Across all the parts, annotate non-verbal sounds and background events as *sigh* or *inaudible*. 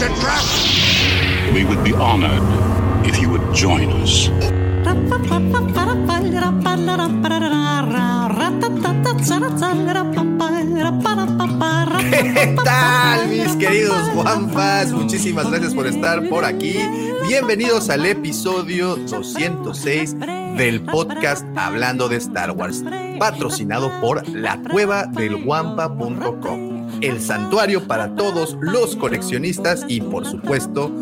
A trap! We would be honored if you would join us. ¿Qué tal, mis queridos guampas? Muchísimas gracias por estar por aquí. Bienvenidos al episodio 206 del podcast Hablando de Star Wars, patrocinado por la cueva del guampa.com, el santuario para todos los coleccionistas y, por supuesto,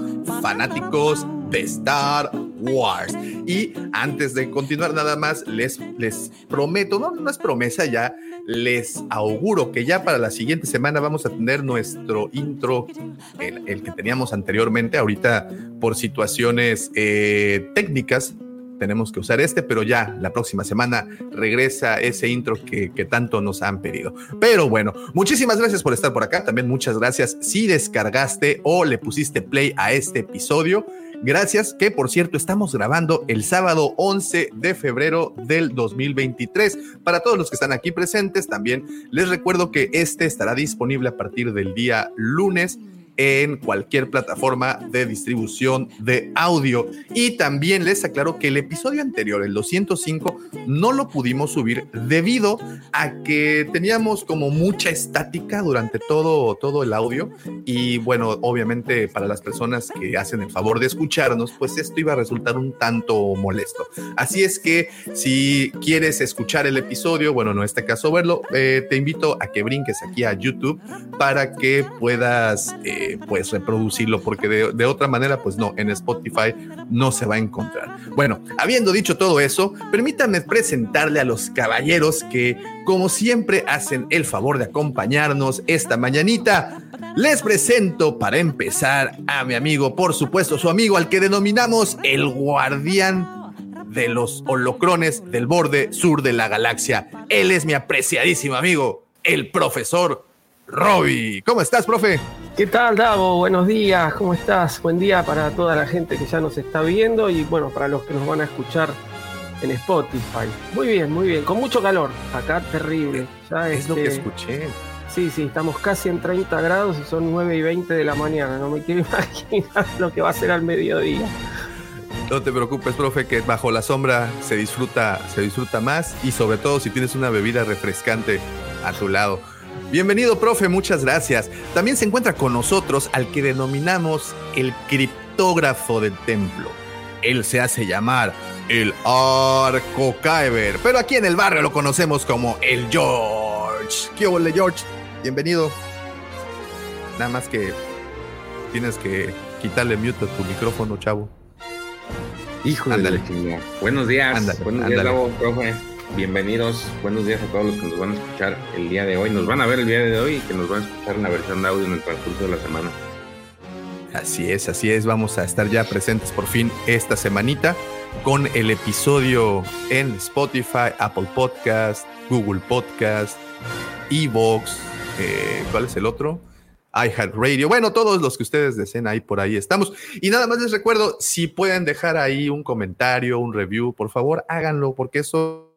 fanáticos de Star Wars. Y antes de continuar, nada más les, les prometo, no, no es promesa ya, les auguro que ya para la siguiente semana vamos a tener nuestro intro, el, el que teníamos anteriormente, ahorita por situaciones eh, técnicas. Tenemos que usar este, pero ya la próxima semana regresa ese intro que, tanto nos han pedido. Pero bueno, muchísimas gracias por estar por acá. También muchas gracias si descargaste o le pusiste play a este episodio. Gracias, que por cierto estamos grabando el sábado 11 de febrero del 2023. Para todos los que están aquí presentes, también les recuerdo que este estará disponible a partir del día lunes en cualquier plataforma de distribución de audio. Y también les aclaro que el episodio anterior, el 205, no lo pudimos subir debido a que teníamos como mucha estática durante todo, todo el audio. Y bueno, obviamente para las personas que hacen el favor de escucharnos, pues esto iba a resultar un tanto molesto. Así es que si quieres escuchar el episodio, bueno, no en este caso verlo, eh, te invito a que brinques aquí a YouTube para que puedas... Eh, pues reproducirlo, porque de, de, otra manera, pues no, en Spotify no se va a encontrar. Bueno, habiendo dicho todo eso, permítanme presentarle a los caballeros que, como siempre, hacen el favor de acompañarnos esta mañanita. Les presento para empezar a mi amigo, por supuesto, su amigo al que denominamos el guardián de los holocrones del borde sur de la galaxia. Él es mi apreciadísimo amigo, el profesor Robbie. ¿Cómo estás, profe? ¿Qué tal, Davo? Buenos días, ¿cómo estás? Buen día para toda la gente que ya nos está viendo y bueno, para los que nos van a escuchar en Spotify. Muy bien, muy bien, con mucho calor, acá terrible. Ya es este... lo que escuché. Sí, sí, estamos casi en 30 grados y son 9 y 20 de la mañana. No me quiero *laughs* imaginar lo que va a ser al mediodía. No te preocupes, profe, que bajo la sombra se disfruta, se disfruta más y sobre todo si tienes una bebida refrescante a tu lado. Bienvenido, profe, muchas gracias. También se encuentra con nosotros al que denominamos el criptógrafo del templo. Él se hace llamar el Arco Kyber, pero aquí en el barrio lo conocemos como el George. ¿Qué ole, George? Bienvenido. Nada más que tienes que quitarle mute a tu micrófono, chavo. Hijo de la chingada. Buenos días. Ándale, Buenos ándale. días, Gabo, profe. Bienvenidos, buenos días a todos los que nos van a escuchar el día de hoy, nos van a ver el día de hoy y que nos van a escuchar en la versión de audio en el transcurso de la semana. Así es, así es, vamos a estar ya presentes por fin esta semanita con el episodio en Spotify, Apple Podcast, Google Podcast, Evox, eh, ¿cuál es el otro? iHeartRadio, bueno, todos los que ustedes deseen ahí por ahí estamos. Y nada más les recuerdo, si pueden dejar ahí un comentario, un review, por favor háganlo, porque eso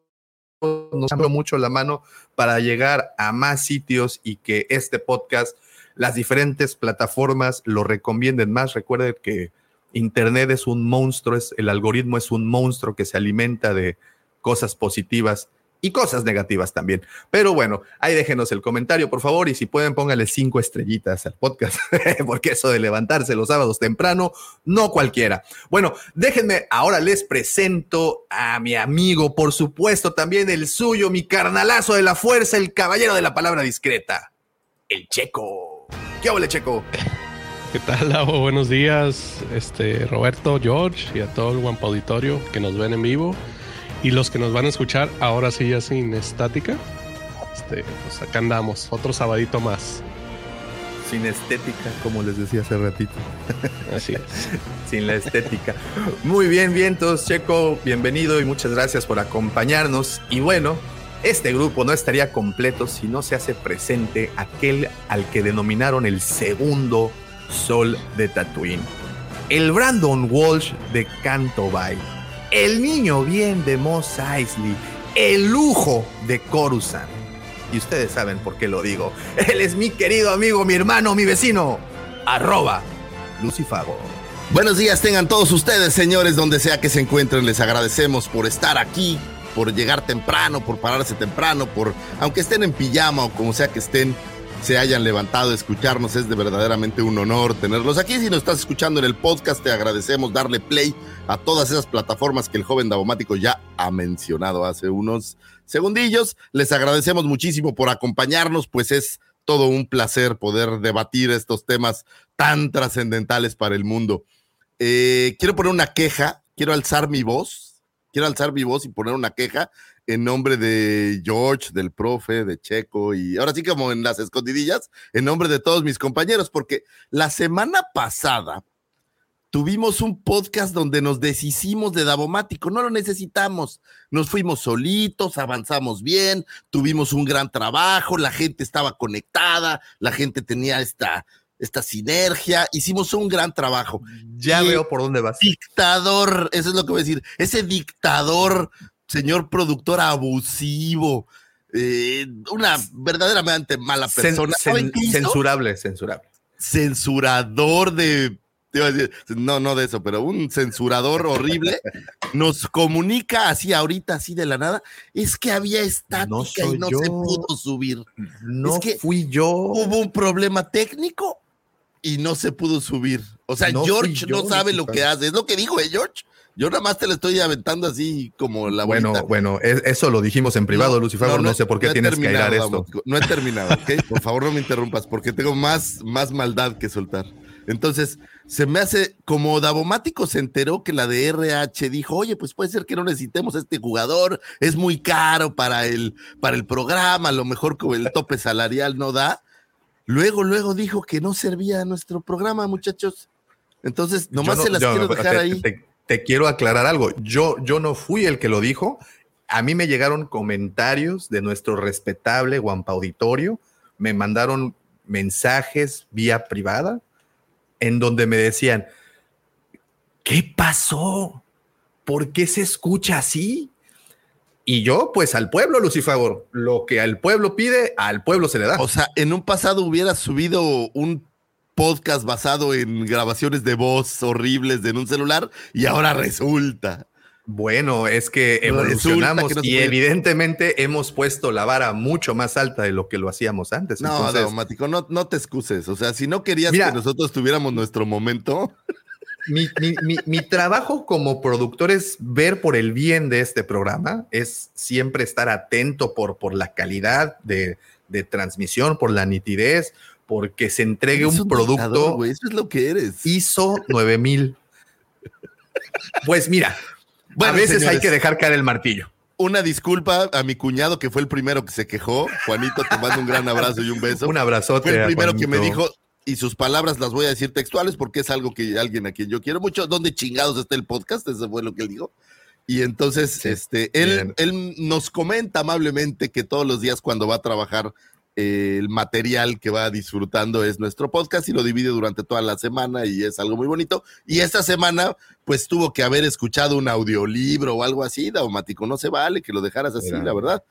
nos abre mucho la mano para llegar a más sitios y que este podcast, las diferentes plataformas lo recomienden más. Recuerden que Internet es un monstruo, es, el algoritmo es un monstruo que se alimenta de cosas positivas y cosas negativas también. Pero bueno, ahí déjenos el comentario, por favor, y si pueden, pónganle cinco estrellitas al podcast, *laughs* porque eso de levantarse los sábados temprano, no cualquiera. Bueno, déjenme, ahora les presento a mi amigo, por supuesto, también el suyo, mi carnalazo de la fuerza, el caballero de la palabra discreta, el Checo. ¿Qué hola, Checo? ¿Qué tal, Lavo? Buenos días, este, Roberto, George y a todo el Guampa Auditorio que nos ven en vivo. Y los que nos van a escuchar ahora sí ya sin estática. Este, pues acá andamos, otro sabadito más. sin estética, como les decía hace ratito. Así es. *laughs* sin la estética. Muy bien, vientos, Checo, bienvenido y muchas gracias por acompañarnos. Y bueno, este grupo no estaría completo si no se hace presente aquel al que denominaron el segundo sol de Tatooine. El Brandon Walsh de Canto Bay. El niño bien de Moss Eisley. El lujo de Coruscant. Y ustedes saben por qué lo digo. Él es mi querido amigo, mi hermano, mi vecino. Arroba Lucifago. Buenos días tengan todos ustedes, señores, donde sea que se encuentren. Les agradecemos por estar aquí, por llegar temprano, por pararse temprano, por, aunque estén en pijama o como sea que estén, se hayan levantado a escucharnos. Es de verdaderamente un honor tenerlos aquí. Si nos estás escuchando en el podcast, te agradecemos darle play a todas esas plataformas que el joven Davomático ya ha mencionado hace unos segundillos. Les agradecemos muchísimo por acompañarnos, pues es todo un placer poder debatir estos temas tan trascendentales para el mundo. Eh, quiero poner una queja, quiero alzar mi voz, quiero alzar mi voz y poner una queja en nombre de George, del profe, de Checo y ahora sí como en las escondidillas, en nombre de todos mis compañeros, porque la semana pasada tuvimos un podcast donde nos deshicimos de Davomático, no lo necesitamos, nos fuimos solitos, avanzamos bien, tuvimos un gran trabajo, la gente estaba conectada, la gente tenía esta, esta sinergia, hicimos un gran trabajo. Ya Y veo por dónde vas. Dictador, eso es lo que voy a decir, ese dictador, señor productor abusivo, eh, una verdaderamente mala persona. Censurable, censurable. censurador de. te iba a decir, No, no de eso, pero un censurador horrible *laughs* nos comunica así ahorita, así de la nada. Es que había estática No y no yo. se pudo subir. No Es que fui yo. Hubo un problema técnico y no se pudo subir. O sea, No George yo, no sabe lo que hace. Es lo que dijo, ¿eh, George? Yo nada más te lo estoy aventando así como la Bueno, bolita. bueno, es- eso lo dijimos en privado, Lucifer. No, sé por qué tienes que airar esto. No he terminado, ¿ok? *laughs* Por favor, no me interrumpas, porque tengo más, más maldad que soltar. Entonces, se me hace, como Davomático se enteró que la de RH dijo, oye, pues puede ser que no necesitemos a este jugador, es muy caro para el, para el programa, a lo mejor con el tope salarial no da. Luego, luego dijo que no servía a nuestro programa, muchachos. Entonces, nomás no- se las yo- quiero dejar te, ahí. Te, te quiero aclarar algo. Yo, yo no fui el que lo dijo. A mí me llegaron comentarios de nuestro respetable Guampa Auditorio. Me mandaron mensajes vía privada en donde me decían, ¿qué pasó? ¿Por qué se escucha así? Y yo, pues al pueblo, Lucifer, lo que al pueblo pide, al pueblo se le da. O sea, en un pasado hubiera subido un podcast basado en grabaciones de voz horribles de en un celular y ahora resulta. Bueno, es que evolucionamos que no se y evidentemente hemos puesto la vara mucho más alta de lo que lo hacíamos antes. No, Entonces, no, no te excuses. O sea, si no querías Mira. que nosotros tuviéramos nuestro momento, mi, mi- mi- mi trabajo como productor es ver por el bien de este programa, es siempre estar atento por, por la calidad de, de transmisión, por la nitidez, porque se entregue eres un producto güey, eso es lo que eres. ISO 9000. Pues mira, Bueno, a veces señores. hay que dejar caer el martillo. Una disculpa a mi cuñado que fue el primero que se quejó. Juanito, te mando un gran abrazo y un beso. Un abrazote. Fue el primero que me dijo, y sus palabras las voy a decir textuales porque es algo que alguien a quien yo quiero mucho. ¿Dónde chingados está el podcast? Eso fue lo que él dijo. Y entonces, Sí, este, él, bien. él nos comenta amablemente que todos los días cuando va a trabajar eh, el material que va disfrutando es nuestro podcast y lo divide durante toda la semana y es algo muy bonito. Y esta semana, pues tuvo que haber escuchado un audiolibro o algo así, Daumático. No se vale que lo dejaras así, Espérame. la verdad.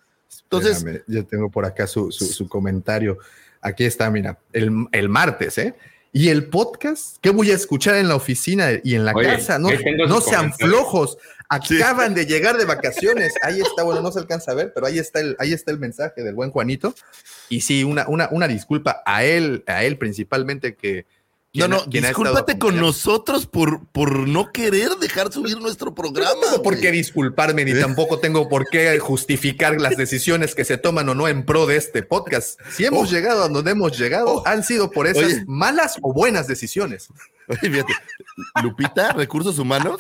Entonces, Espérame, yo tengo por acá su, su- su comentario. Aquí está, mira, el, el martes, ¿eh? Y el podcast, ¿qué voy a escuchar en la oficina y en la Oye, casa? No, no sean flojos. Acaban de llegar de vacaciones. Ahí está, bueno, no se alcanza a ver, pero ahí está el, ahí está el mensaje del buen Juanito. Y sí, una, una, una disculpa a él, a él principalmente que. no, no, discúlpate con nosotros por, por no querer dejar subir nuestro programa. No tengo por qué disculparme, ni tampoco tengo por qué *laughs* justificar las decisiones que se toman o no en pro de este podcast. Si hemos Oh. llegado a donde hemos llegado, Oh. han sido por esas Oye. malas o buenas decisiones. Oye, fíjate, Lupita, recursos humanos.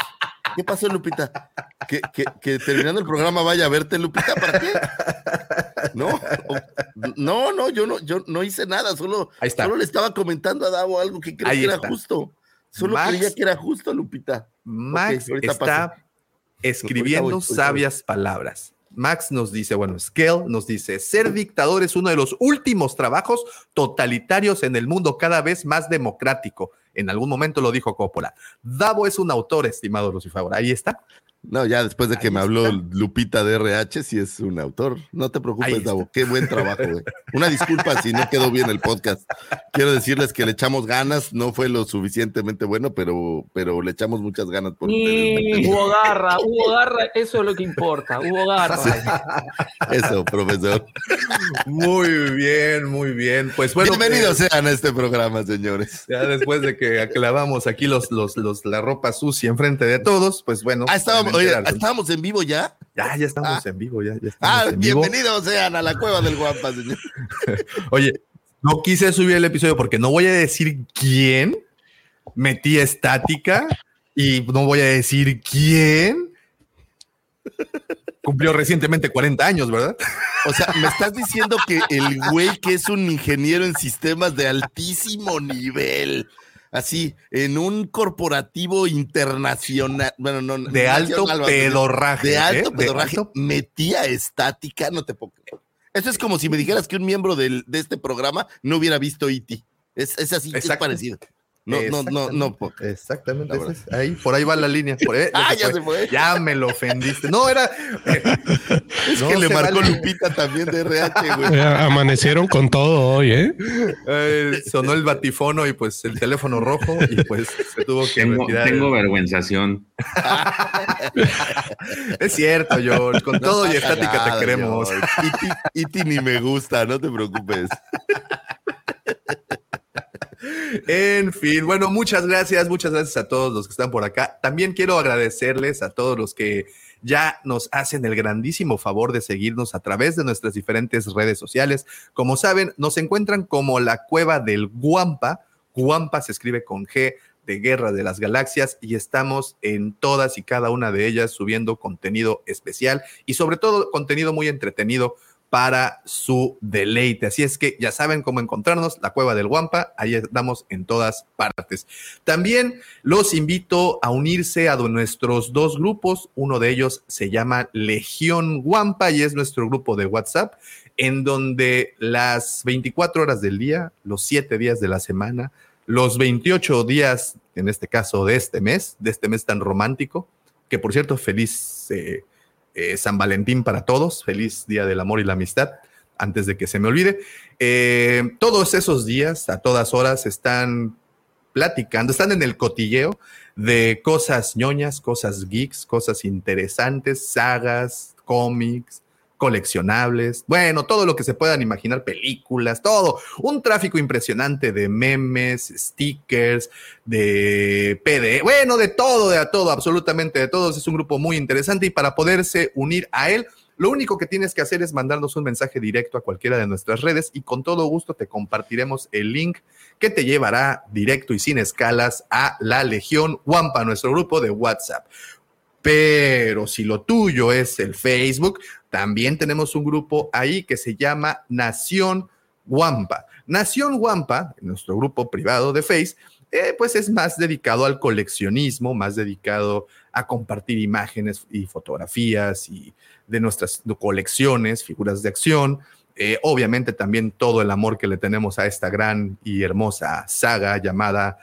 ¿Qué pasó, Lupita? Que, que- que terminando el programa vaya a verte, Lupita, ¿para qué? No, no, no, yo no, yo no hice nada, solo, Ahí está. solo le estaba comentando a Davo algo que creo Ahí que era está. justo. Solo Max- creía que era justo, Lupita. Max está paso. escribiendo voy, sabias palabras. Max nos dice, bueno, Scale nos dice, ser dictador es uno de los últimos trabajos totalitarios en el mundo, cada vez más democrático. En algún momento lo dijo Coppola. Davo es un autor, estimado Lucifer. Ahí está. No, ya después de que Ahí me habló está. Lupita de RH, sí es un autor. No te preocupes. Davo. Qué buen trabajo, güey. Una disculpa si no quedó bien el podcast. Quiero decirles que le echamos ganas, no fue lo suficientemente bueno, pero, pero le echamos muchas ganas por hubo garra, hubo garra, eso es lo que importa, hubo garra. Eso, profesor. Muy bien, muy bien. Pues bueno, Bienvenidos eh, sean a este programa, señores. ya después de que clavamos aquí los, los, los, la ropa sucia enfrente de todos, pues bueno. Ah, estábamos, oye, estábamos en vivo ya. Ya, ya estamos Ah. en vivo, ya, ya estamos Ah, en vivo. bienvenidos sean a la cueva del Guampa, señor. *laughs* Oye, no quise subir el episodio porque no voy a decir quién metí estática y no voy a decir quién cumplió recientemente 40 años, ¿verdad? O sea, me estás diciendo que el güey que es un ingeniero en sistemas de altísimo nivel, así, en un corporativo internacional, bueno, no, De alto pedorraje. de ¿eh? alto De pedorraje, alto- metía estática, no te puedo creer. Eso es como si me dijeras que un miembro del- de este programa no hubiera visto E.T. Es, es así, es parecido. No, no, no, no. Exactamente. Es- ahí, por ahí va la línea. Por ahí- *laughs* Ah, ya se fue. Ya me lo ofendiste. No, era. *laughs* Es no que le marcó vale. Lupita también de RH, *laughs* güey. Eh, amanecieron con todo hoy, ¿eh? Eh, sonó el batifono y pues el teléfono rojo y pues se tuvo que Tengo, retirar. tengo vergüenzación. Es cierto, George. Con todo y estática te queremos. E.T. E.T. ni me gusta, no te preocupes. En fin, bueno, muchas gracias, muchas gracias a todos los que están por acá. También quiero agradecerles a todos los que ya nos hacen el grandísimo favor de seguirnos a través de nuestras diferentes redes sociales. Como saben, nos encuentran como la cueva del Guampa. Guampa se escribe con G de Guerra de las Galaxias y estamos en todas y cada una de ellas subiendo contenido especial y sobre todo contenido muy entretenido para su deleite. Así es que ya saben cómo encontrarnos, la cueva del Guampa, ahí estamos en todas partes. También los invito a unirse a nuestros dos grupos, uno de ellos se llama Legión Guampa y es nuestro grupo de WhatsApp, en donde las 24 horas del día, los 7 días de la semana, los 28 días, en este caso de este mes, de este mes tan romántico, que por cierto, feliz eh, eh, San Valentín para todos, feliz Día del Amor y la Amistad, antes de que se me olvide. Eh, todos esos días, a todas horas, están platicando, están en el cotilleo de cosas ñoñas, cosas geeks, cosas interesantes, sagas, cómics, coleccionables, bueno, todo lo que se puedan imaginar, películas, todo, un tráfico impresionante de memes, stickers, de PD, bueno, de todo, de todo, absolutamente de todos, es un grupo muy interesante y para poderse unir a él, lo único que tienes que hacer es mandarnos un mensaje directo a cualquiera de nuestras redes y con todo gusto te compartiremos el link que te llevará directo y sin escalas a la Legión Wampa, nuestro grupo de WhatsApp. Pero si lo tuyo es el Facebook, también tenemos un grupo ahí que se llama Nación Wampa. Nación Wampa, nuestro grupo privado de Face, eh, pues es más dedicado al coleccionismo, más dedicado a compartir imágenes y fotografías y de nuestras colecciones, figuras de acción. Eh, obviamente también todo el amor que le tenemos a esta gran y hermosa saga llamada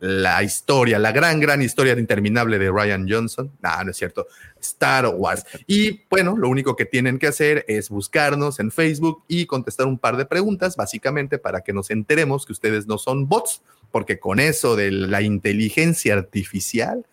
la historia, la gran, gran historia interminable de Ryan Johnson. No, no es cierto. Star Wars. Y bueno, lo único que tienen que hacer es buscarnos en Facebook y contestar un par de preguntas, básicamente para que nos enteremos que ustedes no son bots, porque con eso de la inteligencia artificial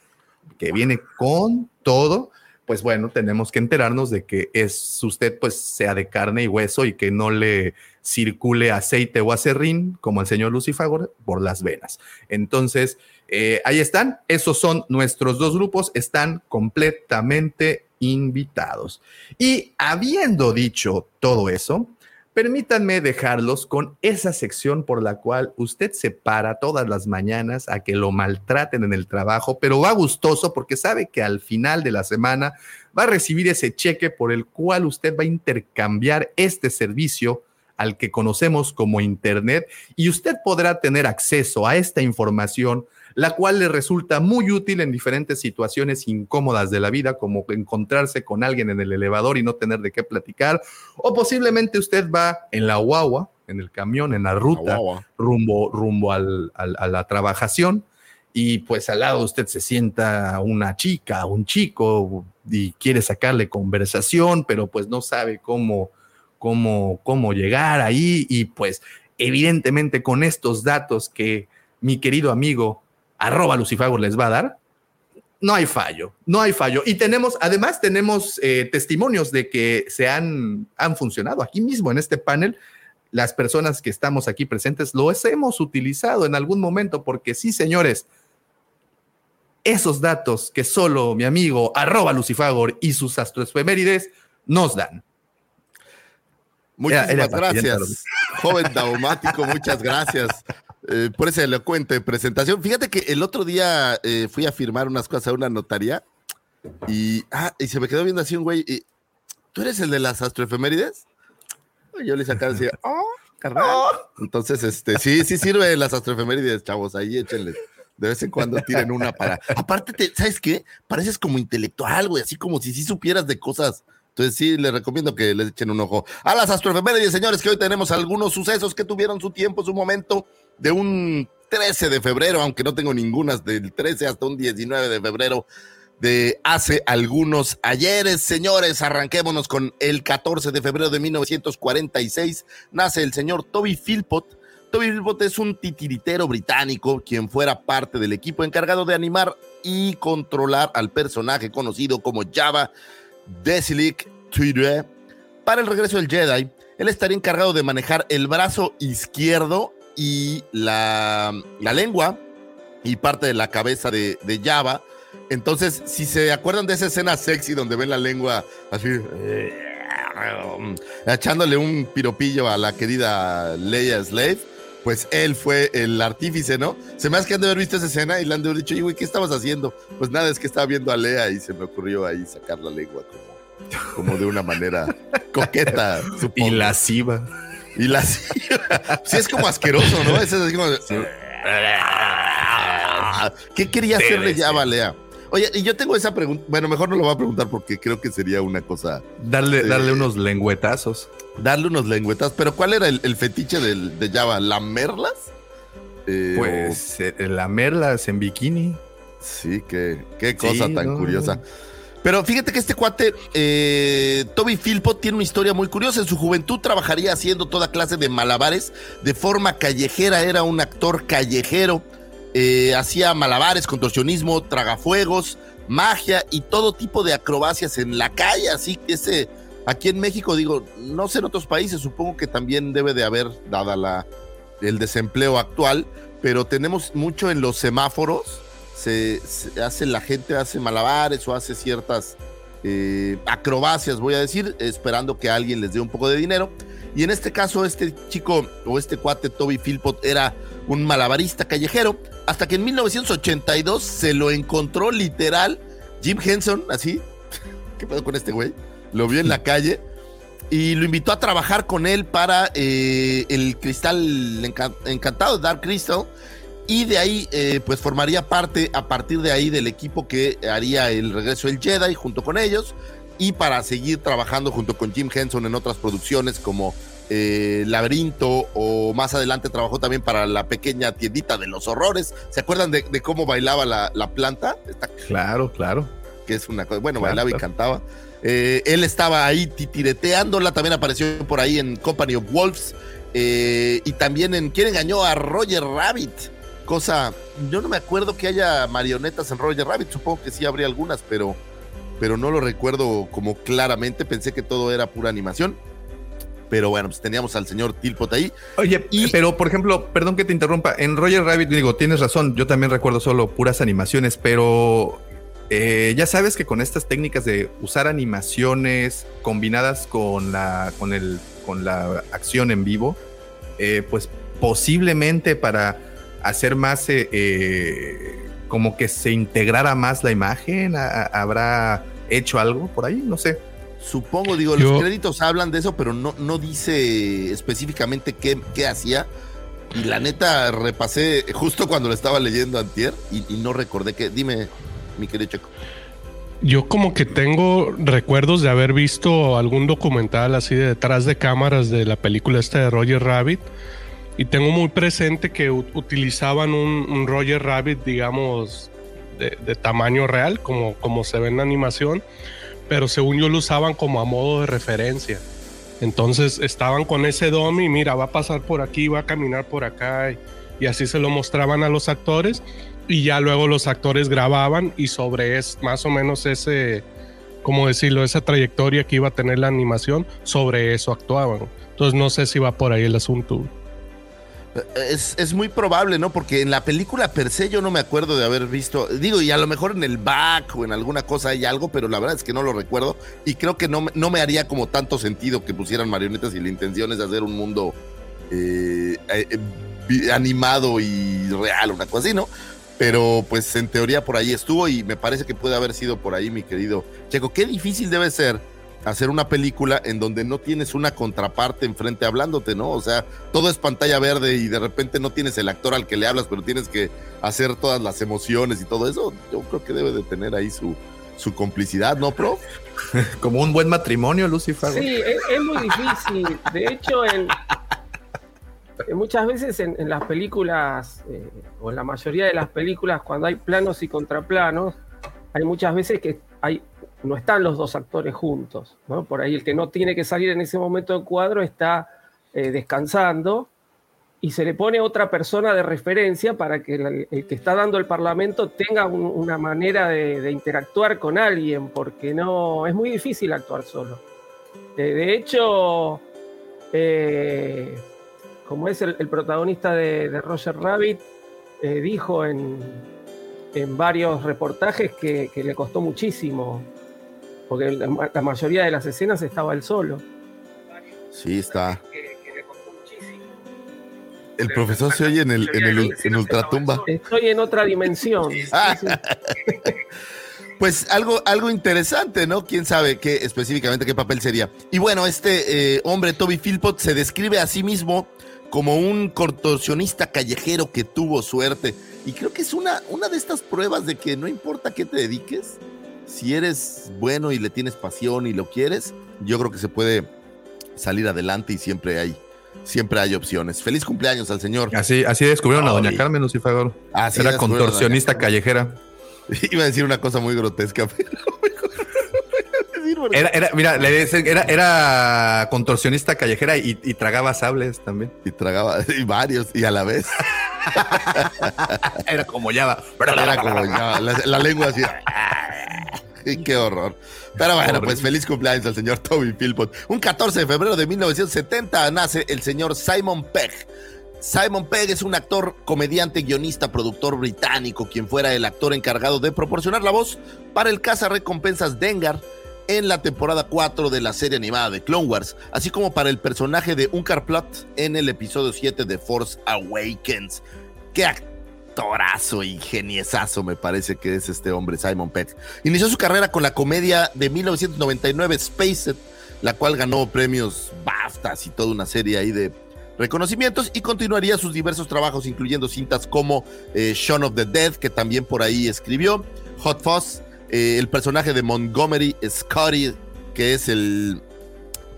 que viene con todo, pues bueno, tenemos que enterarnos de que es usted pues sea de carne y hueso y que no le circule aceite o acerrín como el señor Lucifagor por las venas. Entonces, eh, ahí están, esos son nuestros dos grupos, están completamente invitados. Y habiendo dicho todo eso, permítanme dejarlos con esa sección por la cual usted se para todas las mañanas a que lo maltraten en el trabajo, pero va gustoso porque sabe que al final de la semana va a recibir ese cheque por el cual usted va a intercambiar este servicio al que conocemos como Internet y usted podrá tener acceso a esta información la cual le resulta muy útil en diferentes situaciones incómodas de la vida, como encontrarse con alguien en el elevador y no tener de qué platicar, o posiblemente usted va en la guagua, en el camión, en la ruta, rumbo, rumbo al, a la trabajación, y pues al lado usted se sienta una chica, un chico, y quiere sacarle conversación, pero pues no sabe cómo, cómo, cómo llegar ahí, y pues evidentemente con estos datos que mi querido amigo arroba Lucifago les va a dar, no hay fallo, no hay fallo. Y tenemos, además tenemos eh, testimonios de que se han, han funcionado aquí mismo en este panel. Las personas que estamos aquí presentes lo hemos utilizado en algún momento porque sí, señores, esos datos que solo mi amigo arroba Lucifagor y sus astroefemérides nos dan. Muchas gracias, joven daumático, muchas gracias. Eh, por esa elocuente presentación. Fíjate que el otro día eh, fui a firmar unas cosas a una notaría y, ah, y se me quedó viendo así un güey. Y, ¿Tú eres el de las astroefemérides? yo le sacaba y decía, oh, carnal. Oh. Entonces, este, sí, sí sirve las astroefemérides, chavos. Ahí échenle. De vez en cuando tiren una para. Aparte, te, ¿sabes qué? Pareces como intelectual, güey, así como si sí supieras de cosas. Entonces sí, les recomiendo que les echen un ojo a las astroefemérides, señores, que hoy tenemos algunos sucesos que tuvieron su tiempo, su momento de un 13 de febrero, aunque no tengo ninguna, del 13 hasta un 19 de febrero de hace algunos ayeres. Señores, arranquémonos con el 14 de febrero de 1946. Nace el señor Toby Philpott. Toby Philpott es un titiritero británico, quien fuera parte del equipo encargado de animar y controlar al personaje conocido como Java Desilic Tudor. Para el regreso del Jedi, él estaría encargado de manejar el brazo izquierdo y la, lengua y parte de la cabeza de, de, Java. Entonces, si se acuerdan de esa escena sexy donde ven la lengua así, echándole un piropillo a la querida Leia Slave, pues él fue el artífice, ¿no? Se me hace que han de haber visto esa escena y le han de haber dicho, güey, ¿qué estabas haciendo? Pues nada, es que estaba viendo a Lea y se me ocurrió ahí sacar la lengua como, como de una manera *laughs* coqueta. Y lasciva. Y la *laughs* sí es como asqueroso, ¿no? Es así como. ¿Qué quería hacerle ya Balea? Oye, y yo tengo esa pregunta. Bueno, mejor no lo voy a preguntar porque creo que sería una cosa. Darle, eh, darle unos lengüetazos. Darle unos lengüetazos. Pero ¿cuál era el, fetiche de Java? ¿Lamerlas? Eh, pues eh, lamerlas en bikini. Sí, qué, qué cosa tan curiosa. Pero fíjate que este cuate, eh, Toby Philpott, tiene una historia muy curiosa. En su juventud trabajaría haciendo toda clase de malabares de forma callejera. Era un actor callejero. Eh, hacía malabares, contorsionismo, tragafuegos, magia y todo tipo de acrobacias en la calle. Así que ese, aquí en México, digo, no sé en otros países, supongo que también debe de haber, dada la, el desempleo actual, pero tenemos mucho en los semáforos se, hace la gente hace malabares o hace ciertas eh, acrobacias, voy a decir, esperando que alguien les dé un poco de dinero. Y en este caso, este chico o este cuate Toby Philpott era un malabarista callejero, hasta que en 1982 se lo encontró literal Jim Henson, así. *laughs* ¿Qué pedo con este güey? Lo vio en la calle y lo invitó a trabajar con él para eh, el cristal encantado, Dark Crystal, y de ahí eh, pues formaría parte a partir de ahí del equipo que haría el regreso del Jedi junto con ellos y para seguir trabajando junto con Jim Henson en otras producciones como eh, Laberinto o más adelante trabajó también para la pequeña tiendita de los horrores. ¿Se acuerdan de, cómo bailaba la, planta? claro, claro. Que es una cosa, bueno, bailaba y cantaba. Eh, él estaba ahí titireteándola, también apareció por ahí en Company of Wolves y también en ¿Quién engañó a Roger Rabbit? Cosa, yo no me acuerdo que haya marionetas en Roger Rabbit, supongo que sí habría algunas, pero, pero no lo recuerdo como claramente, pensé que todo era pura animación. Pero bueno, pues teníamos al señor Tilpot ahí. Oye, y, pero por ejemplo, perdón que te interrumpa, en Roger Rabbit digo, tienes razón, yo también recuerdo solo puras animaciones, pero eh, ya sabes que con estas técnicas de usar animaciones combinadas con la con el con la acción en vivo, eh, pues posiblemente para hacer más, eh, eh, como que se integrara más la imagen, habrá hecho algo por ahí, no sé. Supongo, digo, los créditos hablan de eso, pero no, no dice específicamente qué, qué hacía. Y la neta, repasé justo cuando lo estaba leyendo antier y, y no recordé que. Dime, mi querido Checo. Yo como que tengo recuerdos de haber visto algún documental así de detrás de cámaras de la película esta de Roger Rabbit y tengo muy presente que utilizaban un, Roger Rabbit, digamos, de, tamaño real, como, como se ve en la animación, pero según yo lo usaban como a modo de referencia. Entonces estaban con ese dummy, mira, va a pasar por aquí, va a caminar por acá, y, y así se lo mostraban a los actores y ya luego los actores grababan y sobre es más o menos ese, como decirlo, esa trayectoria que iba a tener la animación, sobre eso actuaban. Entonces no sé si va por ahí el asunto. Es, es, muy probable, ¿no? Porque en la película per se yo no me acuerdo de haber visto, digo, y a lo mejor en el back o en alguna cosa hay algo, pero la verdad es que no lo recuerdo y creo que no, no me haría como tanto sentido que pusieran marionetas y la intención es hacer un mundo eh, eh, animado y real, una cosa así, ¿no? Pero pues en teoría por ahí estuvo y me parece que puede haber sido por ahí, mi querido Checo. Qué difícil debe ser hacer una película en donde no tienes una contraparte enfrente hablándote, ¿no? O sea, todo es pantalla verde y de repente no tienes el actor al que le hablas, pero tienes que hacer todas las emociones y todo eso. Yo creo que debe de tener ahí su, su complicidad, ¿no, prof? *laughs* Como un buen matrimonio, Lucifer. Sí, es, muy difícil. De hecho, en, muchas veces en, las películas, eh, o en la mayoría de las películas, cuando hay planos y contraplanos, hay muchas veces que hay, no están los dos actores juntos. Por ahí el que no tiene que salir en ese momento del cuadro está eh, descansando y se le pone otra persona de referencia para que el, que está dando el parlamento tenga una manera de, interactuar con alguien, porque no es muy difícil actuar solo. de hecho, eh, como es el, protagonista de, Roger Rabbit, eh, dijo en, varios reportajes que, le costó muchísimo, porque la, mayoría de las escenas estaba él solo. Sí, está. El profesor se oye en el, en ultratumba. Estoy en otra dimensión. *laughs* Pues algo, algo interesante, ¿no? Quién sabe qué específicamente qué papel sería. Y bueno, este eh, hombre, Toby Philpott, se describe a sí mismo como un contorsionista callejero que tuvo suerte. Y creo que es una, una de estas pruebas de que no importa qué te dediques, si eres bueno y le tienes pasión y lo quieres, yo creo que se puede salir adelante y siempre hay, siempre hay opciones. Feliz cumpleaños al señor. Así, así descubrieron a doña Carmen Lucifer. Era contorsionista callejera. *laughs* Iba a decir una cosa muy grotesca, *laughs* pero *laughs* era, era, mira, era, era contorsionista callejera y, tragaba sables también. Y tragaba, y varios, y a la vez. era como ya Era como ya la, lengua así. *laughs* Qué horror. Pero bueno, pues feliz cumpleaños al señor Toby Philpott. Un 14 de febrero de 1970 nace el señor Simon Pegg. Simon Pegg es un actor, comediante, guionista, productor británico, quien fuera el actor encargado de proporcionar la voz para el caza recompensas Dengar en la temporada 4 de la serie animada de Clone Wars, así como para el personaje de Unkar Plot en el episodio 7 de Force Awakens. Qué actorazo y geniesazo me parece que es este hombre, Simon Pegg. Inició su carrera con la comedia de 1999 Spaced, la cual ganó premios BAFTAs y toda una serie ahí de reconocimientos y continuaría sus diversos trabajos, incluyendo cintas como eh, Shaun of the Dead, que también por ahí escribió, Hot Fuzz, eh, el personaje de Montgomery Scotty, que es el,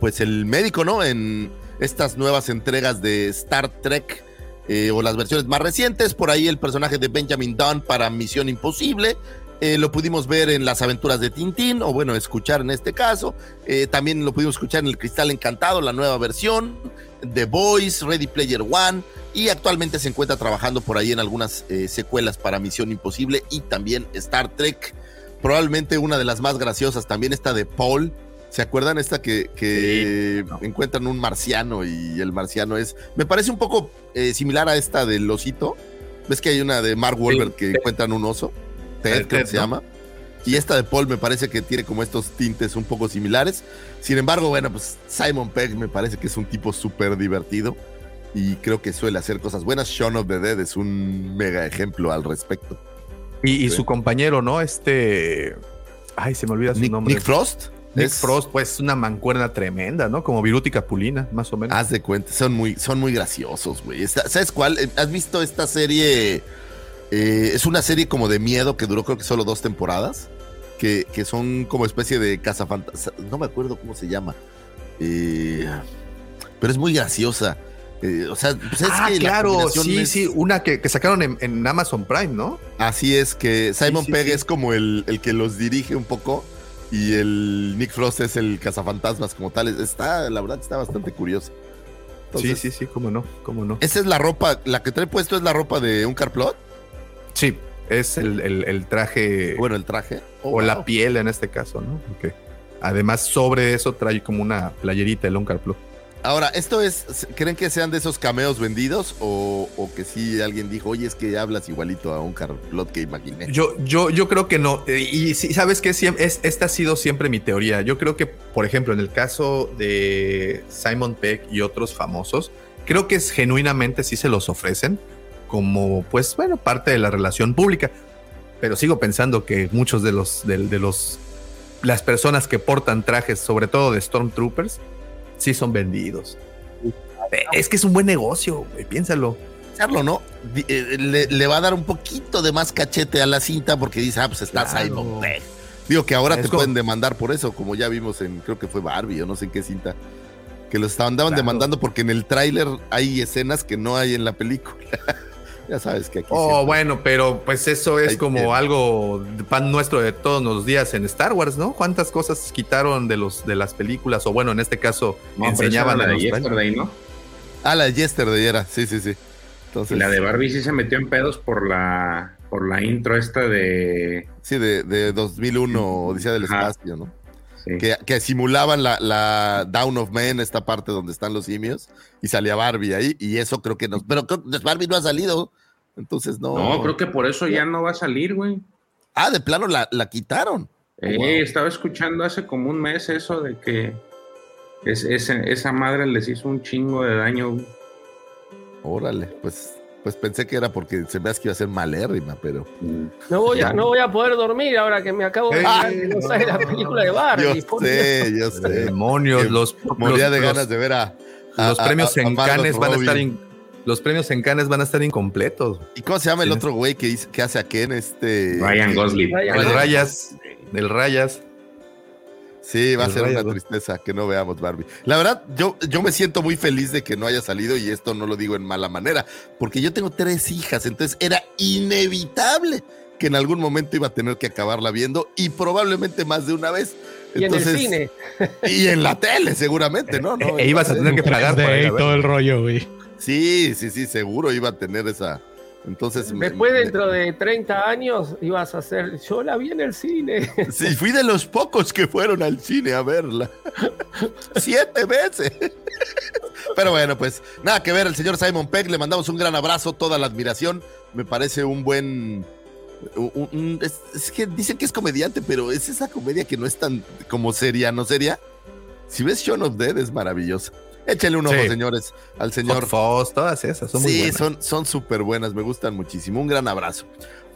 pues el médico, ¿no? En estas nuevas entregas de Star Trek eh, o las versiones más recientes. Por ahí el personaje de Benjamin Dunn para Misión Imposible. Eh, lo pudimos ver en las aventuras de Tintín, o bueno, escuchar en este caso. también lo pudimos escuchar en El Cristal Encantado, la nueva versión. The Voice, Ready Player One. Y actualmente se encuentra trabajando por ahí en algunas secuelas para Misión Imposible y también Star Trek probablemente una de las más graciosas, también esta de Paul. ¿Se acuerdan esta que, encuentran un marciano y el marciano es... Me parece un poco eh, similar a esta del osito. ¿Ves que hay una de Mark Wahlberg que encuentran un oso? Ted, se llama. Y esta de Paul me parece que tiene como estos tintes un poco similares. Sin embargo, bueno, pues Simon Pegg me parece que es un tipo súper divertido y creo que suele hacer cosas buenas. Shaun of the Dead es un mega ejemplo al respecto. Y, y su compañero, ¿no? Este. Ay, se me olvida su Nick, nombre. Nick Frost. Nick es- Frost, pues una mancuerna tremenda, ¿no? Como Viruti Capulina, más o menos. Haz de cuenta, son muy, son muy graciosos, güey. ¿Sabes cuál? Eh, ¿Has visto esta serie? Eh, es una serie como de miedo que duró creo que solo dos temporadas. Que, que son como especie de cazafantasmas. No me acuerdo cómo se llama. Eh, pero es muy graciosa. Eh, o sea, pues es ah, que claro, sí, es- sí, una que, que sacaron en, en Amazon Prime, ¿no? Así es que Simon sí, Pegg sí. es como el, el que los dirige un poco. Y el Nick Frost es el cazafantasmas como tal. Está, la verdad, está bastante curioso. Entonces, sí, sí, sí, cómo no, cómo no. Esa es la ropa, la que trae puesto es la ropa de un Carplot. Sí, es el, el- el traje Bueno, el traje. Oh, o la piel en este caso, ¿no? Ok. Además, sobre eso trae como una playerita el Oncar Plot. Ahora, ¿esto es, creen que sean de esos cameos vendidos o, que sí alguien dijo, oye, es que hablas igualito a un Carplot que imaginé? Yo, yo, yo creo que no. Eh, Y sí, sabes que es, esta ha sido siempre mi teoría. Yo creo que, por ejemplo, en el caso de Simon Peck y otros famosos, creo que es genuinamente sí se los ofrecen como, pues, bueno, parte de la relación pública. Pero sigo pensando que muchos de los, de, de los, las personas que portan trajes, sobre todo de Stormtroopers, sí son vendidos. Eh, Es que es un buen negocio, güey, piénsalo. Hacerlo, ¿no? Di- eh, Le, le va a dar un poquito de más cachete a la cinta porque dice, ah, pues está Claro. Simon Pegg. Digo que ahora Es te como- pueden demandar por eso, como ya vimos en, creo que fue Barbie o no sé en qué cinta, que los estaban andaban Claro. demandando porque en el tráiler hay escenas que no hay en la película. Ya sabes que aquí Oh, siempre- bueno, pero pues eso es Ahí como tiene. algo de pan nuestro de todos los días en Star Wars, ¿no? ¿Cuántas cosas quitaron de los de las películas? O bueno, en este caso, No, enseñaban la de. Yesterday, ¿no? Ah, la de Yesterday era, sí, sí, sí. Y la de Barbie sí se metió en pedos por la por la intro esta de sí, de, de 2001, Odisea del Ajá. Espacio, ¿no? Sí. Que, que simulaban la, la Down of Men, esta parte donde están los simios, y salía Barbie ahí, y eso creo que nos. Pero creo Barbie no ha salido, entonces no. No, creo que por eso ya no va a salir, güey. Ah, de plano la, la quitaron. Eh, Wow. Estaba escuchando hace como un mes eso de que es, ese- esa madre les hizo un chingo de daño. Órale, pues, pues pensé que era porque se me hace que iba a ser malérrima, pero. No voy, a, no voy a poder dormir ahora que me acabo de que no la película de Barbie. Yo por sé, yo sé. Demonios, los, Moría de los- ganas de ver a. a- los premios a- a en Cannes van a estar in- los premios en Cannes van a estar incompletos. ¿Y cómo se llama el otro güey que, que hace a Ken? Este. Ryan Gosling. El. Rayas, del Rayas. Sí, va a ser una tristeza que no veamos Barbie. La verdad, yo, yo me siento muy feliz de que no haya salido y esto no lo digo en mala manera, porque yo tengo tres hijas, entonces era inevitable que en algún momento iba a tener que acabarla viendo y probablemente más de una vez. Y en el Entonces, cine. *laughs* Y en la tele, seguramente, ¿no? no E ibas a tener que pagar por 3D ir a y todo el rollo, güey. Sí, sí, sí, seguro iba a tener esa. Entonces. me- Después, me- dentro de 30 años, ibas a hacer. Yo la vi en el cine. *laughs* Sí, fui de los pocos que fueron al cine a verla. *laughs* Siete veces. Pero bueno, pues nada que ver, el señor Simon Peck, le mandamos un gran abrazo, toda la admiración. Me parece un buen. un- un- es, es que dicen que es comediante, pero es esa comedia que no es tan como seria, ¿no seria? Si ves Shaun of Dead, es maravillosa. Échenle un ojo, Sí. señores, al señor Fuzz, todas esas son muy sí, buenas. son son súper buenas, me gustan muchísimo. Un gran abrazo.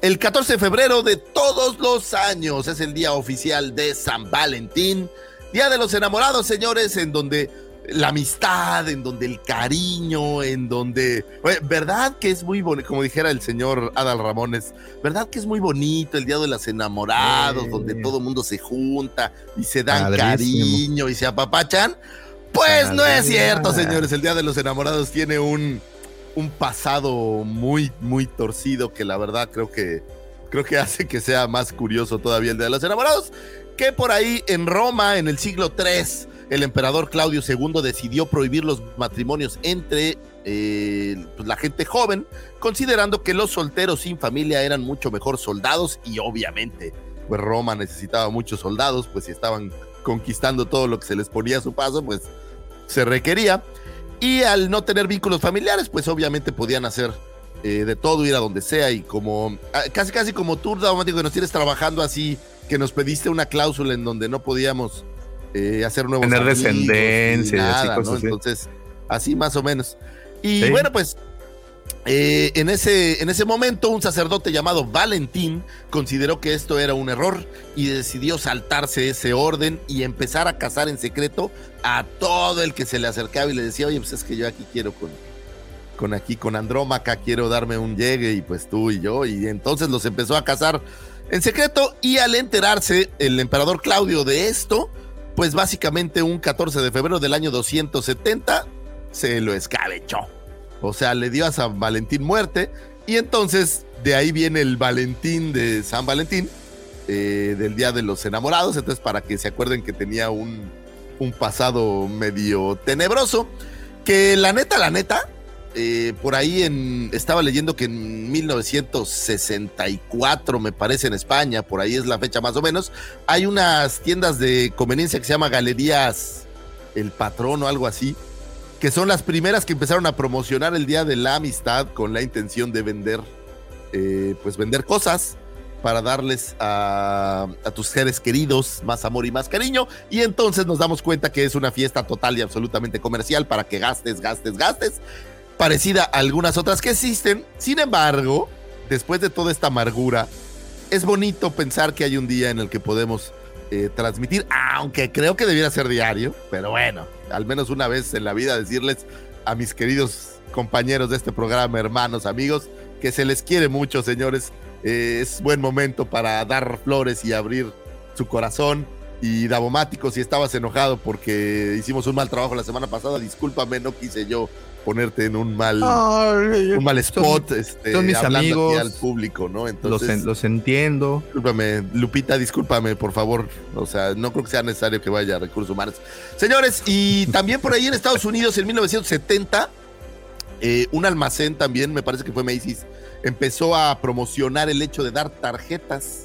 El 14 de febrero de todos los años es el día oficial de San Valentín, Día de los Enamorados, señores, en donde la amistad, en donde el cariño, en donde, ¿verdad que es muy bonito? Como dijera el señor Adal Ramones, ¿verdad que es muy bonito el Día de los Enamorados, donde todo el mundo se junta y se dan cariño y se apapachan? Pues no es cierto, señores. El Día de los Enamorados tiene un, un pasado muy, muy torcido que la verdad creo que, creo que hace que sea más curioso todavía el Día de los Enamorados. Que por ahí en Roma, en el siglo III, el emperador Claudio II decidió prohibir los matrimonios entre eh, pues, la gente joven, considerando que los solteros sin familia eran mucho mejor soldados y obviamente, pues Roma necesitaba muchos soldados, pues si estaban conquistando todo lo que se les ponía a su paso, pues se requería. Y al no tener vínculos familiares, pues obviamente podían hacer eh, de todo, ir a donde sea y como ah, casi casi como tour dramático que nos tienes trabajando así que nos pediste una cláusula en donde no podíamos eh, hacer nuevos Tener descendencia y así, nada, cosas ¿no? así. Entonces, así más o menos. Y Sí. bueno, pues eh, en, ese, en ese momento un sacerdote llamado Valentín consideró que esto era un error y decidió saltarse ese orden y empezar a casar en secreto a todo el que se le acercaba y le decía, oye, pues es que yo aquí quiero con, con aquí, con Andrómaca, quiero darme un llegue y pues tú y yo. Y entonces los empezó a casar en secreto y al enterarse el emperador Claudio de esto, pues básicamente un 14 de febrero del año 270 se lo escabechó. O sea, le dio a San Valentín muerte y entonces de ahí viene el Valentín de San Valentín, eh, del Día de los Enamorados. Entonces, para que se acuerden que tenía un, un pasado medio tenebroso, que la neta, la neta, eh, por ahí en, estaba leyendo que en 1964, me parece, en España, por ahí es la fecha más o menos, hay unas tiendas de conveniencia que se llama Galerías El Patrón o algo así, que son las primeras que empezaron a promocionar el Día de la Amistad con la intención de vender, eh, pues vender cosas para darles a, tus seres queridos más amor y más cariño. Y entonces nos damos cuenta que es una fiesta total y absolutamente comercial para que gastes, gastes, gastes, parecida a algunas otras que existen. Sin embargo, después de toda esta amargura, es bonito pensar que hay un día en el que podemos eh, transmitir, aunque creo que debiera ser diario, pero bueno, al menos una vez en la vida decirles a mis queridos compañeros de este programa, hermanos, amigos, que se les quiere mucho, señores. Eh, es buen momento para dar flores y abrir su corazón. Y Davomático, si estabas enojado porque hicimos un mal trabajo la semana pasada, discúlpame, no quise yo ponerte en un mal, un mal spot, este, son mis amigos. al público, ¿no? Los, Entonces, en- los entiendo. Discúlpame, Lupita, discúlpame, por favor. O sea, no creo que sea necesario que vaya a recursos humanos. Señores, y también por ahí en Estados Unidos, en 1970, eh, un almacén también, me parece que fue Macy's, empezó a promocionar el hecho de dar tarjetas.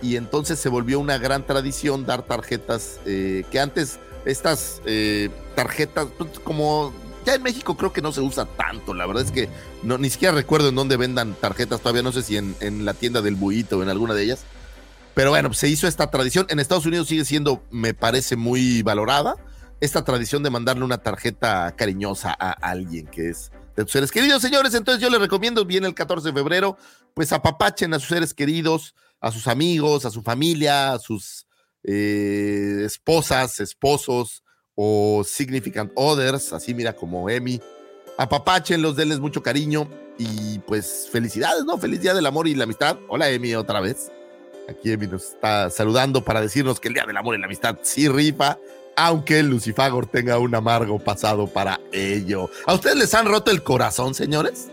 Y entonces se volvió una gran tradición dar tarjetas eh, que antes estas eh, tarjetas, pues, como ya en México creo que no se usa tanto, la verdad es que no, ni siquiera recuerdo en dónde vendan tarjetas todavía, no sé si en, en la tienda del Buito o en alguna de ellas. Pero bueno, pues se hizo esta tradición. En Estados Unidos sigue siendo, me parece, muy valorada. Esta tradición de mandarle una tarjeta cariñosa a alguien que es de tus seres queridos. Señores, entonces yo les recomiendo, viene el 14 de febrero, pues apapachen a sus seres queridos, a sus amigos, a su familia, a sus eh, esposas, esposos o significant others, así mira como Emi. Apapáchenlos, denles mucho cariño y pues felicidades, ¿no? Feliz Día del Amor y la Amistad. Hola Emi otra vez. Aquí Emi nos está saludando para decirnos que el Día del Amor y la Amistad sí rifa, aunque Lucifagor tenga un amargo pasado para ello. ¿A ustedes les han roto el corazón, señores?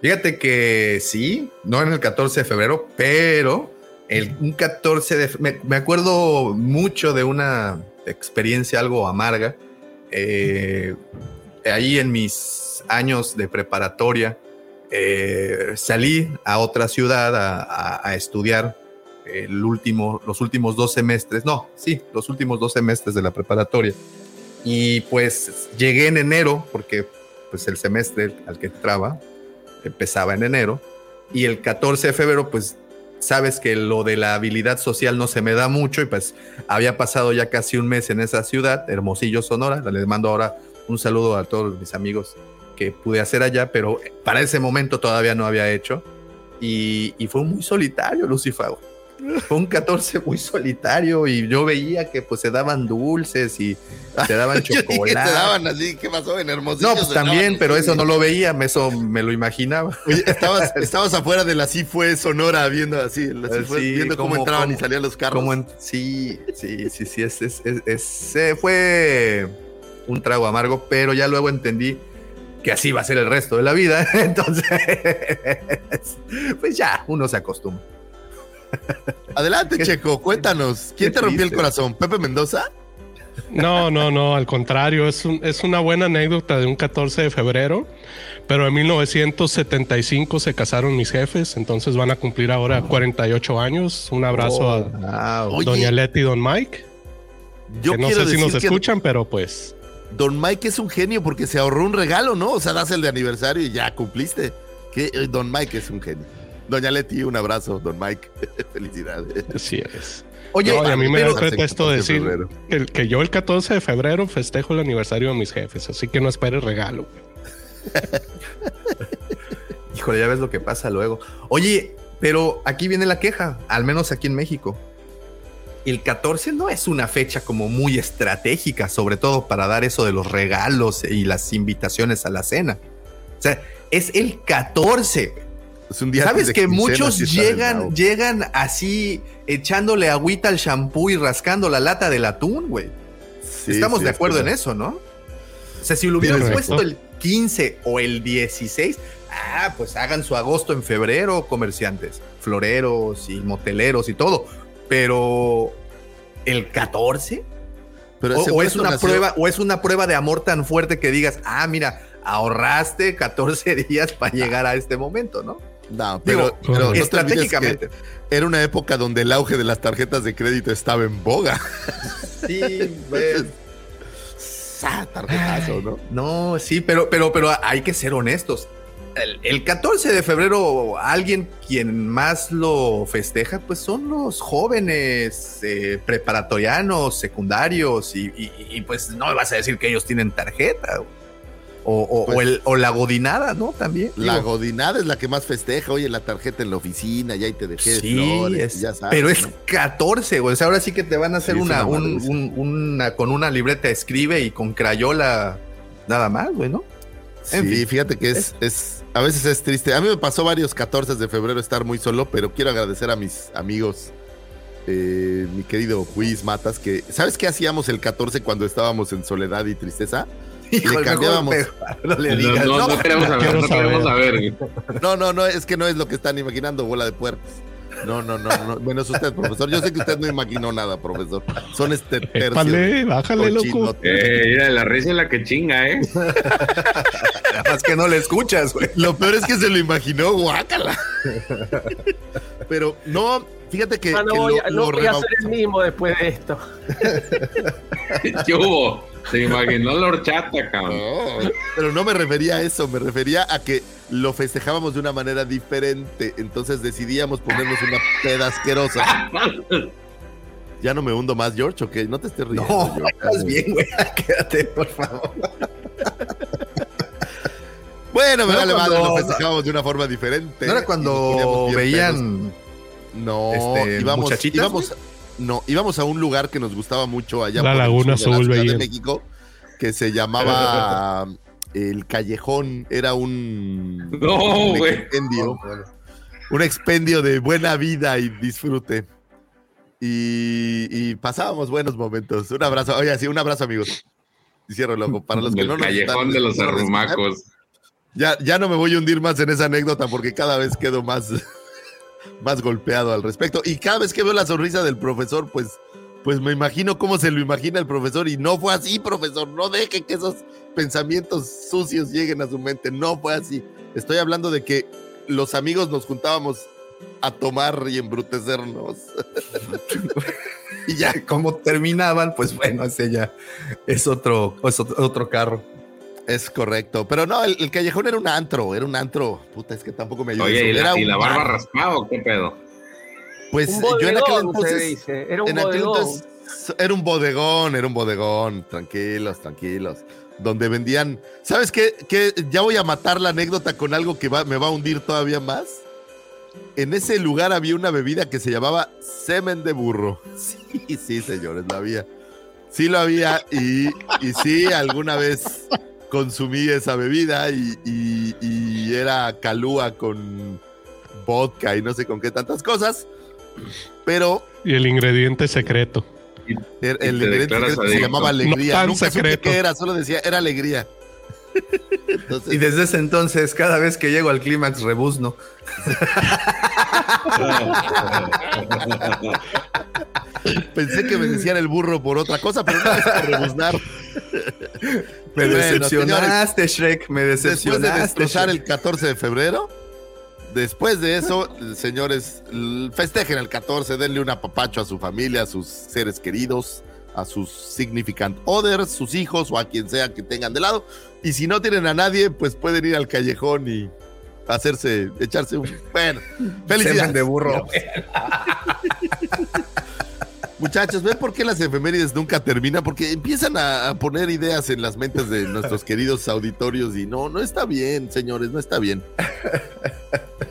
Fíjate que sí, no en el 14 de febrero, pero el, un 14 de me, me acuerdo mucho de una experiencia algo amarga. Eh, ahí en mis años de preparatoria, eh, salí a otra ciudad a, a- estudiar el último, los últimos dos semestres, no, sí, los últimos dos semestres de la preparatoria. Y pues llegué en enero, porque pues el semestre al que entraba empezaba en enero, y el 14 de febrero, pues sabes que lo de la habilidad social no se me da mucho, y pues había pasado ya casi un mes en esa ciudad, Hermosillo, Sonora, les mando ahora un saludo a todos mis amigos que pude hacer allá, pero para ese momento todavía no había hecho, y, fue muy solitario, Lucifer. Fue un 14 muy solitario y yo veía que pues se daban dulces y se daban *laughs* chocolate. te daban así, ¿qué pasó en Hermosillo? No, pues Se también, pero eso no lo veía, me- eso me lo imaginaba. Oye, estabas, *laughs* estabas afuera de la sí fue Sonora viendo así, la sí fue, Sí, viendo cómo entraban y salían los carros. En- sí, sí, sí, sí, es, es- es- es- eh, fue un trago amargo, pero ya luego entendí que así va a ser el resto de la vida. *laughs* Entonces, pues ya, uno se acostumbra. Adelante, Checo, cuéntanos. ¿Quién te rompió el corazón? ¿Pepe Mendoza? No, no, no, al contrario, es, un- es una buena anécdota de un 14 de febrero, pero en 1975 se casaron mis jefes, entonces van a cumplir ahora 48 años. Un abrazo a Wow. Oye, Doña Leti y Don Mike, yo que no sé si nos escuchan, pero pues Don Mike es un genio porque se ahorró un regalo, ¿no? O sea, das el de aniversario y ya cumpliste. Que eh, Don Mike es un genio. Doña Leti, un abrazo. Don Mike, *laughs* felicidades. Así es. Oye, No, y a mí me da pretexto 14 de decir que, que yo el 14 de febrero festejo el aniversario de mis jefes, así que no esperes regalo. *laughs* Híjole, ya ves lo que pasa luego. Oye, pero aquí viene la queja, al menos aquí en México. El 14 no es una fecha como muy estratégica, sobre todo para dar eso de los regalos y las invitaciones a la cena. O sea, es el 14. Es un día ¿Sabes que muchos llegan, llegan así echándole agüita al shampoo y rascando la lata del atún, güey? Sí, Estamos sí, de es acuerdo en eso, ¿no? O sea, si lo hubieran puesto el 15 o el 16, ah, pues hagan su agosto en febrero, comerciantes, floreros y moteleros y todo. Pero el 14 Pero o, es una nació- prueba o es una prueba de amor tan fuerte que digas, ah, mira, ahorraste 14 *laughs* días para llegar a este momento, ¿no? No, pero, Digo, estratégicamente. Era una época donde el auge de las tarjetas de crédito estaba en boga. *laughs* Sí, pues, Ah, tarjetazo, ¿no? No, sí, pero, pero, pero hay que ser honestos. El, el 14 de febrero, alguien quien más lo festeja, pues son los jóvenes eh, preparatorianos, secundarios, y, y- y, pues no me vas a decir que ellos tienen tarjeta. O, o- Pues- o el- o la godinada, ¿no? También. La Digo, godinada es la que más festeja. Oye, la tarjeta en la oficina, ya ahí te dejé de Sí, flores, es- ya sabes. pero es ¿no? 14, güey. O sea, ahora sí que te van a hacer Sí, una, una un- un- una, con una libreta escribe y con crayola nada más, güey, ¿no? en Sí, fin. fíjate que es, es, a veces es triste. A mí me pasó varios 14 de febrero estar muy solo, pero quiero agradecer a mis amigos, eh, mi querido Juiz Matas, que, ¿sabes qué hacíamos el 14 cuando estábamos en soledad y tristeza? Híjole, cambiábamos. mejor, mejor no le No, digas. no, no, no queremos saber, no queremos saber. No, no, no, es que no es lo que están imaginando, bola de puercos. No, no, no, no, menos usted, profesor. Yo sé que usted no imaginó nada, profesor. Son este tercio. Épale, bájale, loco. Eh, mira, la risa es la que chinga, ¿eh? Nada más que no le escuchas, güey. Lo peor es que se lo imaginó, guácala. Pero no, fíjate que, Ah, no que voy, lo- a, no lo voy a ser el mismo después de esto. *laughs* ¿Qué hubo? Se imaginó la horchata, cabrón. No, pero no me refería a eso, me refería a que lo festejábamos de una manera diferente. Entonces decidíamos ponernos una peda asquerosa. *laughs* Ya no me hundo más, George, ¿ok? No te estés riendo. No, George. *laughs* estás bien, güey. Quédate, por favor. Bueno, me vale madre, cuando- lo festejábamos de una forma diferente. ¿No era cuando veían No, este, íbamos, muchachitas, íbamos, no, íbamos a un lugar que nos gustaba mucho allá La por el Laguna sur de la. México, que se llamaba El Callejón, era un, No, un expendio, un expendio de buena vida y disfrute. Y, y pasábamos buenos momentos. Un abrazo, oye, sí, un abrazo, amigos. Y cierro el ojo. Para los que El no nos callejón están- de los no arrumacos. ya, ya no me voy a hundir más en esa anécdota porque cada vez quedo más, más golpeado al respecto. Y cada vez que veo la sonrisa del profesor, pues, pues me imagino cómo se lo imagina el profesor. Y no fue así, profesor. No deje que esos pensamientos sucios lleguen a su mente. No fue así. Estoy hablando de que los amigos nos juntábamos a tomar y embrutecernos. *laughs* y ya como terminaban, pues bueno, ese ya es otro, es otro carro. Es correcto. Pero no, el, el callejón era un antro. Era un antro. Puta, es que tampoco me ayuda. Oye, ¿y la, y barba bar. raspada o qué pedo? Pues Un yo en aquel entonces. Era un en aquel bodegón. entonces era un bodegón, era un bodegón, tranquilos, tranquilos, donde vendían, ¿sabes qué? Que ya voy a matar la anécdota con algo que va, me va a hundir todavía más. En ese lugar había una bebida que se llamaba semen de burro. *laughs* Sí, sí, señores, la había. Sí lo había y, y sí, alguna vez consumí esa bebida y, y- y era calúa con vodka y no sé con qué tantas cosas, pero Y el ingrediente secreto. el, ingrediente secreto se llamaba alegría. No tan Nunca supe secreto. qué era, solo decía, era alegría. *laughs* Entonces, Y desde ese entonces, cada vez que llego al clímax, rebuzno. *laughs* pensé que me decían el burro por otra cosa, pero no es por rebuznar. *laughs* Me Bueno, decepcionaste, Shrek, me Después de decepcionaste. destrozar Shrek. el 14 de febrero, después de eso, señores, festejen el 14, denle un apapacho a su familia, a sus seres queridos, a sus significant others, sus hijos o a quien sea que tengan de lado. Y si no tienen a nadie, pues pueden ir al callejón y, hacerse, echarse un. Bueno, Semen felicidades. de burro. *laughs* Muchachos, ¿ven por qué las efemérides nunca terminan? Porque empiezan a, a poner ideas en las mentes de nuestros queridos auditorios y no, no está bien, señores, no está bien.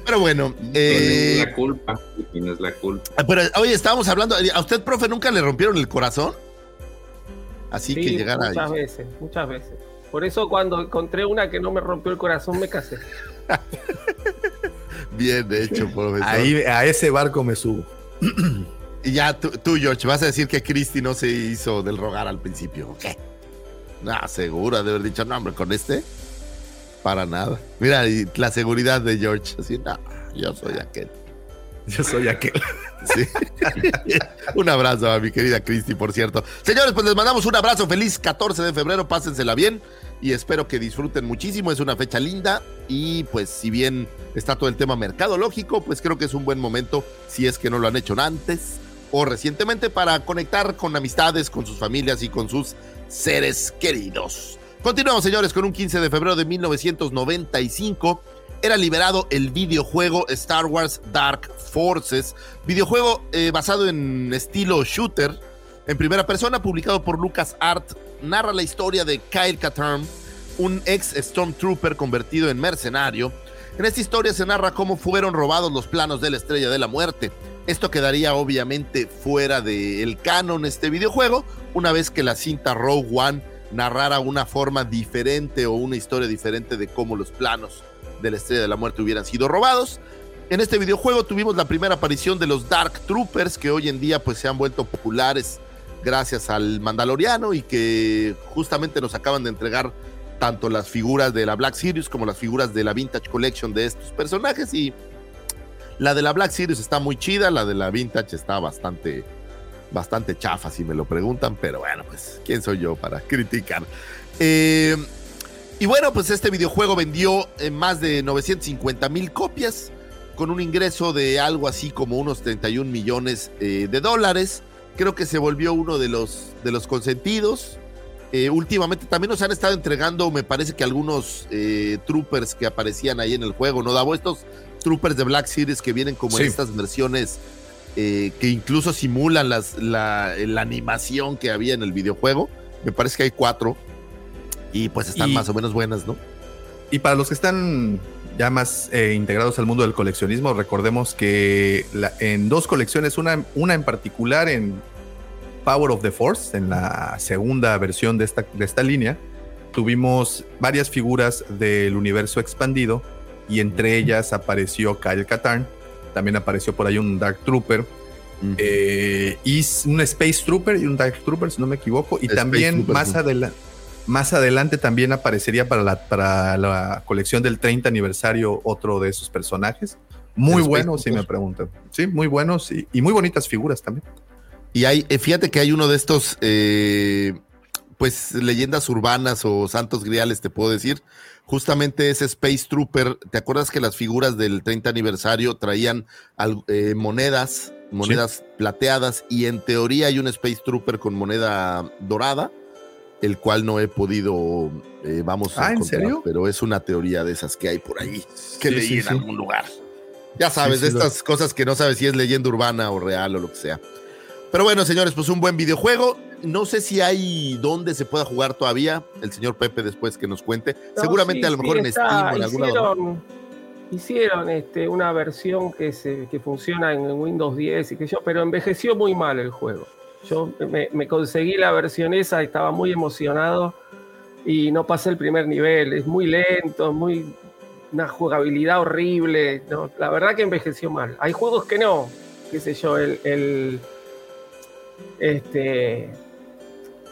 Pero bueno, eh, la culpa. Y no es la culpa. pero oye, estábamos hablando, ¿a usted, profe, nunca le rompieron el corazón? Así que Sí, llegara muchas veces, muchas veces. Por eso cuando encontré una que no me rompió el corazón me casé. *laughs* bien, de hecho, profesor. Ahí a ese barco me subo. *clears throat* Y ya tú, tú, George, vas a decir que Christy no se hizo del rogar al principio. ¿o ¿Qué? No, segura de haber dicho, no, hombre, con este, para nada. Mira, y la seguridad de George, así, no, yo soy aquel. Yo soy aquel. *laughs* Sí. un abrazo a mi querida Christy, por cierto. Señores, pues les mandamos un abrazo. Feliz 14 de febrero. Pásensela bien y espero que disfruten muchísimo. Es una fecha linda y pues si bien está todo el tema mercadológico, pues creo que es un buen momento, si es que no lo han hecho antes o recientemente, para conectar con amistades, con sus familias y con sus seres queridos. Continuamos, señores, con un 15 de febrero de 1995 era liberado el videojuego Star Wars Dark Forces, videojuego eh, basado en estilo shooter, en primera persona, publicado por LucasArts, narra la historia de Kyle Katarn, un ex Stormtrooper convertido en mercenario. En esta historia se narra cómo fueron robados los planos de la Estrella de la Muerte. Esto quedaría obviamente fuera del canon este videojuego, una vez que la cinta Rogue One narrara una forma diferente o una historia diferente de cómo los planos de la Estrella de la Muerte hubieran sido robados. En este videojuego tuvimos la primera aparición de los Dark Troopers, que hoy en día pues se han vuelto populares gracias al Mandaloriano y que justamente nos acaban de entregar tanto las figuras de la Black Series como las figuras de la Vintage Collection de estos personajes y la de la Black Series está muy chida, la de la Vintage está bastante bastante chafa si me lo preguntan, pero bueno, pues quién soy yo para *laughs* criticar. Eh, y bueno, pues este videojuego vendió en más de 950 mil copias con un ingreso de algo así como unos 31 millones eh, de dólares. Creo que se volvió uno de los, de los consentidos. Eh, últimamente también nos han estado entregando, me parece que algunos eh, troopers que aparecían ahí en el juego, ¿no, Davo? Estos troopers de Black Series que vienen como Sí. en estas versiones eh, que incluso simulan las, la, la animación que había en el videojuego. Me parece que hay cuatro. Y pues están Y- más o menos buenas, ¿no? Y para los que están ya más eh, integrados al mundo del coleccionismo, recordemos que la- en dos colecciones, una, una en particular en Power of the Force, en la segunda versión de esta, de esta línea, tuvimos varias figuras del universo expandido y entre ellas apareció Kyle Katarn, también apareció por ahí un Dark Trooper, eh, y un Space Trooper y un Dark Trooper, si no me equivoco, y Space también Trooper, más sí. adelante. Más adelante también aparecería para la, para la colección del 30 aniversario otro de esos personajes. Muy buenos, si me preguntan. Sí, muy buenos y, y muy bonitas figuras también. Y hay, eh, fíjate que hay uno de estos, eh, pues, leyendas urbanas o santos griales, te puedo decir. Justamente ese Space Trooper, ¿te acuerdas que las figuras del 30 aniversario traían eh, monedas, monedas plateadas? Y en teoría hay un Space Trooper con moneda dorada, el cual no he podido, eh, vamos a Ah, ¿en encontrar, serio? pero es una teoría de esas que hay por ahí, que Sí, leí sí, en sí. algún lugar. Ya sabes, de lo- estas cosas que no sabes si es leyenda urbana o real o lo que sea. Pero bueno, señores, pues un buen videojuego. No sé si hay dónde se pueda jugar todavía. El señor Pepe después que nos cuente. No, Seguramente sí, a lo sí, mejor en Steam o en algún lado. hicieron, hicieron este, una versión que, se, que funciona en Windows 10 y que yo, pero envejeció muy mal el juego. Yo me, me conseguí la versión esa, estaba muy emocionado y no pasé el primer nivel. Es muy lento, muy una jugabilidad horrible. no, la verdad que envejeció mal. Hay juegos que no, qué sé yo, el, el este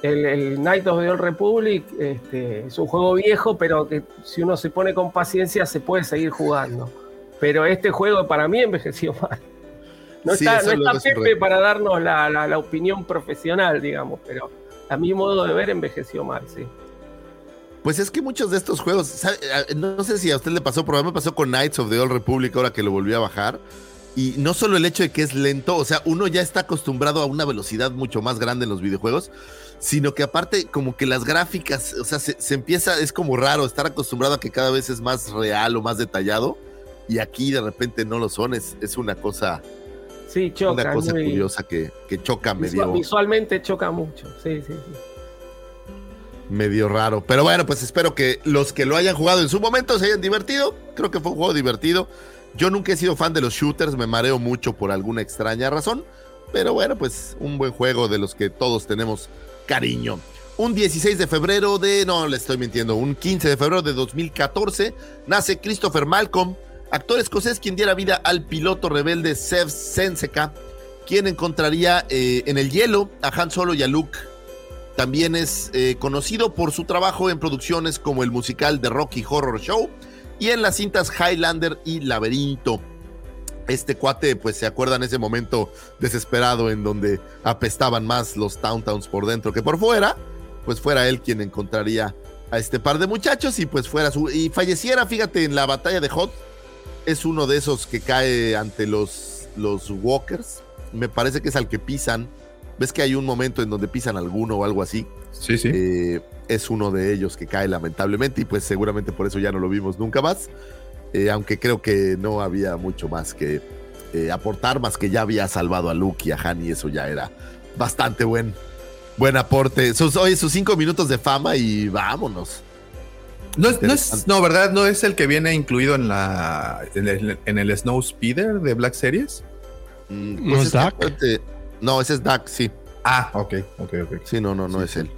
el, el Knight of the Old Republic este, es un juego viejo, pero que si uno se pone con paciencia se puede seguir jugando. Pero este juego para mí envejeció *laughs* mal. No Sí, está, no Pepe para darnos la, la- la opinión profesional, digamos, pero a mi modo de ver envejeció mal, sí. Pues es que muchos de estos juegos, ¿sabe? No sé si a usted le pasó, pero a mí me pasó con Knights of the Old Republic ahora que lo volví a bajar. Y no solo el hecho de que es lento, o sea, uno ya está acostumbrado a una velocidad mucho más grande en los videojuegos, sino que aparte como que las gráficas, o sea, se, se empieza, es como raro estar acostumbrado a que cada vez es más real o más detallado. y aquí de repente no lo son. Es, es una cosa, Sí, choca. una cosa muy- curiosa que, que choca visual- medio, Visualmente choca mucho. Sí, sí, sí. medio raro. Pero bueno, pues espero que los que lo hayan jugado en su momento se hayan divertido. Creo que fue un juego divertido. Yo nunca he sido fan de los shooters, me mareo mucho por alguna extraña razón. Pero bueno, pues un buen juego de los que todos tenemos cariño. Un 16 de febrero de, no le estoy mintiendo, un 15 de febrero de 2014 nace Christopher Malcolm, actor escocés quien diera vida al piloto rebelde Sev Senseca, quien encontraría eh, en el hielo a Han Solo y a Luke también es eh, conocido por su trabajo en producciones como el musical The Rocky Horror Show y en las cintas Highlander y Laberinto. Este cuate, pues se acuerdan ese momento desesperado en donde apestaban más los Towntowns por dentro que por fuera, pues fuera él quien encontraría a este par de muchachos y pues fuera su. y falleciera, fíjate, en la batalla de Hot. Es uno de esos que cae ante los, los Walkers. Me parece que es al que pisan. ¿Ves que hay un momento en donde pisan alguno o algo así? Sí, sí. Eh, es uno de ellos que cae lamentablemente y pues seguramente por eso ya no lo vimos nunca más. Eh, aunque creo que no había mucho más que eh, aportar, más que ya había salvado a Luke y a Han y eso ya era bastante buen, buen aporte. Sus, oye, sus cinco minutos de fama y vámonos. No, es, no, es- no, ¿verdad? ¿No es el que viene incluido en la en el, en el Snow Speeder de Black Series? Mm, ¿No es Dak? No, ese es Dak, sí. Ah, ok, ok, ok. Sí, no, no, no es él.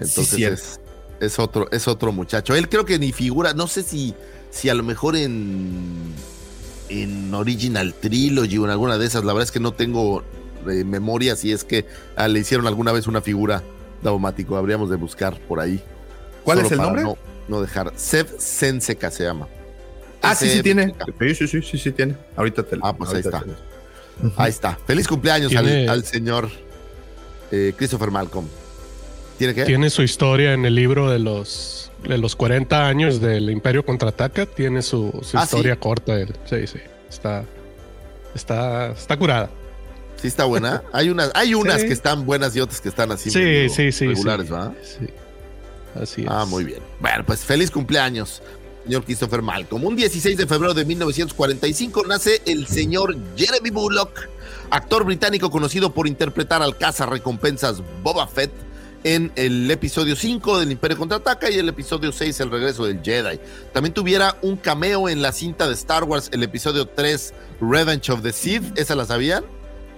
Entonces es, es otro, es otro muchacho. Él creo que ni figura, no sé si, si a lo mejor en, en Original Trilogy o en alguna de esas, la verdad es que no tengo eh, memoria si es que ah, le hicieron alguna vez una figura daumático. Habríamos de buscar por ahí. ¿Cuál Solo es el nombre? No, no dejar. Sev Senseca se llama. Ah, sí, sí tiene. Sí, sí, sí, sí, sí tiene. Ahorita te Ah, pues ahí está. Ahí está. Feliz cumpleaños al, al señor eh, Christopher Malcolm. ¿Tiene que? Tiene su historia en el libro de los, los 40 años del Imperio Contraataca. Tiene su, su Ah, historia ¿sí? corta. él. Sí, sí. Está, está, está curada. Sí está buena. Hay unas, hay unas Sí. que están buenas y otras que están así Sí, sí, sí. regulares, sí. ¿verdad? Sí. Así es. Ah, muy bien. Bueno, pues feliz cumpleaños, señor Christopher Malcolm. Un 16 de febrero de 1945 nace el señor Jeremy Bullock, actor británico conocido por interpretar al recompensas Boba Fett en el episodio 5 del Imperio Contraataca y el episodio 6 El regreso del Jedi. También tuviera un cameo en la cinta de Star Wars, el episodio 3 Revenge of the Sith, ¿esa la sabían?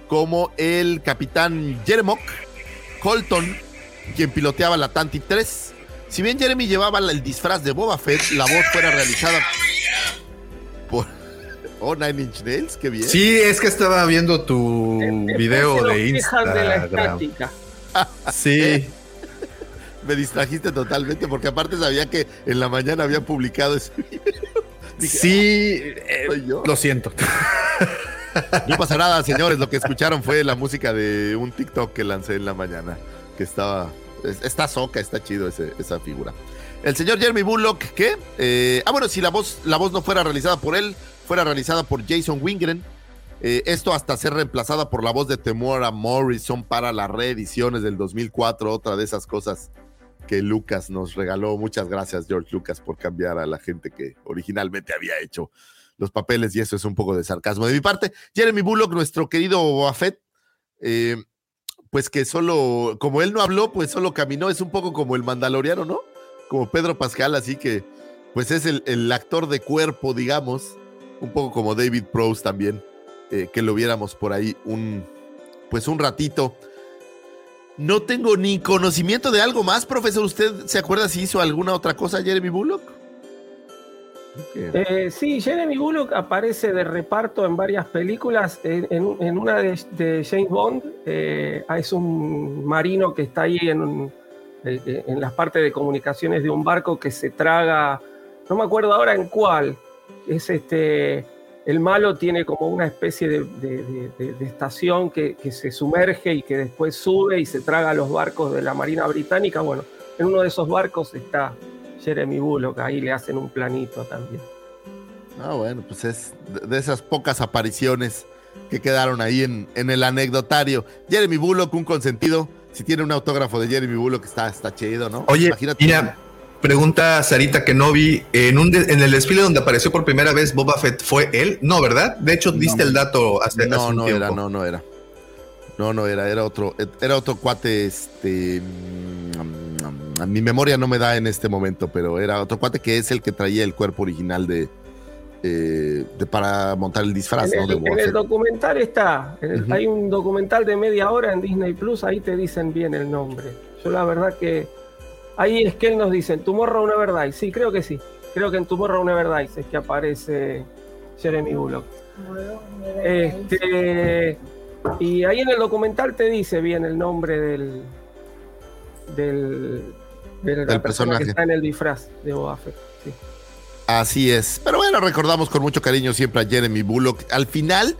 Como el capitán Jeremok Colton, quien piloteaba la Tanti 3. Si bien Jeremy llevaba el disfraz de Boba Fett, la voz fuera realizada por... *laughs* Oh, Nine Inch Nails, qué bien. Sí, es que estaba viendo tu video se de nos quejan de la Instagram. estática. Sí, Me distrajiste totalmente porque aparte sabía que en la mañana había publicado ese video. *laughs* Dije, sí, eh, ¿soy yo? lo siento. *laughs* No pasa nada, señores. Lo que escucharon fue la música de un TikTok que lancé en la mañana. Que estaba. es- Está soca, está chido ese- esa figura. El señor Jeremy Bullock, ¿qué? Eh, ah, bueno, si la voz, la voz no fuera realizada por él, fuera realizada por Jason Wingren. eh, esto hasta ser reemplazada por la voz de Temora Morrison para las reediciones del 2004. Otra de esas cosas que Lucas nos regaló. Muchas gracias, George Lucas, por cambiar a la gente que originalmente había hecho los papeles y eso es un poco de sarcasmo de mi parte. Jeremy Bullock, nuestro querido Boba Fett, eh, pues que solo, como él no habló, pues solo caminó, es un poco como el mandaloriano, ¿no? Como Pedro Pascal, así que pues es el, el actor de cuerpo, digamos, un poco como David Prowse también, eh, que lo viéramos por ahí un, pues un ratito. No tengo ni conocimiento de algo más, profesor. ¿Usted se acuerda si hizo alguna otra cosa Jeremy Bullock? Eh, sí, Jeremy Bullock aparece de reparto en varias películas. En, una de, de James Bond eh, es un marino que está ahí en, eh, en las partes de comunicaciones de un barco que se traga, no me acuerdo ahora en cuál. Es este, el malo tiene como una especie de, de- de- de- de estación que, que se sumerge y que después sube y se traga a los barcos de la Marina Británica. Bueno, en uno de esos barcos está Jeremy Bullock, ahí le hacen un planito también. Ah, bueno, pues es de- de esas pocas apariciones que quedaron ahí en, en el anecdotario. Jeremy Bullock, un consentido. Si tiene un autógrafo de Jeremy Bullock, está, está chido, ¿no? Oye, Imagínate. mira, Pregunta Sarita Kenobi, en, un de- en el desfile donde apareció por primera vez Boba Fett, ¿fue él? No, ¿verdad? De hecho, diste el dato hace, hace No, un no tiempo. era, no, no era. No, no era, era otro, era otro cuate, este, mm, mi memoria no me da en este momento, pero era otro cuate que es el que traía el cuerpo original de, eh, de para montar el disfraz, En ¿no? el, De en el documental está, en el- Ujú. hay un documental de media hora en Disney Plus, ahí te dicen bien el nombre. Yo la verdad que ahí es que él nos dice, en Tomorrow Never Dies, sí, creo que sí. Creo que en Tomorrow Never Dies es que aparece Jeremy Bullock. Este, y ahí en el documental te dice bien el nombre del del, Del persona personaje. que está en el disfraz de Boba Fett. sí. Así es. Pero bueno, recordamos con mucho cariño siempre a Jeremy Bullock. Al final,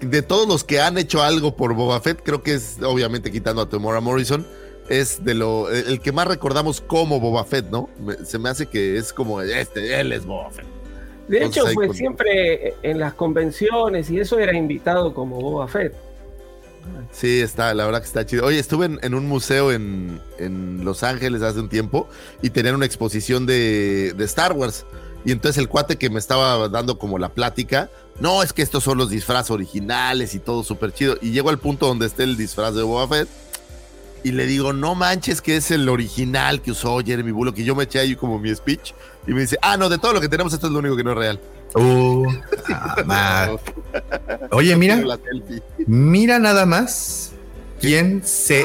de todos los que han hecho algo por Boba Fett, creo que es, obviamente quitando a Tamora Morrison, es de lo el que más recordamos como Boba Fett, ¿no? Se me hace que es como este, él es Boba Fett. De Entonces, hecho, fue con- siempre en las convenciones y eso era invitado como Boba Fett. Sí, está, la verdad que está chido. Oye, estuve en, en un museo en, en Los Ángeles hace un tiempo y tenían una exposición de, de Star Wars. Y entonces el cuate que me estaba dando como la plática, no, es que estos son los disfraces originales y todo súper chido. Y llego al punto donde esté el disfraz de Boba Fett y le digo, no manches que es el original que usó Jeremy Bullock. Y yo me eché ahí como mi speech y me dice, ah, no, de todo lo que tenemos esto es lo único que no es real. Uh, ah, ma. Oye, mira, mira nada más quién se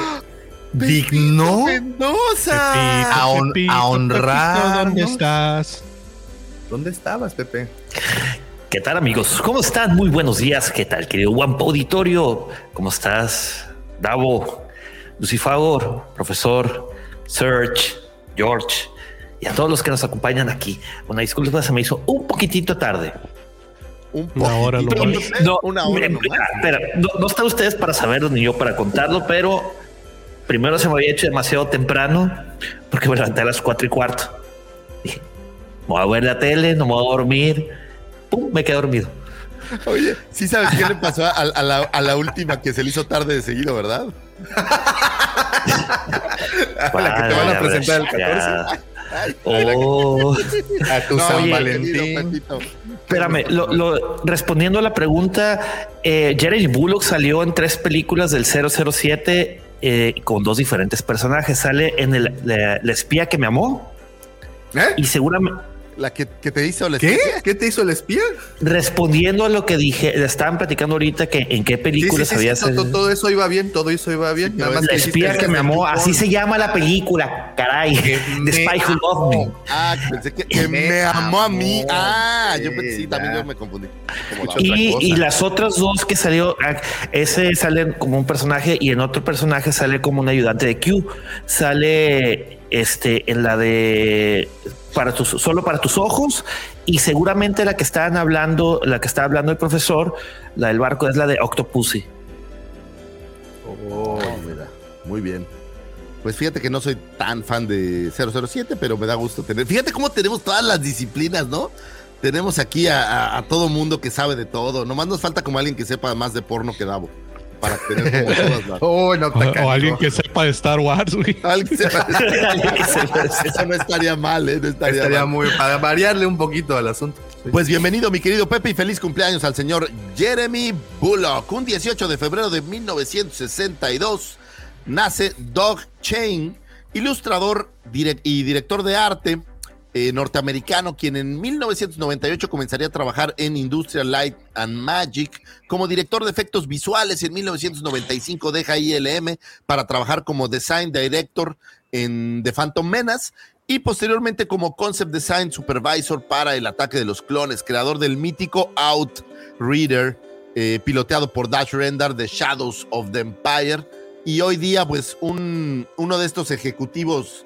dignó Mendoza. a, hon- Pepito, a honrar. Pepito, ¿Dónde estás? ¿Dónde estabas, Pepe? ¿Qué tal amigos? ¿Cómo están? Muy buenos días. ¿Qué tal, querido Wampa Auditorio? ¿Cómo estás? Davo, Lucifagor, profesor, Serge, George y a todos los que nos acompañan aquí. Una disculpa, se me hizo un poquitito tarde. Un Una hora. ¿eh? No, una hora me- nomás. espera, no, no están ustedes para saberlo ni yo para contarlo, pero primero se me había hecho demasiado temprano porque me levanté a las cuatro y cuarto. Dije, me voy a ver la tele, no me voy a dormir. Pum, me quedé dormido. Oye, sí sabes qué le *laughs* pasó a, a la, a la última que se le hizo tarde de seguido, ¿verdad? *laughs* la que te van a presentar el 14. ya. Ay, Oh, A tu *laughs* no, San oye, Valentín. espérame, lo- lo- respondiendo a la pregunta, eh, Jeremy Bullock salió en tres películas del 007 eh, con dos diferentes personajes. Sale en el, la, la espía que me amó ¿Eh? y seguramente La que, que te hizo la ¿Qué? ¿Qué te hizo el espía? respondiendo a lo que dije, le estaban platicando ahorita que en qué Sí, sí, películas sí, sí, había todo, salido. todo- todo eso iba bien, todo eso iba bien. Sí, nada pero más La hiciste espía el que me amó, así se llama la película, caray. Que *laughs* The Spy Who Loved Me. Ah, pensé que, que Me me amó a mí. Ah, yo pensé, sí, también yo me confundí. Como la Otra Y, cosa. y las otras dos que salió, ah, ese sale como un personaje y en otro personaje sale como un ayudante de Q. Sale este en la de para tus solo para tus ojos y seguramente la que estaban hablando, la que está hablando el profesor, la del barco es la de Octopussy. Oh, mira, muy bien. Pues fíjate que no soy tan fan de 007, pero me da gusto tener. Fíjate cómo tenemos todas las disciplinas, ¿no? Tenemos aquí a, a- a todo mundo que sabe de todo. Nomás nos falta como alguien que sepa más de porno que Davo. Para tener como *laughs* todas las. Oh, no, O, alguien que sepa de Star Wars, güey. *laughs* Alguien que sepa- *laughs* Eso no estaría mal, ¿eh? No estaría, Estaría mal. muy para variarle un poquito al asunto. Pues bienvenido, mi querido Pepe, y feliz cumpleaños al señor Jeremy Bullock. Un 18 de febrero de 1962 nace Doug Chain, ilustrador direc- y director de arte eh, norteamericano, quien en 1998 comenzaría a trabajar en Industrial Light and Magic como director de efectos visuales. En 1995 deja ILM para trabajar como design director en The Phantom Menace y posteriormente como concept design supervisor para el ataque de los clones, creador del mítico Outrider, eh, piloteado por Dash Rendar de Shadows of the Empire. Y hoy día, pues, un, uno de estos ejecutivos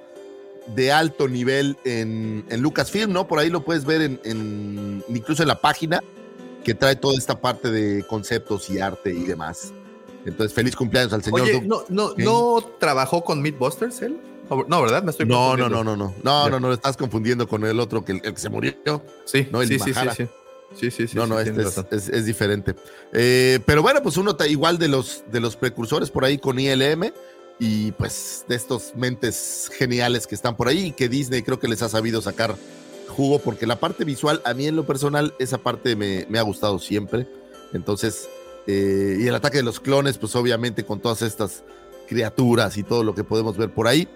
de alto nivel en, en Lucasfilm, ¿no? Por ahí lo puedes ver en, en- incluso en la página que trae toda esta parte de conceptos y arte y demás. Entonces, feliz cumpleaños al señor Oye. ¿no, no. ¿no trabajó con Meatbusters él? No, ¿verdad? Me estoy No, no, no, no, no, no, no, no, lo estás confundiendo con el otro que el, que se murió. Sí, No, el sí, sí, sí, sí. Sí, sí, sí. no, sí, no, este es, es- es diferente. Eh, pero bueno, pues uno igual de los, de los precursores por ahí con ILM. Y pues de estos mentes geniales que están por ahí y que Disney creo que les ha sabido sacar jugo porque la parte visual, a mí en lo personal, esa parte me, ha gustado siempre. Entonces, eh, y el ataque de los clones, pues obviamente con todas estas criaturas y todo lo que podemos ver por ahí,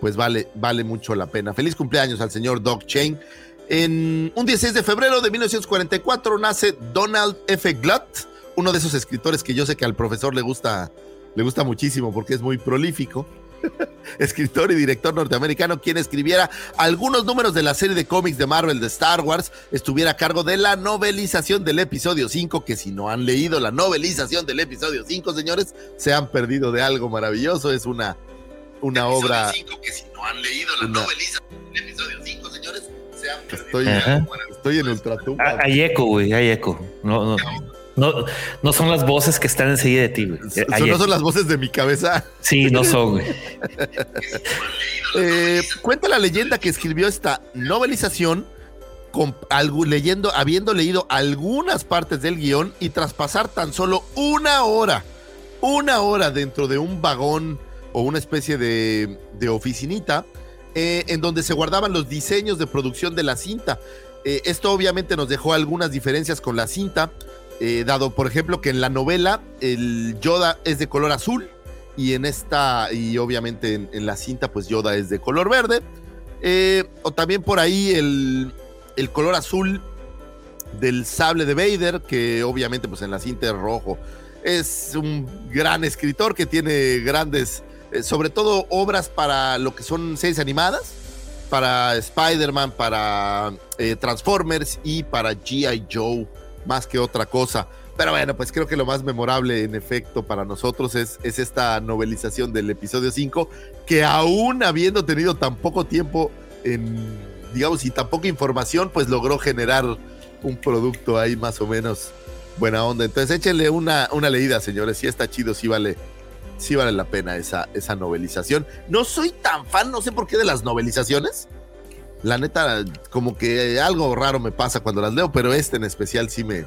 pues vale, vale mucho la pena. Feliz cumpleaños al señor Doc Chain. En un 16 de febrero de 1944 nace Donald F. Glutt, uno de esos escritores que yo sé que al profesor le gusta, le gusta muchísimo porque es muy prolífico. *laughs* escritor y director norteamericano, quien escribiera algunos números de la serie de cómics de Marvel de Star Wars, estuviera a cargo de la novelización del episodio 5, que si no han leído la novelización del episodio 5, señores, se han perdido de algo maravilloso, es una, una obra... que si no han leído la novelización del episodio 5, señores, se han perdido estoy, estoy en ultratumba. Hay eco, güey, hay eco. No, no. No, no son las voces que están enseguida de ti, güey. no son las voces de mi cabeza. Sí, no son, güey. *laughs* Eh, cuenta la leyenda que escribió esta novelización con algo, leyendo, habiendo leído algunas partes del guion y tras pasar tan solo una hora, una hora dentro de un vagón o una especie de, de oficinita, eh, en donde se guardaban los diseños de producción de la cinta. Eh, esto obviamente nos dejó algunas diferencias con la cinta, eh, dado por ejemplo que en la novela el Yoda es de color azul y en esta, y obviamente en, la cinta pues Yoda es de color verde, eh, o también por ahí el, el, color azul del sable de Vader, que obviamente pues en la cinta es rojo. Es un gran escritor que tiene grandes, eh, sobre todo obras para lo que son series animadas, para Spider-Man, para Transformers y para GI Joe más que otra cosa. Pero bueno, pues creo que lo más memorable en efecto para nosotros es, es esta novelización del episodio 5, que aún habiendo tenido tan poco tiempo en, digamos, y tan poca información, pues logró generar un producto ahí más o menos buena onda. Entonces échenle una, una leída, señores, si está chido, sí vale, sí vale la pena esa, esa novelización. No soy tan fan, no sé por qué de las novelizaciones la neta, como que algo raro me pasa cuando las leo, pero este en especial sí me,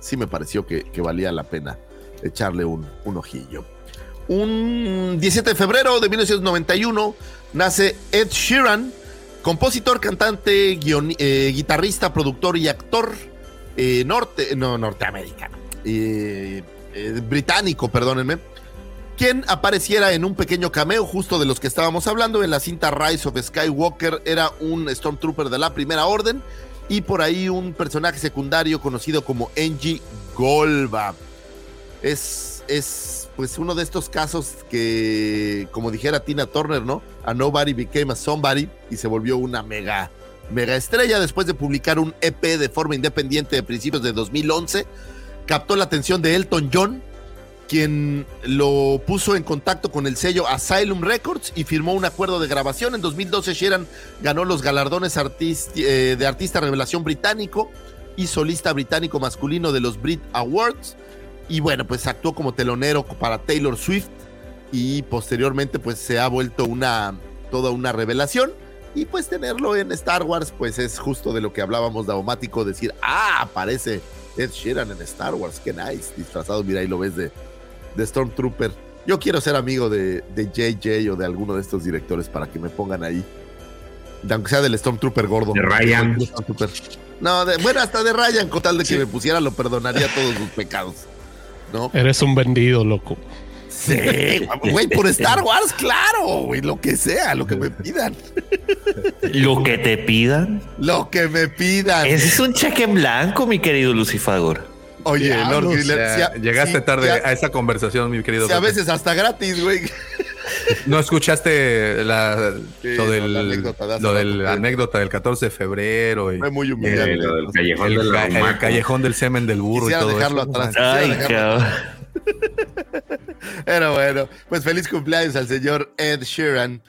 sí me pareció que, valía la pena echarle un, un, ojillo. Un 17 de febrero de 1991 nace Ed Sheeran, compositor, cantante, eh, guitarrista, productor y actor eh, norte, no, norteamericano, eh, británico, perdónenme quien apareciera en un pequeño cameo justo de los que estábamos hablando en la cinta Rise of Skywalker era un Stormtrooper de la Primera Orden y por ahí un personaje secundario conocido como Engie Golba. Es, es pues uno de estos casos que, como dijera Tina Turner, ¿no? A nobody became a somebody y se volvió una mega, mega estrella después de publicar un EP de forma independiente de principios de 2011. Captó la atención de Elton John quien lo puso en contacto con el sello Asylum Records y firmó un acuerdo de grabación. En 2012 Sheeran ganó los galardones eh, de Artista Revelación Británico y Solista Británico Masculino de los Brit Awards. Y bueno, pues actuó como telonero para Taylor Swift y posteriormente pues se ha vuelto una toda una revelación. Y pues tenerlo en Star Wars pues es justo de lo que hablábamos de Automático, decir, ah, aparece Ed Sheeran en Star Wars, qué nice, disfrazado, mira, ahí lo ves de, de Stormtrooper. Yo quiero ser amigo de, de JJ o de alguno de estos directores para que me pongan ahí. Aunque sea del Stormtrooper gordo. De Ryan. No, bueno, hasta de Ryan, con tal de que me pusiera, lo perdonaría todos sus pecados. ¿No? Eres un vendido, loco. Sí, güey, por Star Wars, claro, güey, lo que sea, lo que me pidan. Lo que te pidan. Lo que me pidan. Ese es un cheque en blanco, mi querido Lucifagor. Oye, Lord llegaste tarde a esa conversación, mi querido. Si a veces hasta gratis, güey. *laughs* ¿No escuchaste la, lo del, la anécdota, del 14 de febrero? Fue muy humillante. El, callejón, el, callejón del semen del burro y todo dejarlo atrás. Ay, *laughs* Pero bueno, pues feliz cumpleaños al señor Ed Sheeran.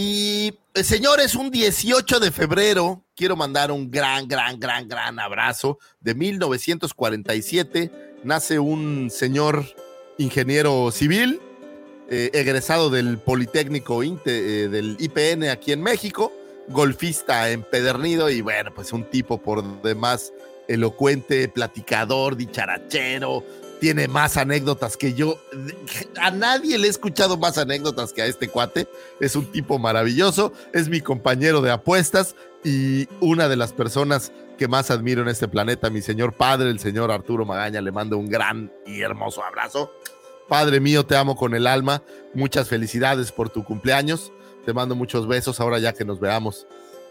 Y eh, señores, un 18 de febrero quiero mandar un gran, gran, gran, gran abrazo. De 1947 nace un señor ingeniero civil, eh, egresado del Politécnico eh, del IPN aquí en México, golfista empedernido y bueno, pues un tipo por demás elocuente, platicador, dicharachero, tiene más anécdotas que yo. A nadie le he escuchado más anécdotas que a este cuate. Es un tipo maravilloso, es mi compañero de apuestas y una de las personas que más admiro en este planeta, mi señor padre, el señor Arturo Magaña. Le mando un gran y hermoso abrazo. Padre mío, te amo con el alma. Muchas felicidades por tu cumpleaños. Te mando muchos besos ahora ya que nos veamos.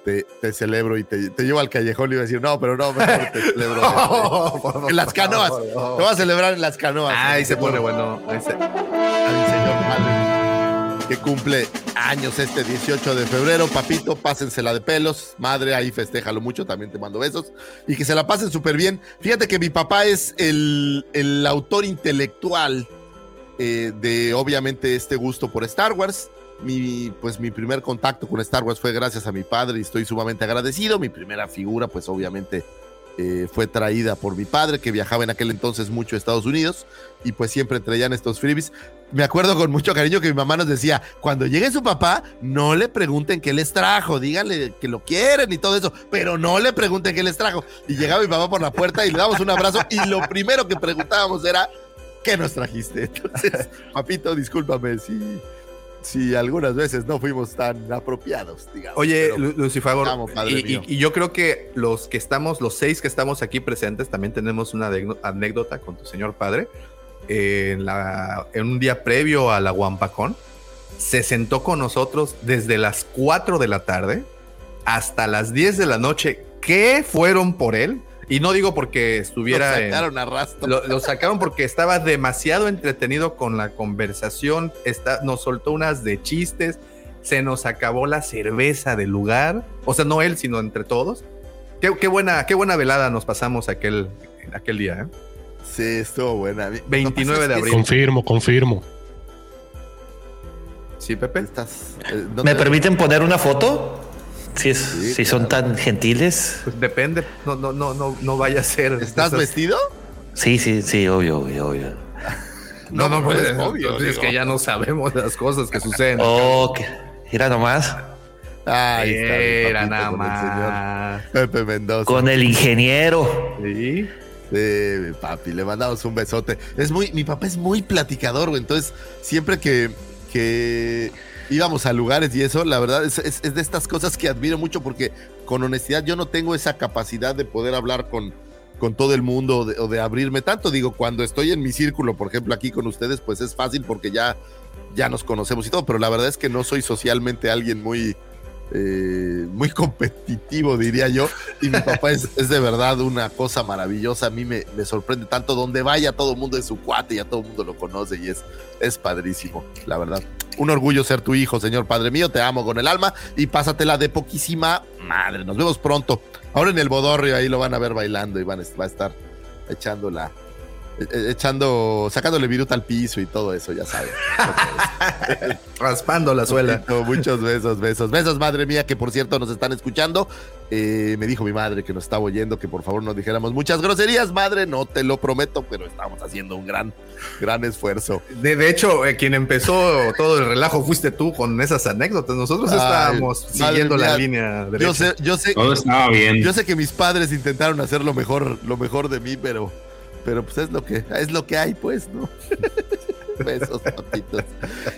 Te, te celebro y te, te llevo al callejón y iba a decir, no, pero no, mejor te *laughs* celebro *laughs* en las canoas. Te voy a celebrar en las canoas. Ahí se pone bueno. Ahí se- A mi señor padre, que cumple años este 18 de febrero. Papito, pásensela de pelos. Madre, ahí festéjalo mucho, también te mando besos. Y que se la pasen súper bien. Fíjate que mi papá es el, el autor intelectual eh, de, obviamente, este gusto por Star Wars. Mi, pues mi primer contacto con Star Wars fue gracias a mi padre y estoy sumamente agradecido. Mi primera figura, pues obviamente eh, fue traída por mi padre, que viajaba en aquel entonces mucho a Estados Unidos y pues siempre traían estos freebies. Me acuerdo con mucho cariño que mi mamá nos decía, cuando llegue su papá, no le pregunten qué les trajo, díganle que lo quieren y todo eso, pero no le pregunten qué les trajo. Y llegaba mi papá por la puerta y le damos un abrazo y lo primero que preguntábamos era, ¿qué nos trajiste? Entonces, *laughs* papito, discúlpame si, si algunas veces no fuimos tan apropiados, digamos. Oye, Lucifagor, y, y- y yo creo que los que estamos, los seis que estamos aquí presentes, también tenemos una anécdota con tu señor padre. En, la, en un día previo a la Wampacón, se sentó con nosotros desde las 4 de la tarde hasta las 10 de la noche, que fueron por él. Y no digo porque estuviera en- sacaron a rastro. lo, lo sacaron porque estaba demasiado entretenido con la conversación. Está, nos soltó unas de chistes. Se nos acabó la cerveza del lugar. O sea, no él, sino entre todos. Qué, qué buena, qué buena velada nos pasamos aquel, aquel día. ¿eh? Sí, estuvo buena. 29 de abril. Confirmo, confirmo. Sí, Pepe. Estás, eh, ¿Me te- permiten poner una foto? Si, es- si son tan gentiles. Pues depende. No, no, no, no, no vaya a ser. ¿Estás esas- vestido? Sí, sí, sí, obvio, obvio, obvio. *laughs* No, no, pues, pues, obvio, entonces es digo. que ya no sabemos las cosas que suceden. Oh, que- mira nomás. Ahí está. Era nada con el señor más. Pepe Mendoza. Con el ingeniero. Sí. Sí, mi papi, le mandamos un besote. Es muy, mi papá es muy platicador, güey. Entonces, siempre que, que íbamos a lugares y eso, la verdad es, es- de estas cosas que admiro mucho porque con honestidad yo no tengo esa capacidad de poder hablar con, con todo el mundo o de, o de abrirme tanto. Digo, cuando estoy en mi círculo, por ejemplo, aquí con ustedes, pues es fácil porque ya, ya nos conocemos y todo, pero la verdad es que no soy socialmente alguien muy, eh, muy *laughs* competitivo, diría yo. Y mi papá es, de verdad una cosa maravillosa. A mí me, sorprende tanto. Donde vaya, todo el mundo es su cuate y a todo el mundo lo conoce y es, es padrísimo, la verdad. Un orgullo ser tu hijo, señor Padre mío. Te amo con el alma y pásatela de poquísima madre. Nos vemos pronto. Ahora en el Bodorrio, ahí lo van a ver bailando y van va a estar echando la. E- e- Echando, sacándole viruta al piso y todo eso, ya saben. *laughs* Raspando la suela. Muchos besos, besos, besos, madre mía, que por cierto nos están escuchando. Eh, me dijo mi madre que nos estaba oyendo que por favor no dijéramos muchas groserías, madre, no te lo prometo, pero estamos haciendo un gran, gran esfuerzo. De, de hecho, eh, quien empezó todo el relajo fuiste tú con esas anécdotas. Nosotros Ay, estábamos siguiendo la línea Yo derecha. sé, yo sé, Todo estaba bien. yo sé que mis padres intentaron hacer lo mejor, lo mejor de mí, pero, pero pues es lo que, es lo que hay, pues, ¿no? *laughs* Besos, papitos.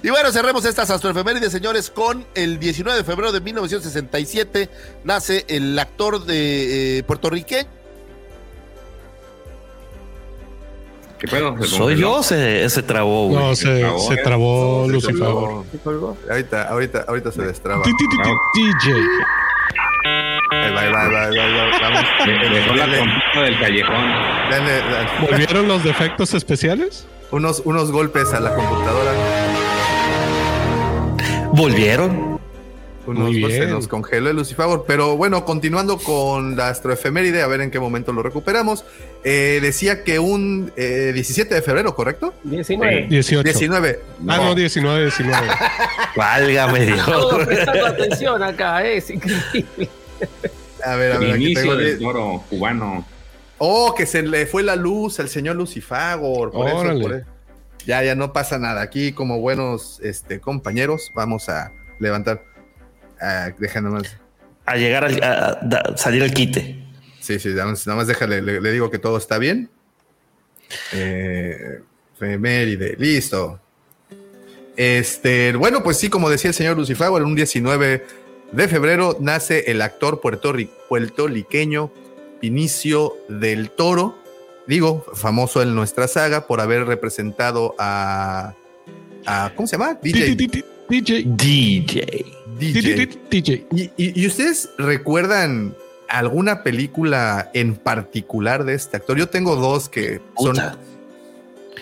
Y bueno, cerremos estas astroefemérides, señores, con el 19 de febrero de 1967 nace el actor de eh, puertorriqueño. ¿Qué pedo? ¿Se Soy yo, se, se trabó, güey. No, se, trabó, se ¿eh? trabó Lucifer. Ahorita, ahorita, ahorita se destraba. DJ. Ahí va, ahí va, ahí va, ahí va, ahí va, vamos. *laughs* De- Dejó la trompeta del callejón. dale, dale. ¿Volvieron los defectos especiales? Unos, unos golpes a la computadora. Volvieron. Unos Muy golpes, se bien. nos congeló el Lucifagor. Pero bueno, continuando con la astroefeméride, a ver en qué momento lo recuperamos. Eh, decía que un eh, 17 de febrero, ¿correcto? 19. 18. 19. Ah, no, 19, 19. *laughs* Válgame Dios. Todo prestando atención acá, eh, es increíble. A ver, a El ver, aquí inicio tengo del de- toro cubano. Oh, que se le fue la luz al señor Lucifagor. Por eso, por eso. Ya, ya no pasa nada. Aquí, como buenos este, compañeros, vamos a levantar. Ah, deja nomás. A llegar al, a, salir al quite. Sí, sí, nada más, nada más déjale, le, le digo que todo está bien. Eh, listo. Este, bueno, pues sí, como decía el señor Lucifer, en un 19 de febrero nace el actor puertorri- puertorriqueño Vinicio del Toro, digo, famoso en nuestra saga por haber representado a, a ¿cómo se llama? DJ. DJ. DJ. DJ. DJ. ¿Y, y- y ustedes recuerdan alguna película en particular de este actor? Yo tengo dos que son Puta.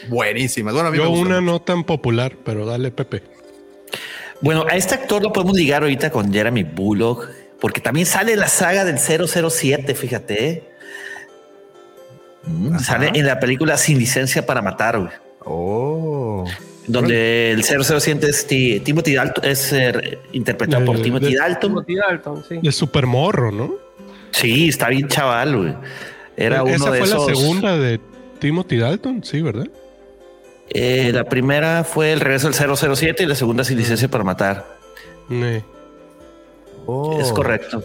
buenísimas. Bueno, a mí me Yo una mucho. no tan popular, pero dale, Pepe. Bueno, a este actor lo podemos ligar ahorita con Jeremy Bullock, porque también sale en la saga del 007, fíjate. Mm, Ajá. sale en la película Sin licencia para matar, güey. Donde el 007 es Ti- Timothy Dalton, es eh, interpretado por Timothy Dalton. Timothy Dalton, sí. De super morro, ¿no? Sí, está bien chaval, güey. Era Esa uno de fue esos. la segunda de Timothy Dalton, sí, ¿verdad? Eh, la primera fue el regreso del 007 y la segunda sin licencia para matar. Eh, Oh. Es correcto.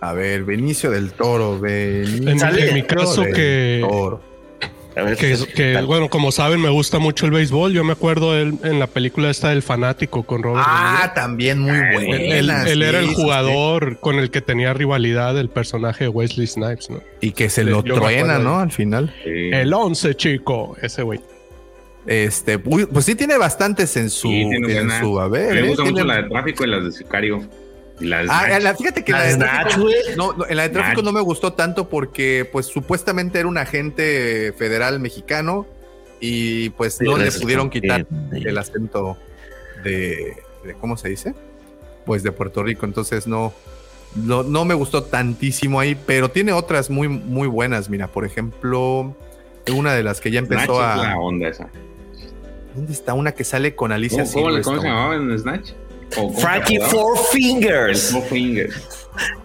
A ver, Benicio del Toro. Benicio En, en mi caso del que, Toro. Que, bueno, como saben, me gusta mucho el béisbol. Yo me acuerdo él en la película esta del fanático con Robert Ah, también muy Él, buena. él- él era el sí, sí, jugador con el que tenía rivalidad el personaje de Wesley Snipes, ¿no? Y que se Yo lo acuerdo truena, ¿no? Al final. Sí. El 11, chico, ese güey. Este, pues sí tiene bastantes en su, Sí, tiene en su haber. Me ¿eh? gusta mucho Tiene- la de tráfico y las de Sicario. Las Ah, la- fíjate que la de tráfico, no, no, en la de tráfico no me gustó tanto porque, pues, supuestamente era un agente federal mexicano y pues Sí, no le pudieron quitar el acento de, de- ¿cómo se dice? Pues de Puerto Rico. Entonces no, no, no me gustó tantísimo ahí, pero tiene otras muy, muy buenas. Mira, por ejemplo, una de las que ya Snatch empezó es a. la onda esa. ¿Dónde está una que sale con Alicia ¿Cómo, cómo, se llamaba en Snatch? ¿O cómo se Frankie? Four Fingers. Four Fingers.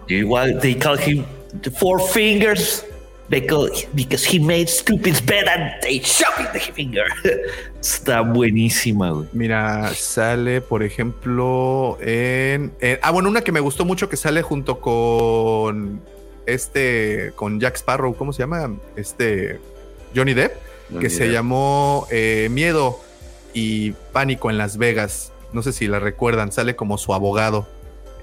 Igual, they call him the Four Fingers because, because he made stupid bed and they shot him the finger. *laughs* Está buenísima, güey. Mira, sale, por ejemplo, en, en- Ah, bueno, una que me gustó mucho que sale junto con este, con Jack Sparrow, ¿cómo se llama? Este, Johnny Depp, que se llamó eh, Miedo y Pánico en Las Vegas. No sé si la recuerdan, sale como su abogado.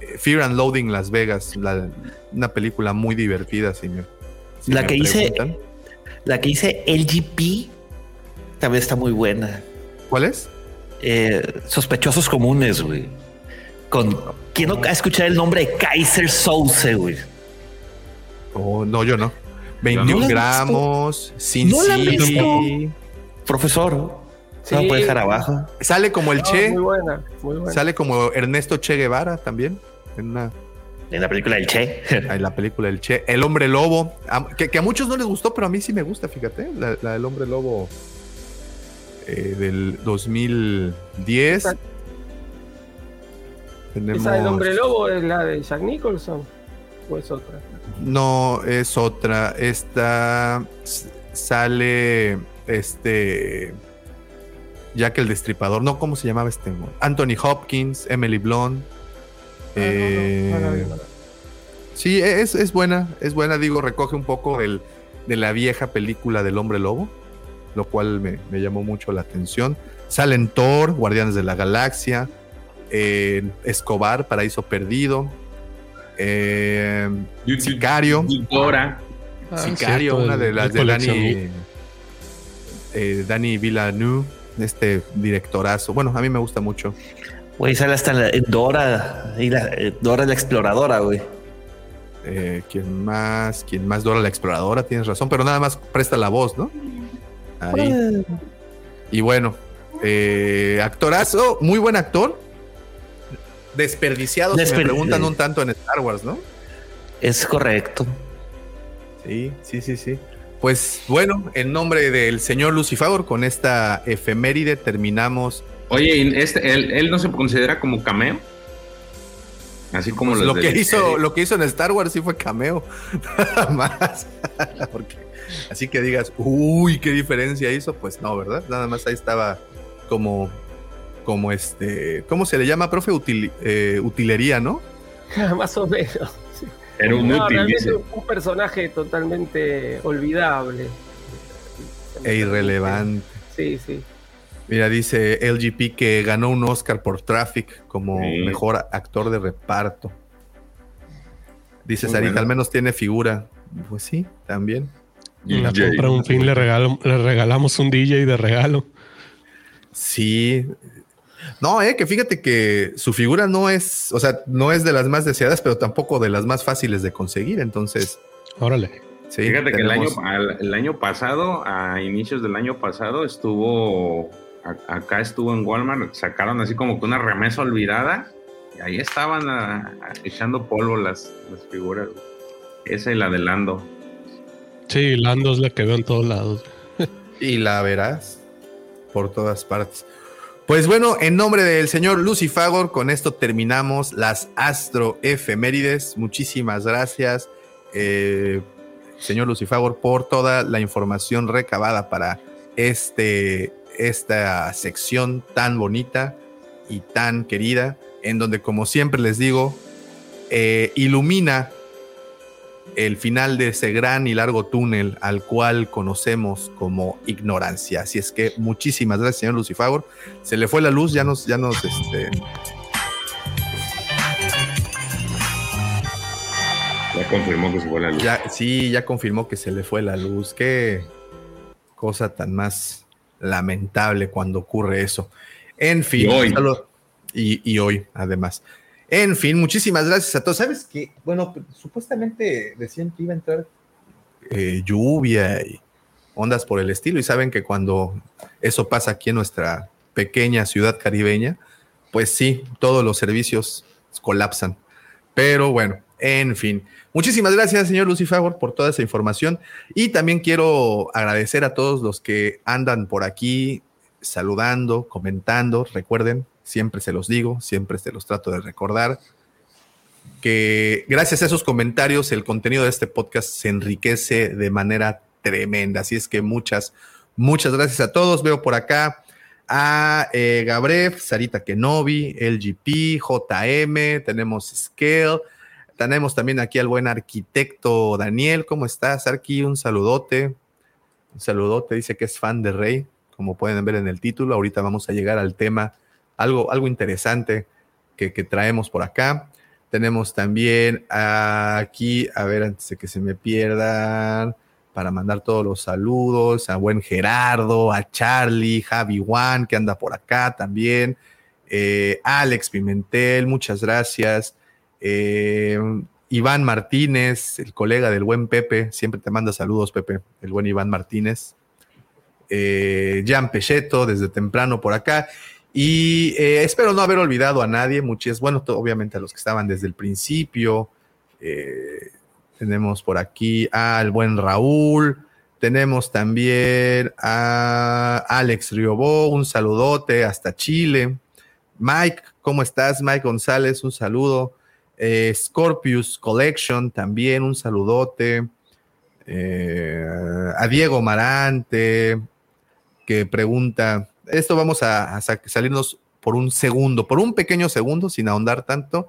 Eh, Fear and Loading Las Vegas, la- una película muy divertida, señor. Si La me que hice-. La que dice LGP también está muy buena. ¿Cuál es? Eh, sospechosos comunes, güey. Con ¿Quién no ha escuchado el nombre de Kaiser Souse, güey? Oh, no, yo no. 21 ¿No la has gramos, Sin ¿No? Profesor, Sí. ¿no puede dejar abajo? Sale como el No, Che, Muy buena, muy buena. sale como Ernesto Che Guevara también. En, una, En la película del Che. *laughs* en la película El Che. El Hombre Lobo, a- que, que a muchos no les gustó, pero a mí sí me gusta, fíjate. La, la del Hombre Lobo eh, del 2010. Esa- Tenemos, ¿Esa del hombre lobo es la de Jack Nicholson? ¿O es otra? No, es otra. Esta sale este. Jack el Destripador. No, ¿cómo se llamaba este? Anthony Hopkins, Emily Blunt. Ah, no, no, no la vi, eh. Sí, es, es buena, es buena, digo, recoge un poco del, de la vieja película del hombre lobo, lo cual me, me llamó mucho la atención. Salen Thor, Guardianes de la Galaxia, eh, Escobar, Paraíso Perdido, eh, Sicario, Dora. Ah, Sicario, cierto, una el- de el las de Dani, eh, Dani Villeneuve, este directorazo. Bueno, a mí me gusta mucho. Güey, sale hasta la- en Dora, y la, eh, Dora la exploradora, güey. Eh, ¿Quién más? ¿Quién más? Dora la Exploradora, tienes razón, pero nada más presta la voz, ¿no? Ahí. Y bueno, eh, actorazo, muy buen actor. Desperdiciado, si me Desper- preguntan eh. un tanto en Star Wars, ¿no? Es correcto. Sí, sí, sí, sí. Pues bueno, en nombre del señor Lucifer, con esta efeméride terminamos Oye, ¿y este, él, él no se considera como cameo. Así como los lo que hizo, lo que hizo en Star Wars sí fue cameo. *laughs* Nada más. *laughs* Porque, así que digas, uy, qué diferencia hizo, pues no, ¿verdad? Nada más ahí estaba como, como este, ¿cómo se le llama, profe? Util- eh, utilería, ¿no? *laughs* Más o menos. Era un No, útil, dice. un personaje totalmente olvidable. e irrelevante. Sí, sí. Mira, dice LGP que ganó un Oscar por Traffic como Sí. mejor actor de reparto. Dice Muy Sarita, bueno. al menos tiene figura. Pues sí, también. Y la DJ. compra un fin le, regalo- le regalamos un DJ de regalo. Sí. No, eh, que fíjate que su figura no es, o sea, no es de las más deseadas, pero tampoco de las más fáciles de conseguir. Entonces, Órale. sí. Fíjate que el año, el año pasado, a inicios del año pasado, estuvo, a- acá estuvo en Walmart, sacaron así como que una remesa olvidada, y ahí estaban echando polvo las, las figuras. Esa y la de Lando. Sí, Lando es la que veo en todos lados. Y la verás por todas partes. Pues bueno, en nombre del señor Lucifagor, con esto terminamos las Astro Efemérides. Muchísimas gracias, eh, señor Lucifagor, por toda la información recabada para este, esta sección tan bonita y tan querida, en donde, como siempre les digo, eh, ilumina el final de ese gran y largo túnel al cual conocemos como ignorancia. Así es que muchísimas gracias, señor Lucifagor. Se le fue la luz, ya nos, ya nos, este, Ya confirmó que se fue la luz. ya, sí, ya confirmó que se le fue la luz. Qué cosa tan más lamentable cuando ocurre eso. En fin, Y hoy. solo- y, y hoy, además. En fin, muchísimas gracias a todos. ¿Sabes qué? Bueno, supuestamente decían que iba a entrar eh, lluvia y ondas por el estilo. Y saben que cuando eso pasa aquí en nuestra pequeña ciudad caribeña, pues sí, todos los servicios colapsan. Pero bueno, en fin. Muchísimas gracias, señor Lucifagor, por toda esa información. Y también quiero agradecer a todos los que andan por aquí saludando, comentando. Recuerden, siempre se los digo, siempre se los trato de recordar que gracias a esos comentarios el contenido de este podcast se enriquece de manera tremenda. Así es que muchas, muchas gracias a todos. Veo por acá a eh, Gabrev, Sarita Kenobi, LGP, JM, tenemos Scale, tenemos también aquí al buen arquitecto Daniel. ¿Cómo estás, Arqui? Un saludote. Un saludote, dice que es fan de Rey, como pueden ver en el título. Ahorita vamos a llegar al tema, algo, algo interesante que, que traemos por acá. Tenemos también aquí, a ver, antes de que se me pierdan, para mandar todos los saludos, a buen Gerardo, a Charlie, Javi Juan, que anda por acá también, eh, Alex Pimentel, muchas gracias. Eh, Iván Martínez, el colega del buen Pepe, siempre te manda saludos, Pepe, el buen Iván Martínez. Eh, Jan Pecheto, desde temprano por acá. Y eh, espero no haber olvidado a nadie, muchas, bueno, obviamente a los que estaban desde el principio. Eh, tenemos por aquí al buen Raúl. Tenemos también a Alex Riobó, un saludote hasta Chile. Mike, ¿cómo estás? Mike González, un saludo. Eh, Scorpius Collection, también un saludote. Eh, a Diego Marante, que pregunta, esto vamos a, a sa- salirnos por un segundo, por un pequeño segundo, sin ahondar tanto.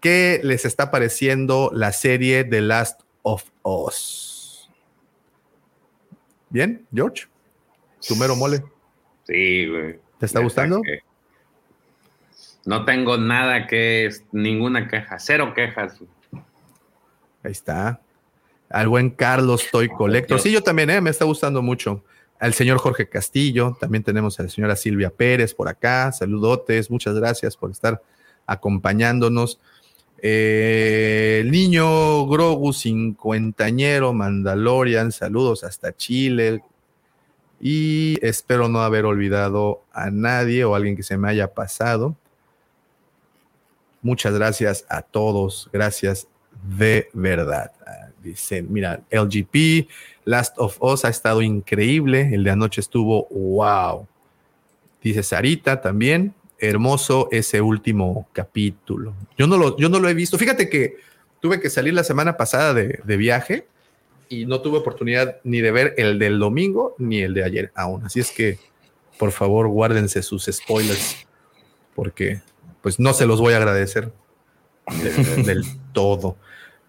¿Qué les está pareciendo la serie The Last of Us? ¿Bien, George? ¿Tu mero mole? Sí, güey. ¿Te está gustando? que- No tengo nada que, ninguna queja, cero quejas. Ahí está. Al buen Carlos Toy Collector. Sí, yo también, ¿eh? me está gustando mucho. Al señor Jorge Castillo, también tenemos a la señora Silvia Pérez por acá. Saludotes, muchas gracias por estar acompañándonos. Eh, el niño Grogu cincuentañero Mandalorian, saludos hasta Chile. Y espero no haber olvidado a nadie o alguien que se me haya pasado. Muchas gracias a todos, gracias de verdad. Dicen, mira, LGP, Last of Us ha estado increíble, el de anoche estuvo wow. Dice Sarita también, hermoso ese último capítulo. Yo no lo, yo no lo he visto. Fíjate que tuve que salir la semana pasada de, viaje y no tuve oportunidad ni de ver el del domingo ni el de ayer aún. Así es que, por favor, guárdense sus spoilers porque pues no se los voy a agradecer de- de- del todo.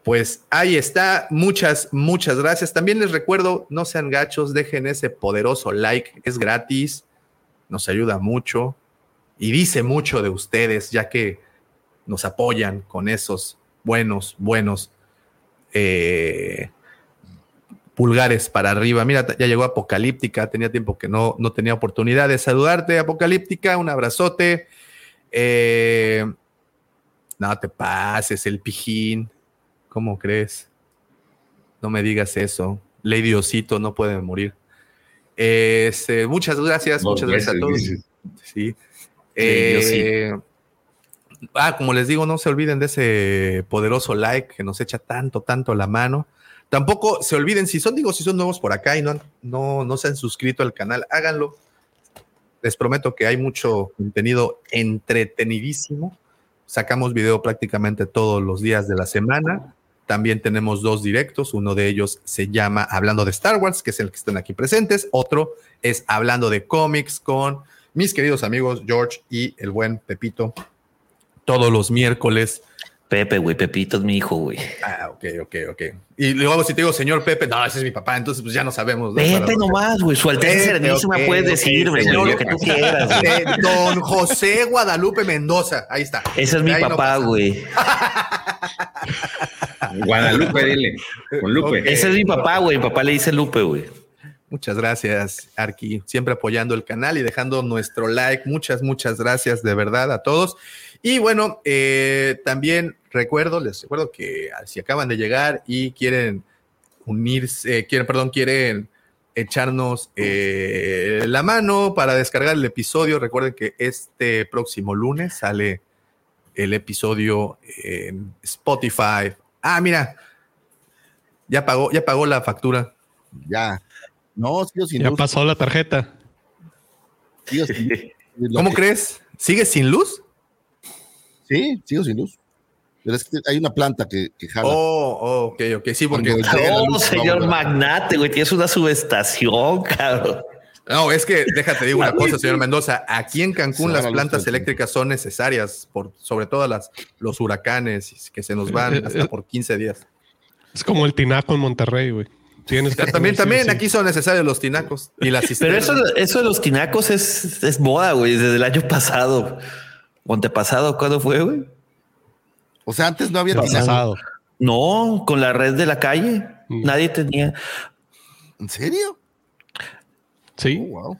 Pues ahí está. Muchas, muchas gracias. También les recuerdo, no sean gachos, dejen ese poderoso like. Es gratis, nos ayuda mucho y dice mucho de ustedes, ya que nos apoyan con esos buenos, buenos eh, pulgares para arriba. Mira, ya llegó Apocalíptica, tenía tiempo que no, no tenía oportunidad de saludarte, Apocalíptica, un abrazote. Eh, no te pases, el pijín. ¿Cómo crees? No me digas eso. Lady Osito no puede morir. Este, muchas gracias, muchas gracias a todos. Sí. Eh, ah, como les digo, no se olviden de ese poderoso like que nos echa tanto, tanto la mano. Tampoco se olviden, si son, digo, si son nuevos por acá y no, no, no se han suscrito al canal, háganlo. Les prometo que hay mucho contenido entretenidísimo. Sacamos video prácticamente todos los días de la semana. También tenemos dos directos. Uno de ellos se llama Hablando de Star Wars, que es el que están aquí presentes. Otro es Hablando de cómics con mis queridos amigos George y el buen Pepito. Todos los miércoles Pepe, güey, Pepito es mi hijo, güey. Ah, ok, ok, ok. Y luego si te digo señor Pepe, no, ese es mi papá, entonces pues ya no sabemos. Pepe nomás, güey, su alteza serenísima okay, puedes decir, güey, lo que tú quieras. Güey. Don José Guadalupe Mendoza, ahí está. Ese es mi papá, no güey. *laughs* *laughs* Guadalupe, dile, con Lupe. Okay. Ese es mi papá, güey, mi papá le dice Lupe, güey. Muchas gracias, Arki. Siempre apoyando el canal y dejando nuestro like. Muchas, muchas gracias de verdad a todos. Y bueno, eh, también recuerdo, les recuerdo que si acaban de llegar y quieren unirse, quieren, perdón, quieren echarnos eh, la mano para descargar el episodio, recuerden que este próximo lunes sale el episodio en Spotify. Ah, mira, ya pagó, ya pagó la factura. Ya. No, sigo sin ya luz. pasó la tarjeta. Sigo sin luz. *laughs* ¿Cómo crees? ¿Sigues sin luz? Sí, sigo sin luz. Pero es que hay una planta que, que jala. Oh, oh, ok, ok. Sí, porque. No, señor magnate, güey, tienes una subestación, cabrón. No, es que déjate digo *laughs* una cosa, señor Mendoza. Aquí en Cancún las plantas eléctricas son necesarias, por, sobre todo las, los huracanes que se nos van hasta por 15 días. Es como el tinaco en Monterrey, güey. Tienes que también, también aquí son necesarios los tinacos y las *laughs* Pero eso, eso de los tinacos es, es moda, güey, desde el año pasado. ¿O antepasado? ¿Cuándo fue, güey? O sea, antes no había Pasado. No, con la red de la calle. Mm. Nadie tenía. ¿En serio? Sí. Oh, wow.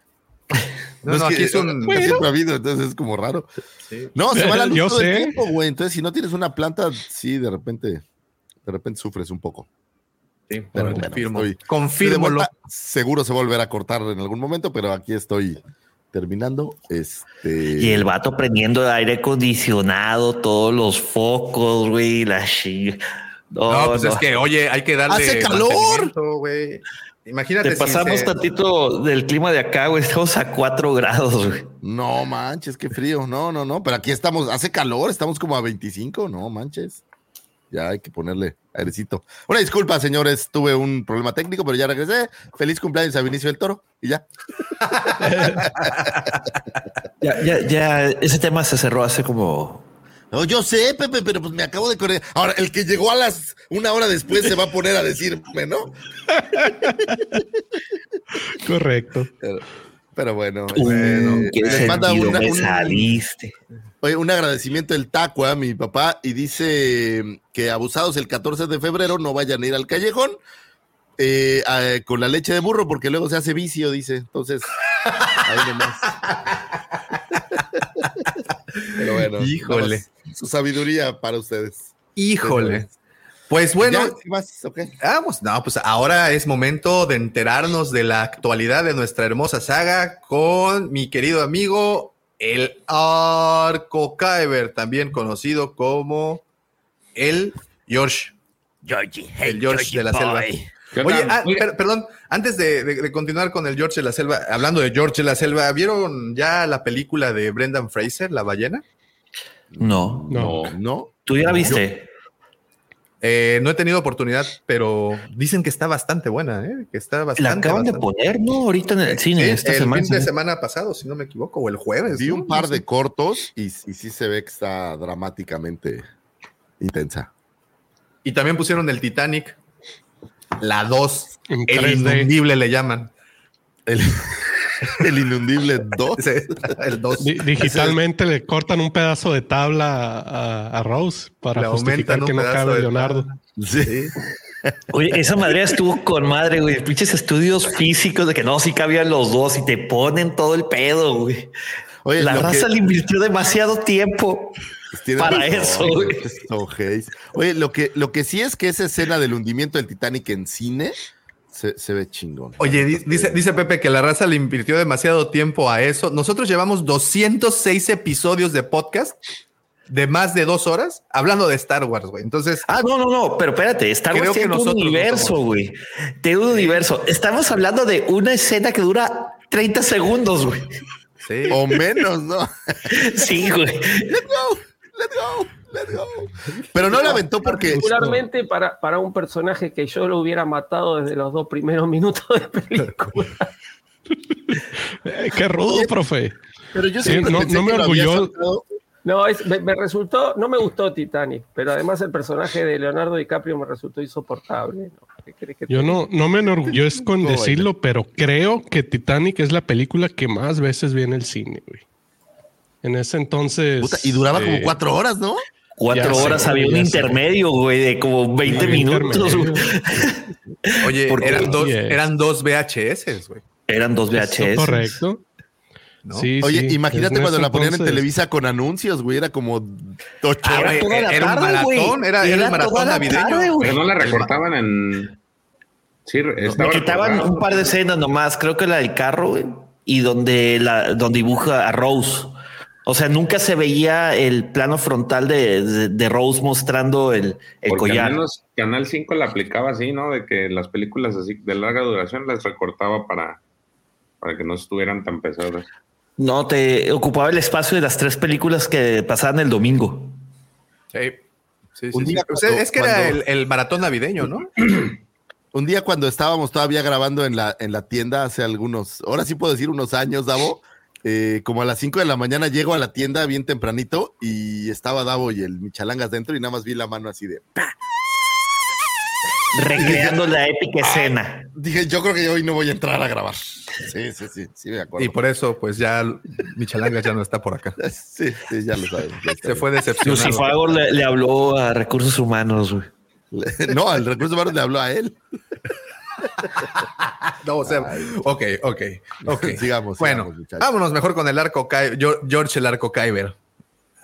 *laughs* No, aquí es un- no siempre ha habido, entonces es como raro. No, se va la *laughs* luz Yo todo el tiempo, güey. Entonces, si no tienes una planta, sí, de repente, de repente sufres un poco. Sí, Pero bueno, bueno, confirmo. estoy- vuelta, seguro se va a volver a cortar en algún momento, pero aquí estoy terminando. Este. Y el vato prendiendo aire acondicionado, todos los focos, güey, la No, No, pues no. es que, oye, hay que darle. ¡Hace calor! güey. Imagínate. Te si pasamos se- tantito del clima de acá, güey. Estamos a cuatro grados, güey. No manches, qué frío. No, no, no. Pero aquí estamos, hace calor, estamos como a 25. No manches. Ya hay que ponerle airecito. Una disculpa, señores. Tuve un problema técnico, pero ya regresé. Feliz cumpleaños a Vinicio del Toro. Y ya. *laughs* Ya, ya, ya, ese tema se cerró hace como. No, yo sé, Pepe, pero pues me acabo de correr. Ahora, el que llegó a las una hora después se va a poner a decirme, ¿no? *laughs* Correcto. Pero, pero bueno, Uh, este, qué les manda sentido una- me un, saliste. oye, un agradecimiento del taco a mi papá y dice que abusados el 14 de febrero no vayan a ir al callejón eh, a- con la leche de burro porque luego se hace vicio, dice. Entonces, ahí nomás. *laughs* Pero bueno, Híjole. Su sabiduría para ustedes. Híjole. Pues bueno. Vamos, no, pues ahora es momento de enterarnos de la actualidad de nuestra hermosa saga con mi querido amigo, el Arco Kyber, también conocido como el George. Georgie, El George de la selva. ¿Qué Oye, ah, per- perdón, antes de, de- de continuar con el George de la selva, hablando de George de la selva, ¿vieron ya la película de Brendan Fraser, La ballena? No. No. ¿No? ¿Tú ya la viste? Eh, no he tenido oportunidad, pero dicen que está bastante buena, ¿eh? que está bastante. La acaban de poner, ¿no? Ahorita en el cine. Sí, esta el semana. fin de semana pasado, si no me equivoco, o el jueves. Vi ¿no? un par de cortos y, y sí se ve que está dramáticamente intensa. Y también pusieron el Titanic, la 2, En el 3D. inundible le llaman. El, *laughs* el inundible 2. Sí, *laughs* el 2. Di- digitalmente le cortan un pedazo de tabla a, a Rose para Le justificar que no cabe de Leonardo. Sí. *laughs* Oye, esa madre estuvo con madre, güey. Pinches estudios físicos de que no, sí cabían los dos y te ponen todo el pedo, güey. Oye, La raza que- le invirtió demasiado tiempo. Tiene Para eso, güey. Hayes. Oye, lo que, lo que sí es que esa escena del hundimiento del Titanic en cine se, se ve chingón. Oye, di- dice, dice Pepe que la raza le invirtió demasiado tiempo a eso. Nosotros llevamos 206 episodios de podcast de más de dos horas hablando de Star Wars, güey. Entonces, Ah, no, no, no, pero espérate, Star Wars tiene un no universo, güey. Tiene un universo. Estamos hablando de una escena que dura 30 segundos, güey. sí. O menos, ¿no? *laughs* Sí, güey. Go, let's go, let's go. Pero no la aventó porque. Particularmente para, para un personaje que yo lo hubiera matado desde los dos primeros minutos de película. Qué rudo, profe. Pero yo Sí, siempre no- no me orgulló- No, es- me, me resultó, no me gustó Titanic, pero además el personaje de Leonardo DiCaprio me resultó insoportable. ¿no? ¿Qué querés que te Yo no, no me enorgullezco en No, decirlo, pero creo que Titanic es la película que más veces vi en el cine, güey. En ese entonces. Puta, y duraba como eh, cuatro horas, ¿no? Cuatro Ya sé, horas había un intermedio, güey, de como 20 había minutos. Oye, Porque- eran dos, Yes. eran dos VHS, güey. Eran dos eso, VHS. Correcto. ¿no? Sí, Oye, sí, imagínate cuando la ponían en Televisa con anuncios, güey. Era como ocho Era horas. la era un maratón, era- era el maratón navideño. tarde, güey. Pero no la recortaban en. Sí, Me quitaban un par de escenas nomás, creo que la del carro, güey, y donde la donde dibuja a Rose. O sea, nunca se veía el plano frontal de, de- de Rose mostrando el, el Porque al collar. menos Canal 5 la aplicaba así, ¿no? De que las películas así de larga duración las recortaba para, para que no estuvieran tan pesadas. No, te ocupaba el espacio de las tres películas que pasaban el domingo. Sí. Sí, sí, O sea, es que era el, el maratón navideño, ¿no? *clears throat* Un día cuando estábamos todavía grabando en la, en la tienda hace algunos, ahora sí puedo decir unos años, Davo, eh, como a las 5 de la mañana llego a la tienda bien tempranito y estaba Davo y el Michalangas dentro y nada más vi la mano así de... Recreando la épica escena. Dije, yo creo que hoy no voy a entrar a grabar. Sí, sí, sí, sí, me acuerdo. Y por eso, pues ya Michalanga ya no está por acá. *laughs* Sí, sí, ya lo sabes. ya Se fue decepcionado. Lucifago le, le habló a recursos humanos, güey. *laughs* No, al recurso humano le habló a él. *laughs* No, o sea, ok, ok, ok. *laughs* Sigamos, Bueno, sigamos, vámonos mejor con el arco George el arco Kyber.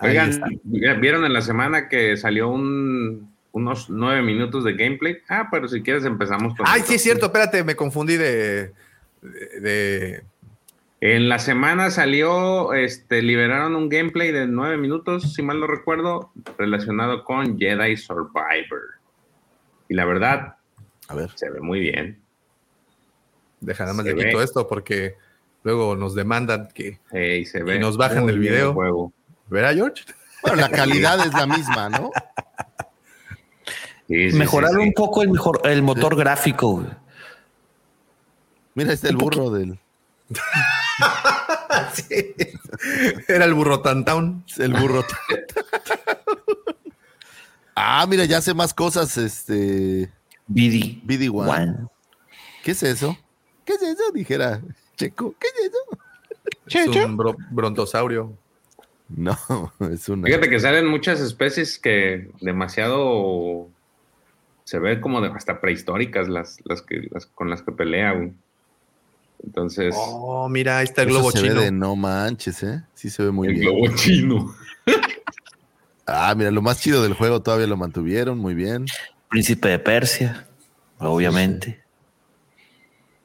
Oigan. ¿vieron en la semana que salió un, unos nueve minutos de gameplay? Ah, pero si quieres empezamos con... Ay, sí es cierto, espérate, me confundí de, de, de- En la semana salió, este, liberaron un gameplay de nueve minutos, si mal no recuerdo, relacionado con Jedi Survivor. Y la verdad, A ver. se ve muy bien. Deja nada más Se de quito esto porque luego nos demandan que. Eh, y se ve nos bajan muy el video. juego. ¿Verá, George? Bueno, la calidad es la *laughs* misma, ¿no? Sí, sí, Mejorar sí, sí. un poco el mejor el motor gráfico, güey. Mira, este es el burro del. *laughs* Sí. Era el burro Tantown. El burro. *laughs* ah, mira, ya hace más cosas, este. BD. BD One. One. ¿Qué es eso? ¿Qué es eso? Dijera Checo. ¿Qué es eso? Es un bro- brontosaurio. No, *laughs* es una. Fíjate que salen muchas especies que demasiado se ve como de hasta prehistóricas las, las que las con las que pelea, güey. Entonces, Oh, mira, ahí está el globo se ve chino. de no manches, ¿eh? Sí se ve muy el bien. globo chino. Ah, mira, lo más chido del juego todavía lo mantuvieron, muy bien. Príncipe de Persia, obviamente.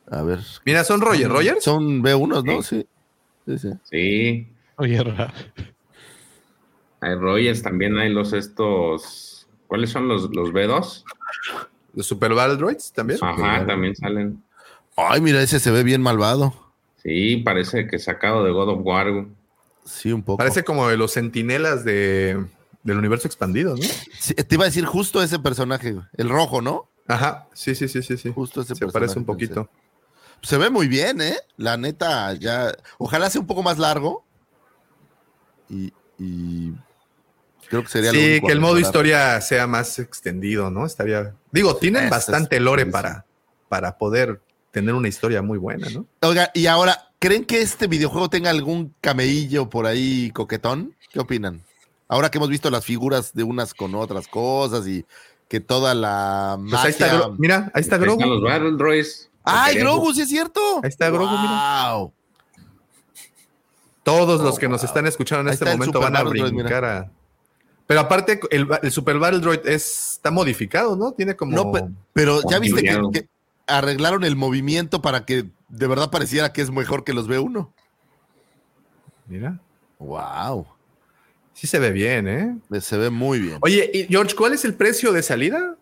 A ver. Mira, son Roger Rogers. Son B1, ¿no? Sí. Sí, sí. Sí, Oye, ra- hay Rogers, también hay los estos. ¿Cuáles son los, los B2? Los Super Battle Droids también. Ajá, también salen. Ay, mira, ese se ve bien malvado. Sí, parece que sacado de God of War. Sí, un poco. Parece como de los sentinelas de, del universo expandido, ¿no? Sí, te iba a decir justo ese personaje, el rojo, ¿no? Ajá, sí, sí, sí, sí, sí. Justo ese Se personaje, parece un poquito. Se ve muy bien, ¿eh? La neta, ya. Ojalá sea un poco más largo. Y. y Creo que sería lo Sí, único que el modo historia sea más extendido, ¿no? Estaría. Digo, tienen bastante lore para, para poder tener una historia muy buena, ¿no? Oiga, y ahora, ¿creen que este videojuego tenga algún cameillo por ahí coquetón? ¿Qué opinan? Ahora que hemos visto las figuras de unas con otras cosas y que toda la Pues ahí está, mira, ahí está Ahí están Grogu. los Battle Droids. ¡Ay, Grogu, sí es cierto! Ahí está Grogu, mira. Wow. Todos los que nos están escuchando en Ahí este momento van a Battle Droid, mira. brincar a. Pero aparte, el, el Super Battle Droid es, está modificado, ¿no? Tiene como. No, pe- pero ya viste que, que arreglaron el movimiento para que de verdad pareciera que es mejor que los B1. Mira. Wow. Sí se ve bien, ¿eh? Se ve muy bien. Oye, y George, ¿cuál es el precio de salida?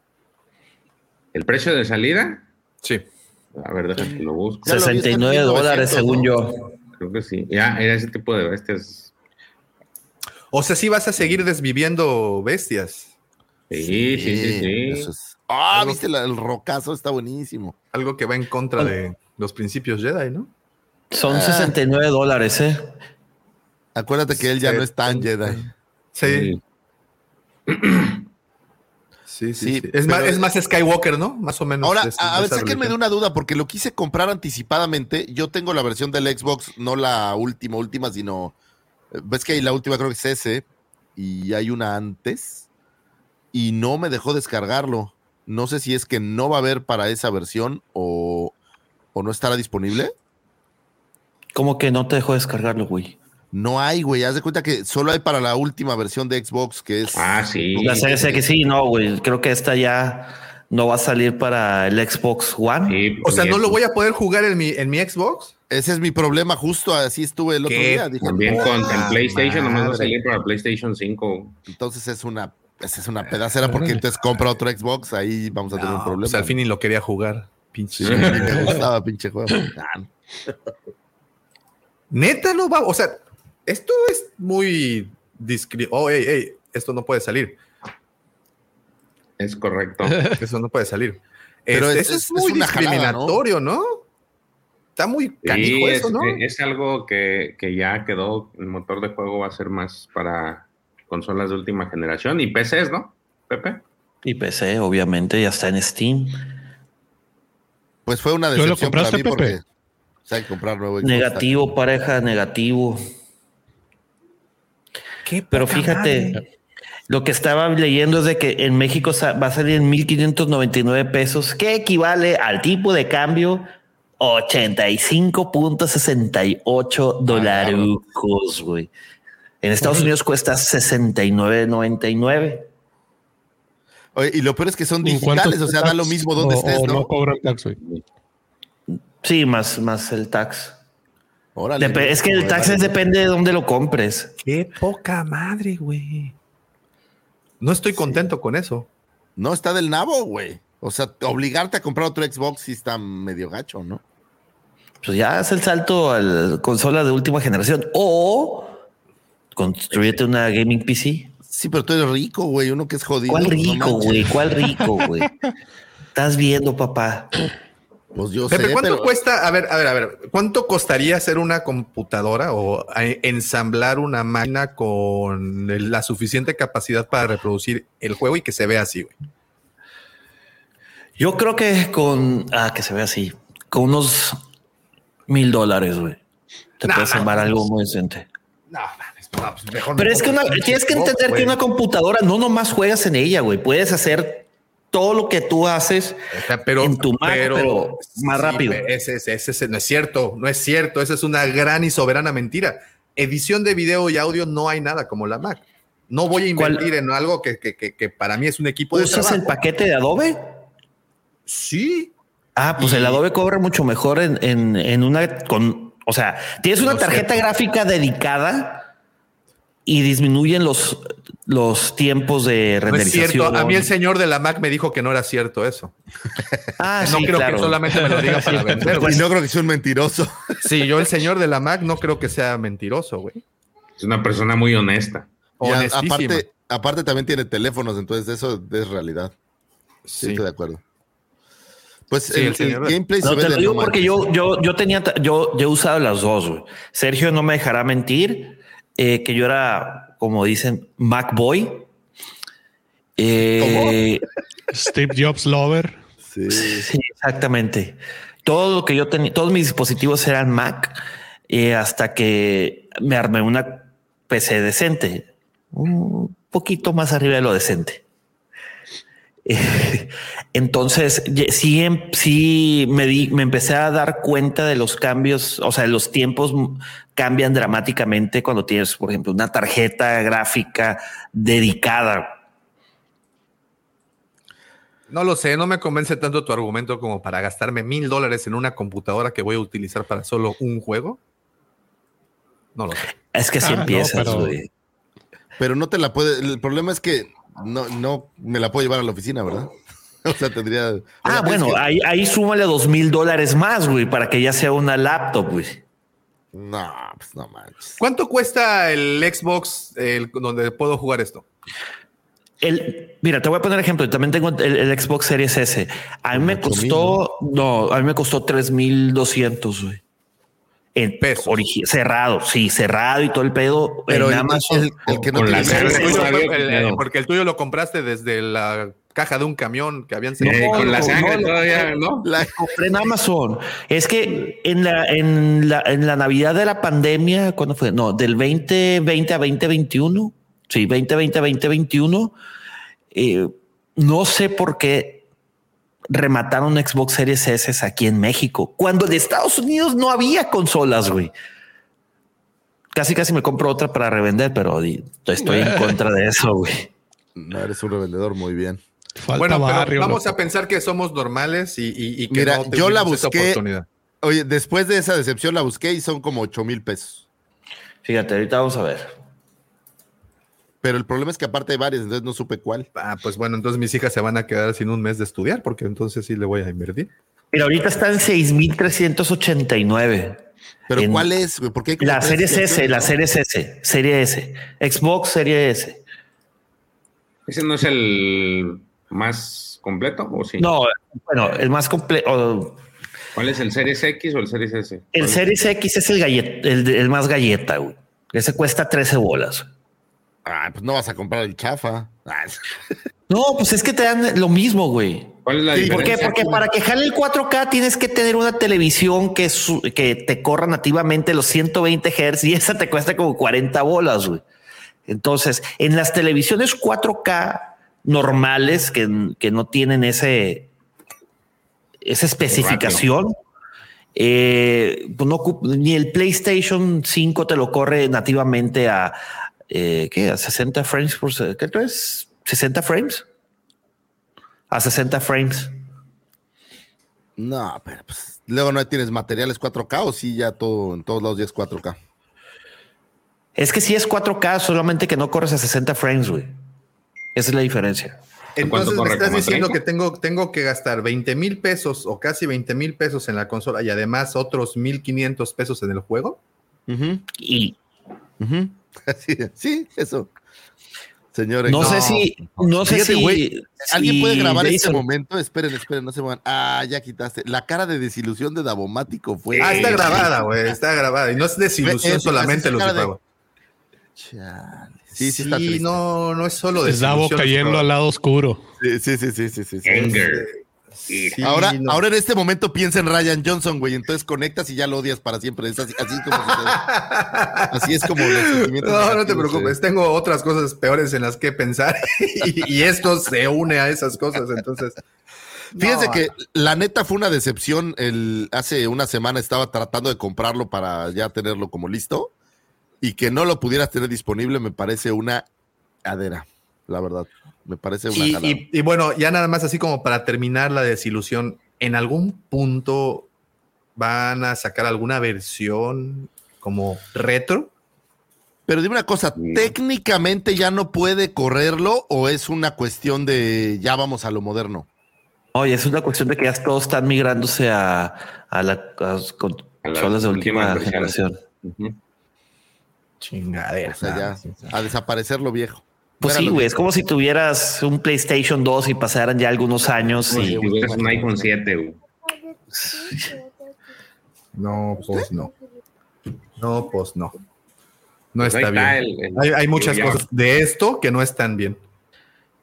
¿El precio de salida? Sí. A ver, déjame que lo busco. Ya lo 69 dólares, 1900, según yo. Creo que sí. Ya, era ese tipo de bestias. O sea, sí vas a seguir desviviendo bestias. Sí, sí, sí, sí. eso es- Ah, Algo- viste el rocazo, está buenísimo. Algo que va en contra de los principios Jedi, ¿no? Son Ah. 69 dólares, ¿eh? Acuérdate que él ya Sí, no es tan Jedi. Sí, Sí. sí, sí. Sí, sí. Es, más, es más Skywalker, ¿no? Más o menos. Ahora, de- a, a ver, sáquenme de una duda, porque lo quise comprar anticipadamente. Yo tengo la versión del Xbox, no la última, última, sino. Ves que hay la última, creo que es ese, y hay una antes, y no me dejó descargarlo. No sé si es que no va a haber para esa versión o, o no estará disponible. ¿Cómo que no te dejó descargarlo, güey? No hay, güey. Haz de cuenta que solo hay para la última versión de Xbox, que es. Ah, sí. La Series X sí, no, güey. Creo que esta ya no va a salir para el Xbox One. Sí, O sea, ¿no lo voy a poder jugar en mi, en mi Xbox? Ese es mi problema, justo así estuve el otro ¿Qué? día. Dije, También con Ah, en PlayStation, nomás va a salir para PlayStation 5. Entonces es una, esa es una pedacera porque entonces compra otro Xbox, ahí vamos a tener un problema. pues al fin ni lo quería jugar. Pinche. Sí, me gustaba pinche juego. *laughs* Neta no va. O sea, esto es muy discre- Oh, ey, ey, esto no puede salir. Es correcto. *laughs* Eso no puede salir. Pero Este, es- eso es- es, muy es una jalada, discriminatorio, ¿no? Está muy canijo Sí, eso, es, ¿no? es algo que, que ya quedó. El motor de juego va a ser más para consolas de última generación y PCs, ¿no? Pepe. Y PC, obviamente, ya está en Steam. Pues fue una ¿Tú lo decepción para compraste, mí porque Pepe? o sea, hay que comprar nuevo. Negativo, pareja, negativo. Qué Pero fíjate, madre. lo que estaba leyendo es de que en México va a salir en 1.599 pesos, que equivale al tipo de cambio 85.68 dolarucos, güey. En Estados Unidos cuesta 69.99. Oye, y lo peor es que son ¿En cuánto digitales, o sea, da lo mismo donde O- estés, o ¿no? no cobran tax, güey. Sí, más, más el tax. Órale, Dep- no, es que el no, tax vale. es depende de dónde lo compres. Qué poca madre, güey. No estoy contento con eso. No está del nabo, güey. O sea, obligarte a comprar otro Xbox sí está medio gacho, ¿no? Pues ya es el salto a la consola de última generación. O construyete una gaming PC. Sí, pero tú eres rico, güey. Uno que es jodido. ¿Cuál no rico, güey? ¿Cuál rico, güey? *laughs* Estás viendo, papá. Pues yo Pepe, sé, ¿cuánto pero- cuesta? A ver, a ver, a ver. ¿Cuánto costaría hacer una computadora o ensamblar una máquina con la suficiente capacidad para reproducir el juego y que se vea así, güey? Yo creo que con. Ah, que se ve así. Con unos mil dólares, güey. Te No, puedes armar algo muy decente. No, mames, no, pues mejor Pero es que una- tienes que entender que una computadora no nomás juegas en ella, güey. Puedes hacer todo lo que tú haces pero, en tu Mac, pero más sí, rápido. Ese, ese- ese- ese no es cierto, no es cierto. Esa es una gran y soberana mentira. Edición de video y audio no hay nada como la Mac. No voy a ¿Cuál? invertir en algo que, que- que- que para mí es un equipo de ¿Usas el paquete de Adobe? Sí. Ah, pues el Adobe cobra mucho mejor en, en- en una con, o sea, tienes una No sé. tarjeta gráfica dedicada y disminuyen los, los tiempos de No es renderización. cierto. A mí el señor de la Mac me dijo que no era cierto eso. Ah, *laughs* no sí, creo claro. que solamente me lo diga para *laughs* vender. Y no creo que sea un mentiroso. Sí, yo el señor de la Mac no creo que sea mentiroso, güey. Es una persona muy honesta. Honestísima. aparte, aparte también tiene teléfonos, entonces eso es realidad. Sí, Sí. estoy de acuerdo. Pues Sí, el, el señor- el gameplay No, se ve te lo digo porque yo, yo, yo tenía, yo, yo he usado las dos, güey. Sergio no me dejará mentir. Eh, que yo era, como dicen, Mac Boy. Eh, Steve Jobs Lover. Sí. exactamente. Todo lo que yo tenía, todos mis dispositivos eran Mac eh, hasta que me armé una PC decente, un poquito más arriba de lo decente. Entonces, sí, em, sí me, di, me empecé a dar cuenta de los cambios, o sea, los tiempos cambian dramáticamente cuando tienes, por ejemplo, una tarjeta gráfica dedicada no lo sé, no me convence tanto tu argumento como para gastarme mil dólares en una computadora que voy a utilizar para solo un juego. No lo sé. Es que si ah, empiezas, pero... no te la puede. El problema es que no, no me la puedo llevar a la oficina, ¿verdad? *laughs* O sea, tendría. Ah, bueno, ahí, ahí súmale dos mil dólares más, güey, para que ya sea una laptop, güey. No, pues no manches. ¿Cuánto cuesta el Xbox el, donde puedo jugar esto? El, mira, te voy a poner ejemplo. También tengo el, Xbox Series S. A mí me costó, no, a mí me costó 3200, güey. En peso. Cerrado, sí, cerrado y todo el pedo. Pero en Amazon. El, que no la porque el tuyo lo compraste desde la caja de un camión que habían eh, con la sangre todavía, ¿no? La compré en Amazon. Es que en la, en la, en la Navidad de la pandemia, ¿cuándo fue? No, del 2020 a 2021 Sí, 2020, 2021. Eh, no sé por qué remataron Xbox Series S aquí en México, cuando en Estados Unidos no había consolas, güey. Casi, casi me compro otra para revender, pero estoy en *laughs* contra de eso, güey. No eres un revendedor, muy bien. bueno, vamos a pensar que somos normales y, que Mira, yo la busqué. Oye, después de esa decepción la busqué y son como 8 mil pesos. Fíjate, ahorita vamos a ver. Pero el problema es que aparte hay varias, entonces no supe cuál. Ah, pues bueno, entonces mis hijas se van a quedar sin un mes de estudiar, porque entonces sí le voy a invertir. Pero ahorita están 6,389. ¿Pero cuál es? ¿Por qué la serie S, la serie S, serie S. Xbox serie S. ¿Ese no es el más completo o sí? No, bueno, el más completo. ¿Cuál es el Series X o el Series S? El Series X es el, el, el más galleta, güey. Ese cuesta 13 bolas. Ah, pues no vas a comprar el chafa. *laughs* No, pues es que te dan lo mismo, güey. ¿Cuál es la diferencia? ¿Por qué? Porque para que jale el 4K tienes que tener una televisión que, que te corra nativamente los 120 Hz y *laughs* esa te cuesta como 40 bolas, güey. Entonces, en las televisiones 4K normales que, no tienen ese, esa especificación, eh, pues ni el PlayStation 5 te lo corre nativamente a, eh, ¿qué? A 60 frames por ¿qué es? 60 frames. A 60 frames. No, pero pues, luego no tienes materiales 4K o sí ya todo en todos lados ya es 4K. Es que sí es 4K, solamente que no corres a 60 frames, güey. Esa es la diferencia. Entonces me estás diciendo que tengo, tengo que gastar 20 mil pesos o casi 20 mil pesos en la consola y además otros 1500 pesos en el juego. Y *laughs* sí, eso. Señores, no, sé si, no sé si, alguien puede grabar este momento. Esperen, esperen, no se van. Ah, ya quitaste. La cara de desilusión de Davomático fue. Ah, está grabada, güey, está grabada. Y no es desilusión solamente los de Sí, sí, está no, no es solo de. Davo cayendo al lado oscuro. Sí, sí, sí, sí, sí. sí, ahora, ahora en este momento piensa en Ryan Johnson, güey. Entonces conectas y ya lo odias para siempre. Es así, así, como *laughs* así es como los sentimientos. No, no te preocupes. Tengo otras cosas peores en las que pensar *laughs* y, esto se une a esas cosas. Entonces. Fíjense que la neta fue una decepción. El, hace una semana estaba tratando de comprarlo para ya tenerlo como listo y que no lo pudieras tener disponible me parece una cadera, la verdad. Me parece una y, bueno, ya nada más así como para terminar la desilusión, ¿en algún punto van a sacar alguna versión como retro? Pero dime una cosa, ¿técnicamente ya no puede correrlo o es una cuestión de ya vamos a lo moderno? Oye, es una cuestión de que ya todos están migrándose a, a, la, consolas de última generación. Chingadera. O sea, ya, a desaparecer lo viejo. Pues sí, güey, es como si tuvieras un PlayStation 2 y pasaran ya algunos años y... Es un iPhone 7, güey. *laughs* No, pues no. No, pues no. No Pues está bien. está el- el- hay, hay muchas cosas de esto que no están bien.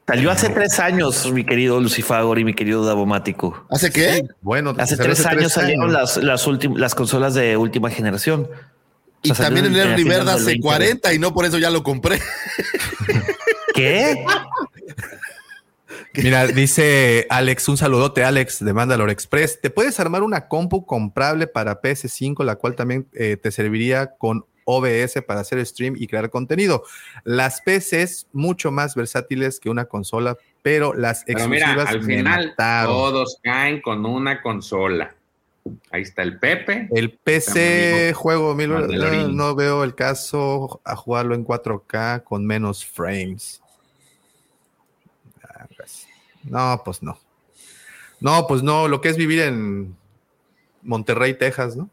Salió hace tres años, mi querido Lucifagor y mi querido Davomático. ¿Hace qué? Bueno, Hace salió tres años salieron las, las, las consolas de última generación. Y O sea, también el salieron Early a finales Bird del hace 20. 40 y no por eso ya lo compré. *laughs* ¿Qué? *laughs* Mira, dice Alex, un saludote, Alex, de Mandalore Express. ¿Te puedes armar una compu comprable para PS5, la cual también eh, te serviría con OBS para hacer stream y crear contenido? Las PCs mucho más versátiles que una consola, pero las Pero mira, exclusivas al final mataron. todos caen con una consola. Ahí está el Pepe. El PC juego mil- no veo el caso a jugarlo en 4K con menos frames. Ah, pues, No, pues no. No, pues no, lo que es vivir en Monterrey, Texas, ¿no?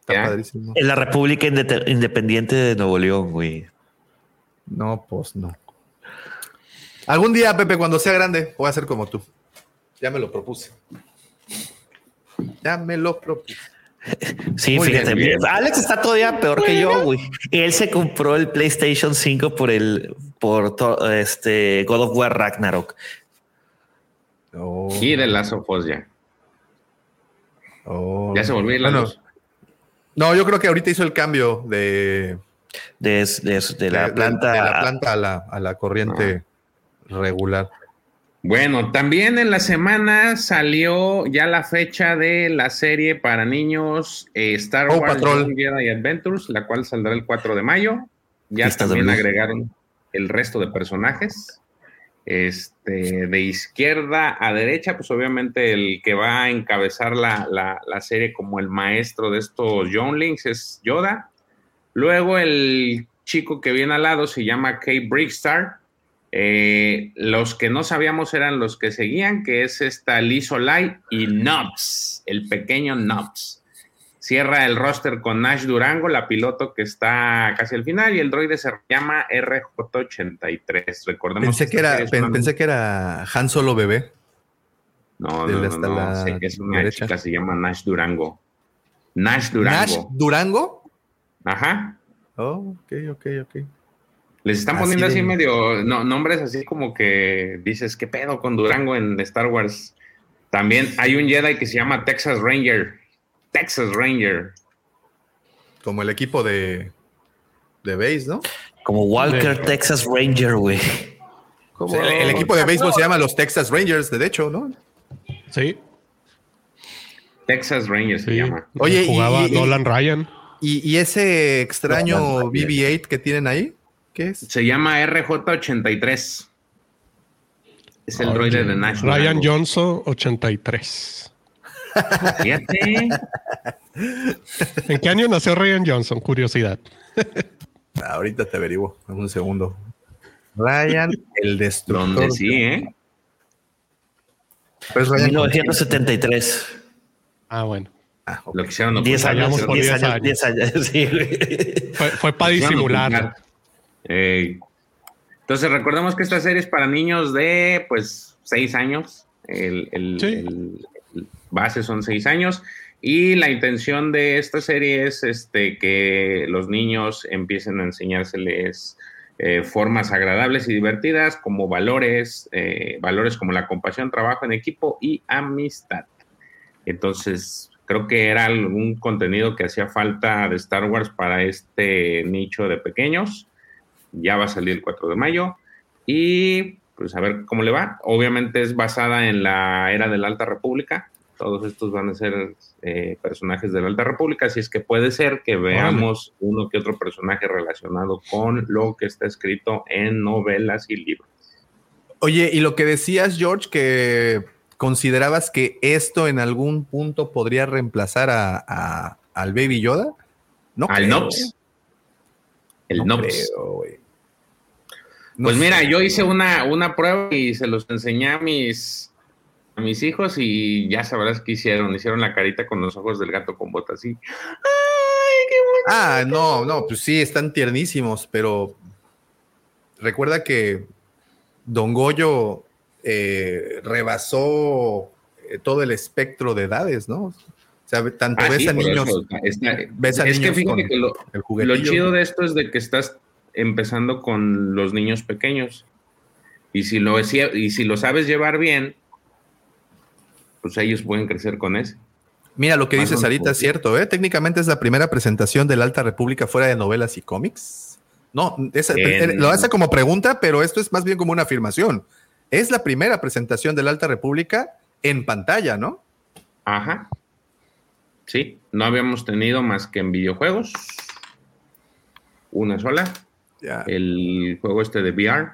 Está padrísimo. En la República Independiente de Nuevo León, güey. No, pues no. Algún día, Pepe, cuando sea grande, voy a ser como tú. Ya me lo propuse. Ya me lo propuse. Sí, Muy fíjate. bien, bien. Alex está todavía peor que yo, güey. Él se compró el PlayStation 5 por el por to- este God of War Ragnarok. Oh, Y de Last of Us ya. oh. Ya se volvió la Bueno. No, yo creo que ahorita hizo el cambio de, De, de- de la de- planta. de la planta a la, a la corriente regular. Bueno, también en la semana salió ya la fecha de la serie para niños eh, Star Paw Wars Patrol. Jedi Adventures, la cual saldrá el 4 de mayo. Ya también agregaron el resto de personajes. Este, de izquierda a derecha, pues obviamente el que va a encabezar la, la- la serie como el maestro de estos Younglings es Yoda. Luego el chico que viene al lado se llama Kate Brickstar. Eh, los que no sabíamos eran los que seguían, que es esta Liz Olay y Nobs, el pequeño Nobs. Cierra el roster con Nash Durango, la piloto que está casi al final, y el droide se llama RJ83. Recordemos Pensé que, era, esta serie es pen- una- pensé que era Han Solo bebé. No, no, no, no, sí, es una derecha. chica, se llama Nash Durango. Nash Nash Durango. Durango. Ajá. Oh, ok, ok, ok. Les están Así poniendo de- así medio no, nombres así como que dices, ¿qué pedo con Durango en Star Wars? También hay un Jedi que se llama Texas Ranger. Texas Ranger. Como el equipo de, de base, ¿no? Como Walker Texas Ranger, güey. O sea, el, el equipo de béisbol se llama los Texas Rangers, de hecho, ¿no? Sí, Texas Ranger se llama. Oye, y- jugaba y- y- Nolan Ryan. Y, y ese extraño No, no, BB-8 que tienen ahí, ¿qué es? Se llama RJ83. Es el droide de Nash. Ryan Durango. Johnson, 83. Fíjate. *laughs* ¿En qué año nació Ryan Johnson? Curiosidad. Ah, Ahorita te averiguo, en un segundo. Ryan, el destructor. Donde sí, ¿eh? Pues Ryan 1973. Ah, bueno. Ah, ok. Lo quisieron 10 ocultar. años, Vayamos por 10 10 años, años. 10 años. *laughs* Sí, güey. Fue, fue para disimular. Eh, entonces recordemos que esta serie es para niños de pues 6 años. El, el- Sí. el- el base son 6 años. Y la intención de esta serie es este, que los niños empiecen a enseñárseles eh, formas agradables y divertidas como valores, eh, valores como la compasión, trabajo en equipo y amistad. Entonces, creo que era algún contenido que hacía falta de Star Wars para este nicho de pequeños. Ya va a salir el 4 de mayo. Y pues a ver cómo le va. Obviamente es basada en la era de la Alta República. Todos estos van a ser eh, personajes de la Alta República, así es que puede ser que veamos uno que otro personaje relacionado con lo que está escrito en novelas y libros. Oye, y lo que decías, George, que considerabas que esto en algún punto podría reemplazar a, a- al Baby Yoda. No Al creo, Nops. El No Nops. creo, güey. No Pues mira, yo hice una, una prueba y se los enseñé a mis, a mis hijos y ya sabrás qué hicieron. Hicieron la carita con los ojos del gato con botas así. ¡Ay, qué bueno! Ah, no, no, pues sí, están tiernísimos, pero recuerda que Don Goyo eh, rebasó eh, todo el espectro de edades, ¿no? O sea, tanto Ah, ves sí, a niños. eso, está- ves a es que niños fíjate con que lo, el lo chido de esto es de que estás empezando con los niños pequeños. Y si lo, y si lo sabes llevar bien, pues ellos pueden crecer con ese. Mira, lo que Más dice o menos Sarita por es cierto, ¿eh? Técnicamente es la primera presentación de la Alta República fuera de novelas y cómics. No, esa- En- lo hace como pregunta, pero esto es más bien como una afirmación. Es la primera presentación de la Alta República en pantalla, ¿no? Ajá. Sí, no habíamos tenido más que en videojuegos. Una sola. El juego este de VR,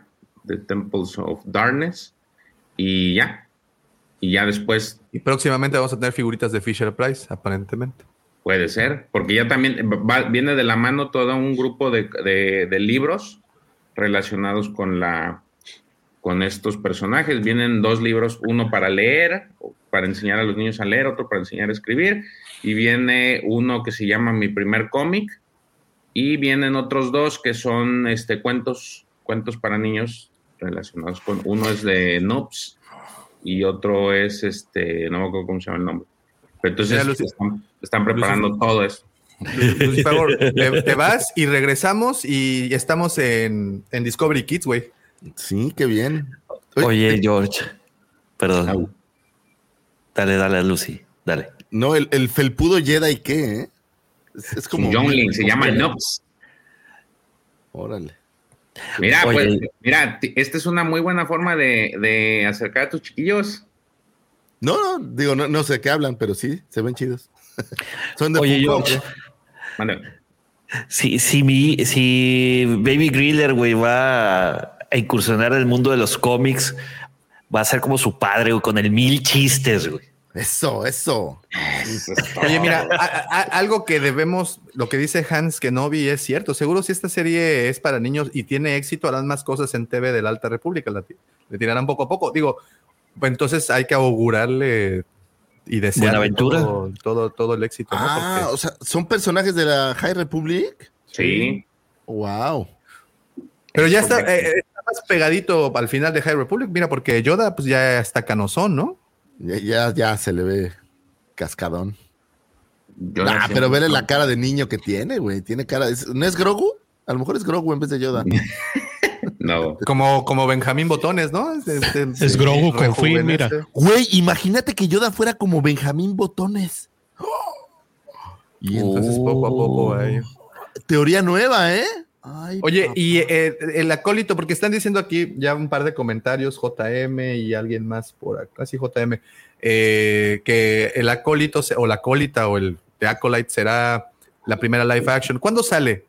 The Temples of Darkness. Y ya. Y ya después Y próximamente vamos a tener figuritas de Fisher Price, aparentemente. puede ser, porque ya también va- viene de la mano todo un grupo de, de- de libros relacionados con la con estos personajes. Vienen dos libros, uno para leer, para enseñar a los niños a leer, otro para enseñar a escribir, y viene uno que se llama Mi primer cómic, y vienen otros dos que son este cuentos, cuentos para niños relacionados con uno es de Noobs y otro es este, no me acuerdo cómo se llama el nombre. Pero entonces Mira, Lucy- están, están preparando todo eso. Lucy, por favor, *laughs* te, te vas y regresamos y estamos en, en Discovery Kids, güey. Sí, qué bien. Oye, George. Perdón. Dale, dale a Lucy. Dale. No, el, el felpudo Jedi, ¿qué? eh? Es, como. Youngling, se llama Noobs. Órale. Mira, Oye. pues, mira, esta es una muy buena forma de, de acercar a tus chiquillos. No, no, digo, no, no sé de qué hablan, pero sí, se ven chidos. *laughs* Son de Oye. Mande. Si, si, mi, si Baby Griller, güey, va a incursionar en el mundo de los cómics, va a ser como su padre, güey, con el mil chistes, güey. Eso, eso. Oye, mira, a- a- algo que debemos, lo que dice Hans Kenobi es cierto. Seguro si esta serie es para niños y tiene éxito, harán más cosas en TV de la Alta República. la le tirarán poco a poco. Digo, pues entonces hay que augurarle y desear Buenaventura. todo, todo, todo el éxito. ¿no? Ah, Porque- o sea, ¿son personajes de la High Republic? Sí. Wow. pero ya está, correcto. eh, está más pegadito al final de High Republic. Mira, porque Yoda pues ya está canosón, ¿no? Ya, ya, ya se le ve cascadón. Yo Ah, pero vele la cara de niño que tiene, güey. Tiene cara. es- ¿No es Grogu? A lo mejor es Grogu en vez de Yoda. *laughs* No. Como, como Benjamín Botones, ¿no? Es, Es Grogu con fin, mira. Güey, imagínate que Yoda fuera como Benjamín Botones. Y entonces poco a poco ahí. Teoría nueva, ¿eh? Ay, Oye, papá. y eh, el acólito, porque están diciendo aquí ya un par de comentarios, JM y alguien más por acá, sí, JM, eh, que el acólito se- o la acólita o el The Acolyte será la primera live action. ¿Cuándo sale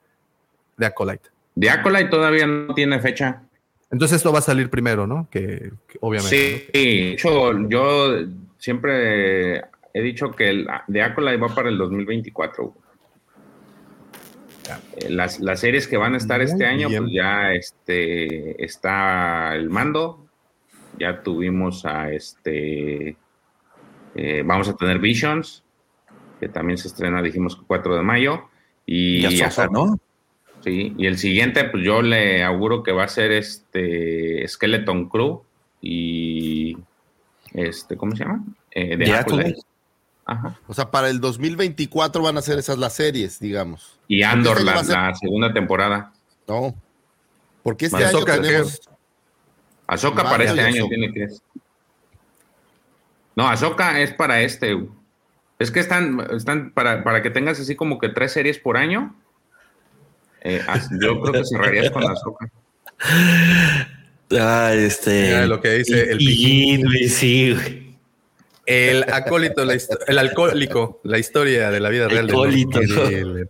The Acolyte? De Acolyte todavía no tiene fecha. Entonces esto va a salir primero, ¿no? Que, que obviamente. Sí, de hecho, yo siempre he dicho que el de Acolyte va para el 2024. Eh, Las, las series que van a estar Muy este año, bien. pues ya este, está el mando, ya tuvimos a este, eh, vamos a tener Visions, que también se estrena, dijimos, que 4 de mayo, y. ¿no? Sí, y el siguiente, pues yo le auguro que va a ser este Skeleton Crew y este, ¿cómo se llama? Eh, The Acolyte. Ajá. O sea, para el 2024 van a ser esas las series, digamos. Y Andor, Este año la, ser- segunda temporada. No. Porque este Vale, año Ahsoka, tenemos. Azoka para este y año tiene que es. No, Azoka es para este. Es que están, están para, para que tengas así como que tres series por año. eh, yo creo que cerrarías con Azoka. *laughs* Ah, este. Mira lo que dice el y- piquín. güey, sí, güey. El acólito, la el alcohólico, la historia de la vida real. de Alcohólico. Norman.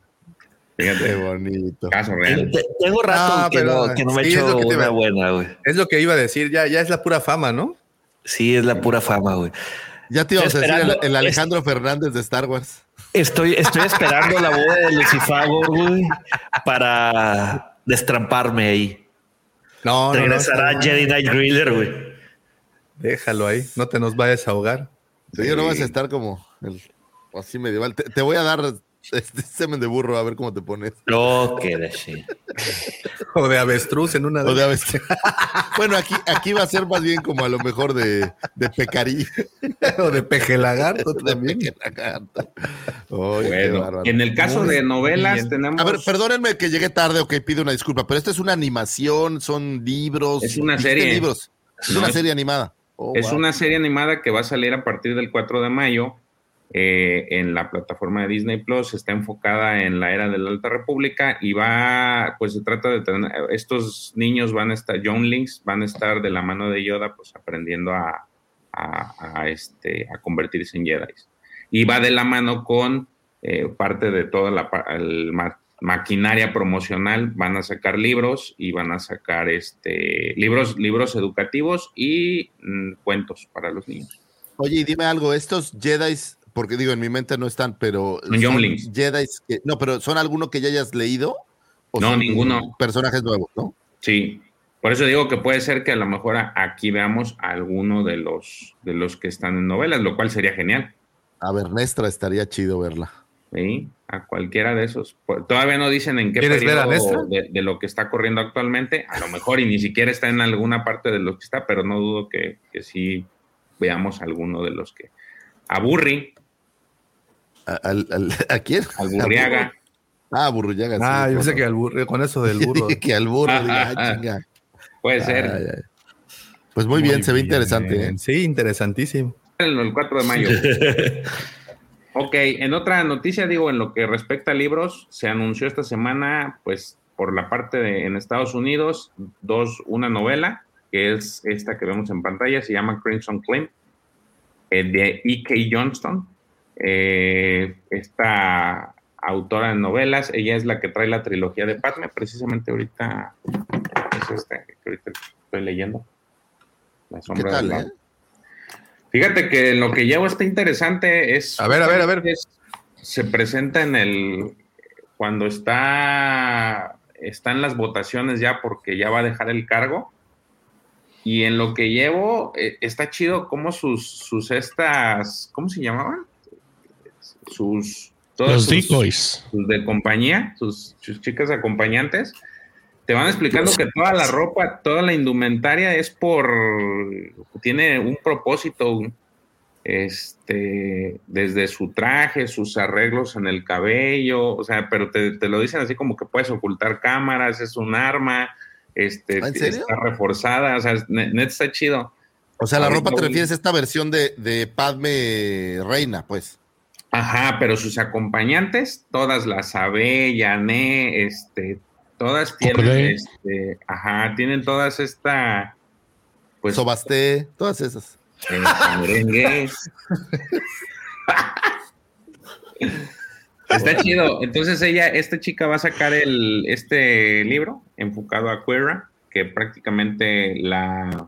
Qué Fíjate, bonito. caso real. Te- Tengo rato No, que, pero no, que no me sí, he hecho una iba- buena, güey. Es lo que iba a decir, ya, ya es la pura fama, ¿no? Sí, es la pura fama, güey. Ya te íbamos a decir el, Esperando- el Alejandro Fernández de Star Wars. Estoy, estoy esperando la boda de Lucifago, güey, para destramparme ahí. No, no, no, Regresará está- Jedi Knight Griller, güey. Déjalo ahí, no te nos vayas a ahogar. Sí, yo no vas a estar como el, así medieval. Te, te voy a dar este semen de burro a ver cómo te pones. No, que de. *laughs* O de avestruz en una O de aves- *laughs* Bueno, aquí, aquí va a ser más bien como a lo mejor de, de pecarí. *laughs* o de peje lagarto De también. peje lagarto. Oye, qué Bueno, en el caso Muy de novelas bien. tenemos... A ver, perdónenme que llegué tarde o que pido una disculpa, pero esto es una animación, son libros. Es una ¿Dijiste serie. libros. Es No, una es- serie animada. Oh, Es wow. una serie animada que va a salir a partir del 4 de mayo eh, en la plataforma de Disney Plus. Está enfocada en la era de la Alta República y va, pues se trata de tener, estos niños van a estar, Younglings, van a estar de la mano de Yoda, pues aprendiendo a, a- a, este, a convertirse en Jedi. Y va de la mano con eh, parte de toda la pa- el maquinaria promocional, van a sacar libros y van a sacar este libros, libros educativos y mm, cuentos para los niños. Oye, y dime algo, estos Jedi, porque digo, en mi mente no están, pero. Son. Jedi que. No, pero ¿son alguno que ya hayas leído? ¿O No, son ninguno. Personajes nuevos, ¿no? Sí, por eso digo que puede ser que a lo mejor aquí veamos a alguno de los de los que están en novelas, lo cual sería genial. A ver, Nestra, estaría chido verla. ¿sí? A cualquiera de esos. Todavía no dicen en qué ¿Quieres ver a periodo de, de lo que está corriendo actualmente. A lo mejor y ni siquiera está en alguna parte de lo que está, pero no dudo que, que sí veamos alguno de los que. A Burri, ¿A, al- al- ¿a quién? al Burriaga. *laughs* Ah, a Burrullaga. sí, Ah, yo pensé que al burro, con eso del burro. *laughs* Que al burro, diga, *laughs* ah, chinga. Puede ser. Ay, ay. Pues muy, bien, se ve interesante. ¿eh? Sí, interesantísimo. El, el 4 de mayo. Ok, en otra noticia, digo, en lo que respecta a libros, se anunció esta semana, pues, por la parte de en Estados Unidos, dos, una novela, que es esta que vemos en pantalla, se llama Crimson Claim, eh, de E.K. Johnston. Eh, esta autora de novelas, ella es la que trae la trilogía de Padme, precisamente ahorita es esta que ahorita estoy leyendo. La ¿Qué sombra tal, del eh? Fíjate que lo que llevo está interesante es. A ver, a ver, a ver. es- se presenta en el. Cuando está. Están las votaciones ya porque ya va a dejar el cargo. Y en lo que llevo, eh, está chido como sus, sus estas. ¿Cómo se llamaban? Sus. todas Los sus- decoys. sus de compañía, sus, sus chicas acompañantes, te van explicando que toda la ropa, toda la indumentaria es por, tiene un propósito, este, desde su traje, sus arreglos en el cabello, o sea, pero te, te lo dicen así como que puedes ocultar cámaras, es un arma, este, ¿Ah, en serio? está reforzada, o sea, es- ne- neta está chido. O sea, la ropa te refieres a esta versión de, de Padme Reina, pues. Ajá, pero sus acompañantes, todas las Abe, Yané, este, todas tienen, este, ajá, tienen todas esta, pues, Sobasté, todas esas. eh. Está chido. Entonces ella, esta chica va a sacar el, este libro enfocado a Queera, que prácticamente la,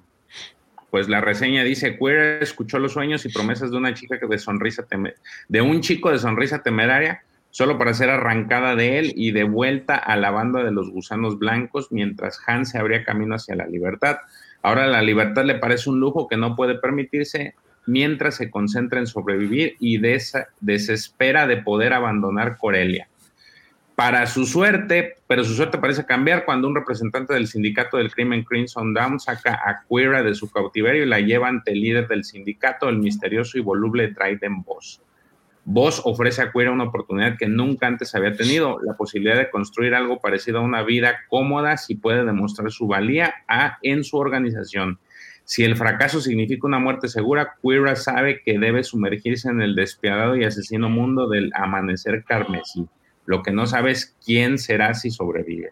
pues la reseña dice, Queera escuchó los sueños y promesas de una chica que de sonrisa teme- de un chico de sonrisa temeraria, solo para ser arrancada de él y de vuelta a la banda de los gusanos blancos, mientras Han se abría camino hacia la libertad. Ahora la libertad le parece un lujo que no puede permitirse mientras se concentra en sobrevivir y desespera de poder abandonar Corelia. Para su suerte, pero su suerte parece cambiar cuando un representante del sindicato del crimen Crimson Dawn saca a Queera de su cautiverio y la lleva ante el líder del sindicato, el misterioso y voluble Dryden Boss. Boss ofrece a Queera una oportunidad que nunca antes había tenido, la posibilidad de construir algo parecido a una vida cómoda si puede demostrar su valía a- en su organización. Si el fracaso significa una muerte segura, Queera sabe que debe sumergirse en el despiadado y asesino mundo del amanecer carmesí. Lo que no sabe es quién será si sobrevive.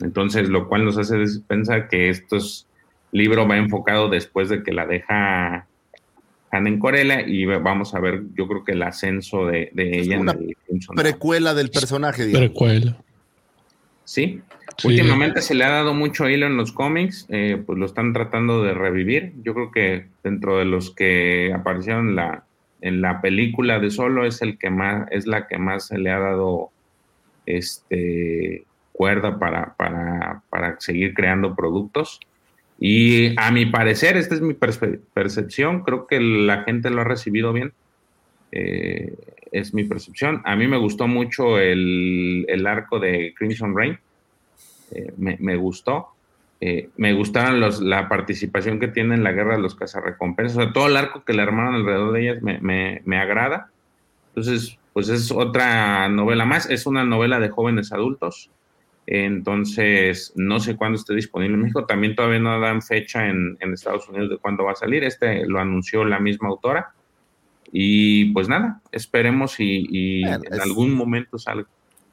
Entonces, lo cual nos hace pensar que estos libro va enfocado después de que la deja Han en Corelia y vamos a ver, yo creo que el ascenso de, de ella en una el Crimson Dawn. Precuela del personaje, digamos. Precuela. Sí. Sí. Últimamente se le ha dado mucho hilo en los cómics, eh, pues lo están tratando de revivir. Yo creo que dentro de los que aparecieron en la, en la película de Solo es el que más, es la que más se le ha dado este cuerda para, para, para seguir creando productos. Y a mi parecer, esta es mi percepción, creo que la gente lo ha recibido bien. Eh, es mi percepción. A mí me gustó mucho el, el arco de Crimson Rain. Eh, me, me gustó. Eh, me gustaron los, la participación que tiene en la guerra de los cazarrecompensas. O sea, todo el arco que le armaron alrededor de ellas me, me, me agrada. Entonces, pues es otra novela más. Es una novela de jóvenes adultos. Entonces, no sé cuándo esté disponible en México. También todavía no dan fecha en, en Estados Unidos de cuándo va a salir. Este lo anunció la misma autora. Y pues nada, esperemos y, en es- algún momento salga.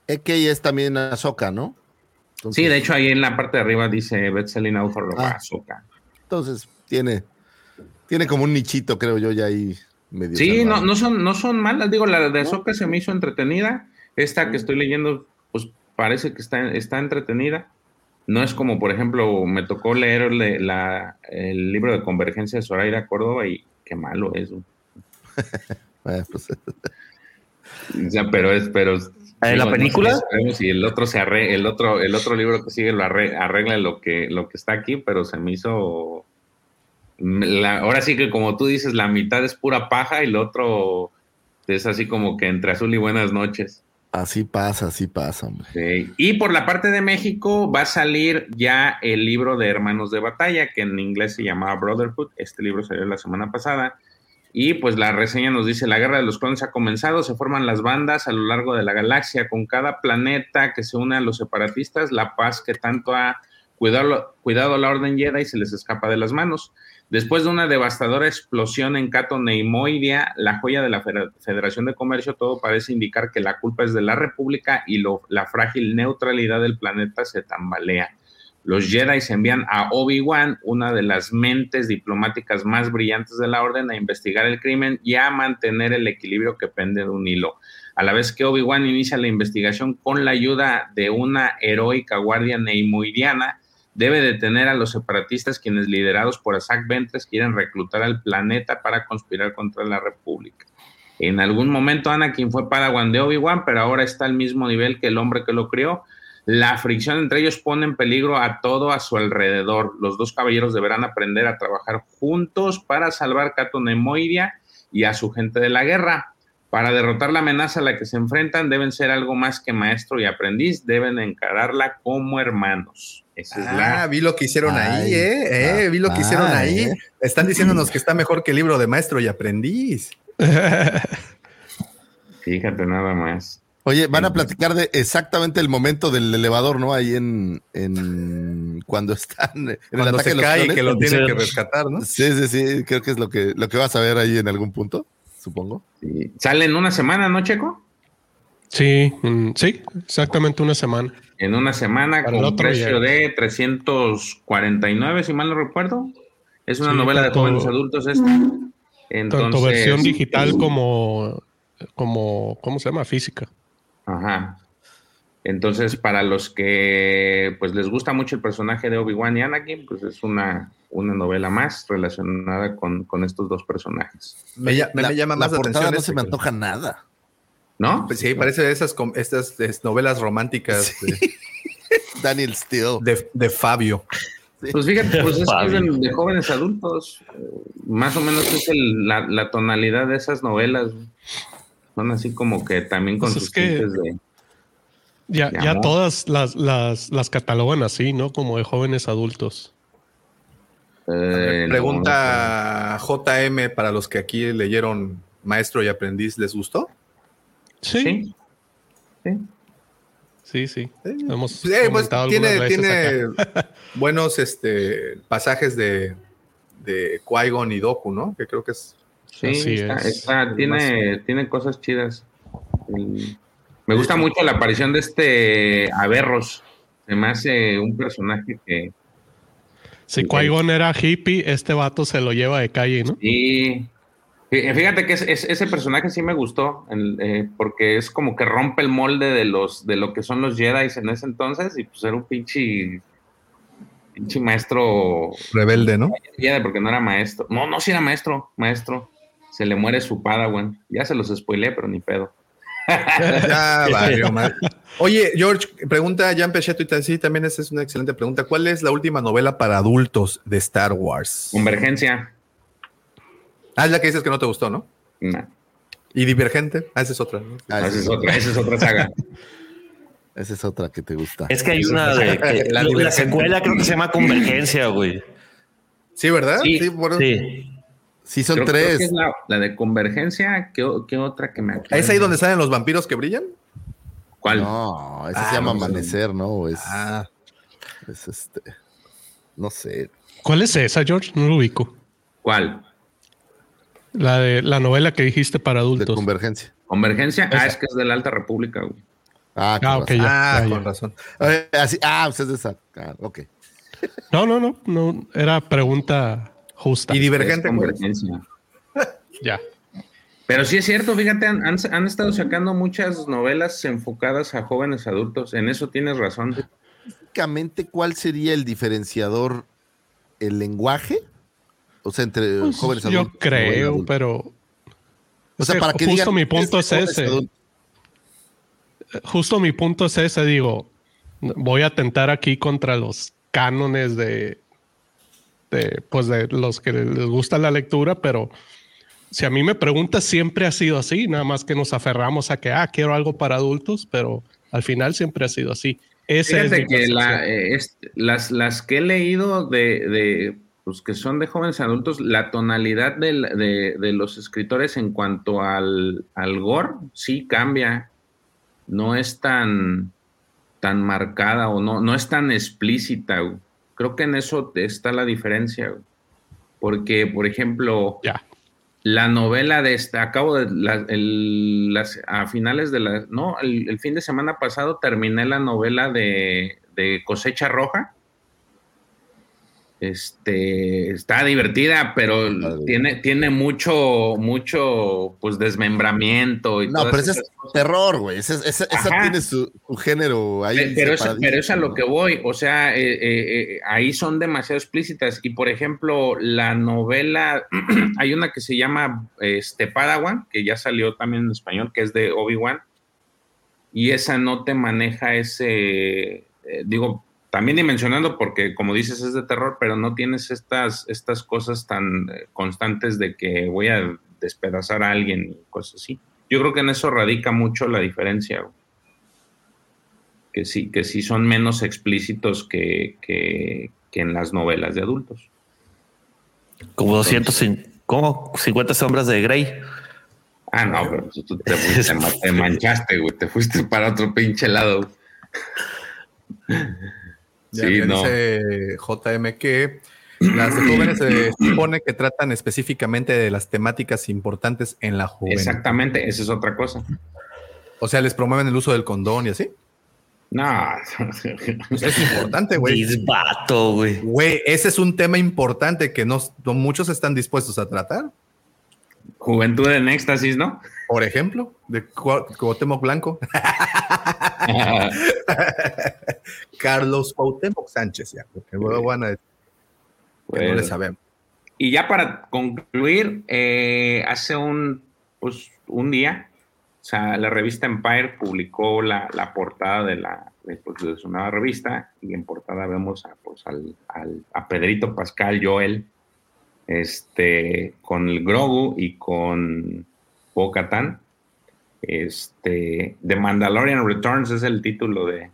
Es que es también Azoka, ¿no? Entonces- Sí, de hecho ahí en la parte de arriba dice Betselin Author of Ah. Ahsoka. Entonces, tiene, tiene como un nichito, creo yo, ya ahí medio. Sí, no, salvado. no son, no son malas. Digo, la de Ahsoka se me hizo entretenida. Esta que estoy leyendo, parece que está, está entretenida. No es como, por ejemplo, me tocó leer le- la- el libro de Convergencia de Zoraida Córdoba y qué malo es. güey. *laughs* Eh, pues, O sea, pero es, pero. ¿En la película? no sabemos si el otro se arre, el otro, el otro libro que sigue lo arre- arregla lo que, lo que está aquí, pero se me hizo. la- ahora sí que como tú dices, la mitad es pura paja y el otro es así como que entre azul y buenas noches. Así pasa, así pasa, hombre. Y por la parte de México va a salir ya el libro de Hermanos de Batalla, que en inglés se llamaba Brotherhood. Este libro salió la semana pasada. Y pues la reseña nos dice, la guerra de los clones ha comenzado, se forman las bandas a lo largo de la galaxia, con cada planeta que se une a los separatistas, la paz que tanto ha cuidado, cuidado la Orden Jedi se les escapa de las manos. Después de una devastadora explosión en Cato Neimoidia, la joya de la Feder- Federación de Comercio, todo parece indicar que la culpa es de la República y lo- la frágil neutralidad del planeta se tambalea. Los Jedi se envían a Obi-Wan, una de las mentes diplomáticas más brillantes de la orden, a investigar el crimen y a mantener el equilibrio que pende de un hilo. A la vez que Obi-Wan inicia la investigación con la ayuda de una heroica guardia neimoidiana, debe detener a los separatistas quienes liderados por Isaac Ventres quieren reclutar al planeta para conspirar contra la República. En algún momento Anakin fue Padawan de Obi-Wan, pero ahora está al mismo nivel que el hombre que lo crió. La fricción entre ellos pone en peligro a todo a su alrededor. Los dos caballeros deberán aprender a trabajar juntos para salvar Cato Nemoidia y a su gente de la guerra. Para derrotar la amenaza a la que se enfrentan, deben ser algo más que maestro y aprendiz, deben encararla como hermanos. Es Ah, la vi lo que hicieron ahí, ¿eh? Eh, Vi lo que hicieron ah, ahí. eh. Están diciéndonos que está mejor que el libro de maestro y aprendiz. *laughs* Fíjate nada más. Oye, van a platicar de exactamente el momento del elevador, ¿no? Ahí en, en cuando están en el Cuando ataque se de los clones. que lo tienen Sí. que rescatar, ¿no? Sí, sí, sí, creo que es lo que, lo que vas a ver ahí en algún punto, supongo. Sí. Sale en una semana, ¿no, Checo? Sí, sí, exactamente una semana. En una semana Para con precio llega. de 349, si mal no recuerdo. Es una Sí, novela de tanto- jóvenes adultos esta. Entonces, Tanto versión digital como, como, ¿cómo se llama? Física. Ajá. Entonces, para los que pues les gusta mucho el personaje de Obi-Wan y Anakin, pues es una, una novela más relacionada con, con estos dos personajes. Me, me- la, me llama más la atención. no se me antoja nada. ¿No? Pues sí, parece de esas estas es, novelas románticas *laughs* Daniel Steele. de, de- de Fabio. Pues fíjate, pues es que de, de jóvenes adultos. Eh, Más o menos es el- la, la tonalidad de esas novelas. Son así como que también con Pues es sus que- tintes de... Ya, De ya todas las, las, las catalogan así, ¿no? Como de jóvenes adultos. eh, Pregunta JM para los que aquí leyeron Maestro y Aprendiz, ¿les gustó? Sí, Sí. sí, sí. Hemos Eh, pues, tiene tiene *laughs* buenos este, pasajes de, de Qui-Gon y Doku, ¿no? Que creo que es. Sí, está- es. está- tiene, tiene cosas chidas. El- me gusta mucho la aparición de este Averros. Se me hace un personaje que... Si Qui-Gon era hippie, este vato se lo lleva de calle, ¿no? Sí. Fí- Fíjate que es- es- ese personaje sí me gustó, eh, porque es como que rompe el molde de los de lo que son los Jedi en ese entonces, y pues era un pinche, pinche maestro Rebelde, ¿no? Jedi, porque no era maestro. No, no, sí era maestro, maestro. Se le muere su Padawan. Ya se los spoileé, pero ni pedo. *laughs* Ya valió. *laughs* Oye, George, pregunta Jan Pecheto y sí, también esa es una excelente pregunta. ¿Cuál es la última novela para adultos de Star Wars? Convergencia. Ah, es la que dices que no te gustó, ¿no? No, Y Divergente. Ah, esa es otra. ¿no? Ah, esa es otra, esa es otra saga. *laughs* Esa es otra que te gusta. Es que hay una de *laughs* que- La secuela creo que se llama Convergencia, güey. Sí, ¿verdad? Sí. bueno. Sí. Sí, son Creo- creo tres. que es la, la de Convergencia. ¿Qué, otra que me acuerdo? ¿Es ahí donde salen los vampiros que brillan? ¿Cuál? No, ese Ah, se llama no sé. Amanecer, ¿no? Es, Ah, es este. No sé. ¿Cuál es esa, George? No lo ubico. ¿Cuál? La de la novela que dijiste para De adultos. Convergencia. Convergencia. Ah, es que es de la Alta República, güey. Ah, con Ah, ok, razón. ya. ah, ya, con ya. razón. Así, ah, pues es de esa. Ah, ok. No, no, no, no. Era pregunta justa. Y divergente. ¿cuál es? Convergencia. *laughs* Ya. Pero sí es cierto, fíjate, han, han- han estado sacando muchas novelas enfocadas a jóvenes adultos. En eso tienes razón. Básicamente, ¿cuál sería el diferenciador? ¿El lenguaje? O sea, entre Pues, jóvenes yo adultos. y creo, adultos. pero. O sea, es que para que justo digan, mi punto este es ese. adultos. Justo mi punto es ese, digo, voy a atentar aquí contra los cánones de, de, pues de los que les gusta la lectura, pero si a mí me preguntas, siempre ha sido así, nada más que nos aferramos a que, ah, quiero algo para adultos, pero al final siempre ha sido así. Ese es Fíjate mi que la, eh, es- las, las que he leído de, de, pues que son de jóvenes adultos, la tonalidad del- de, de los escritores en cuanto al, al gore sí cambia. No es tan, tan marcada o no, no es tan explícita. güey. Creo que en eso está la diferencia. güey. Porque, por ejemplo, la novela de esta, acabo de, la- el- las, a finales de la, no, el, el fin de semana pasado terminé la novela de, de Cosecha Roja. Este, está divertida, pero tiene, tiene mucho, mucho, pues, desmembramiento y No, pero ese es cosas. terror, güey. Esa tiene su, su género ahí. Pe- Pero pero es a lo que voy, o sea, eh, eh, eh, ahí son demasiado explícitas. Y por ejemplo, la novela, *clears throat* hay una que se llama este, Padawan, que ya salió también en español, que es de Obi-Wan, y esa no te maneja ese, digo, también dimensionando, porque como dices, es de terror, pero no tienes estas, estas cosas tan eh, constantes de que voy a despedazar a alguien y cosas así. Yo creo que en eso radica mucho la diferencia. que sí, que sí son menos explícitos que, que, que en las novelas de adultos. Como 200, cin- como 50 sombras de Grey. Ah, no, pero tú- te, *laughs* fuiste, te manchaste, güey, te fuiste para otro pinche lado. Ya, Sí, ya no. dice JM que las de jóvenes se *clears throat* supone que tratan específicamente de las temáticas importantes en la juventud. Exactamente, esa es otra cosa. O sea, les promueven el uso del condón y así. No, Pues es importante, güey. Disbato, güey. Güey, ese es un tema importante que no, no muchos están dispuestos a tratar. juventud en éxtasis, ¿no? Por ejemplo, de Cu- Cuauhtémoc Blanco, *laughs* *laughs* Carlos Cuauhtémoc Sánchez, ya, porque luego van a decir que no le sabemos. Y ya para concluir, eh, hace un, pues, un día, o sea, la revista Empire publicó la, la portada de, la, de, pues, de su nueva revista y en portada vemos a, pues, al, al- a Pedrito Pascal Joel este, con el Grogu y con Bo-Katan. Este, The Mandalorian Returns es el título de,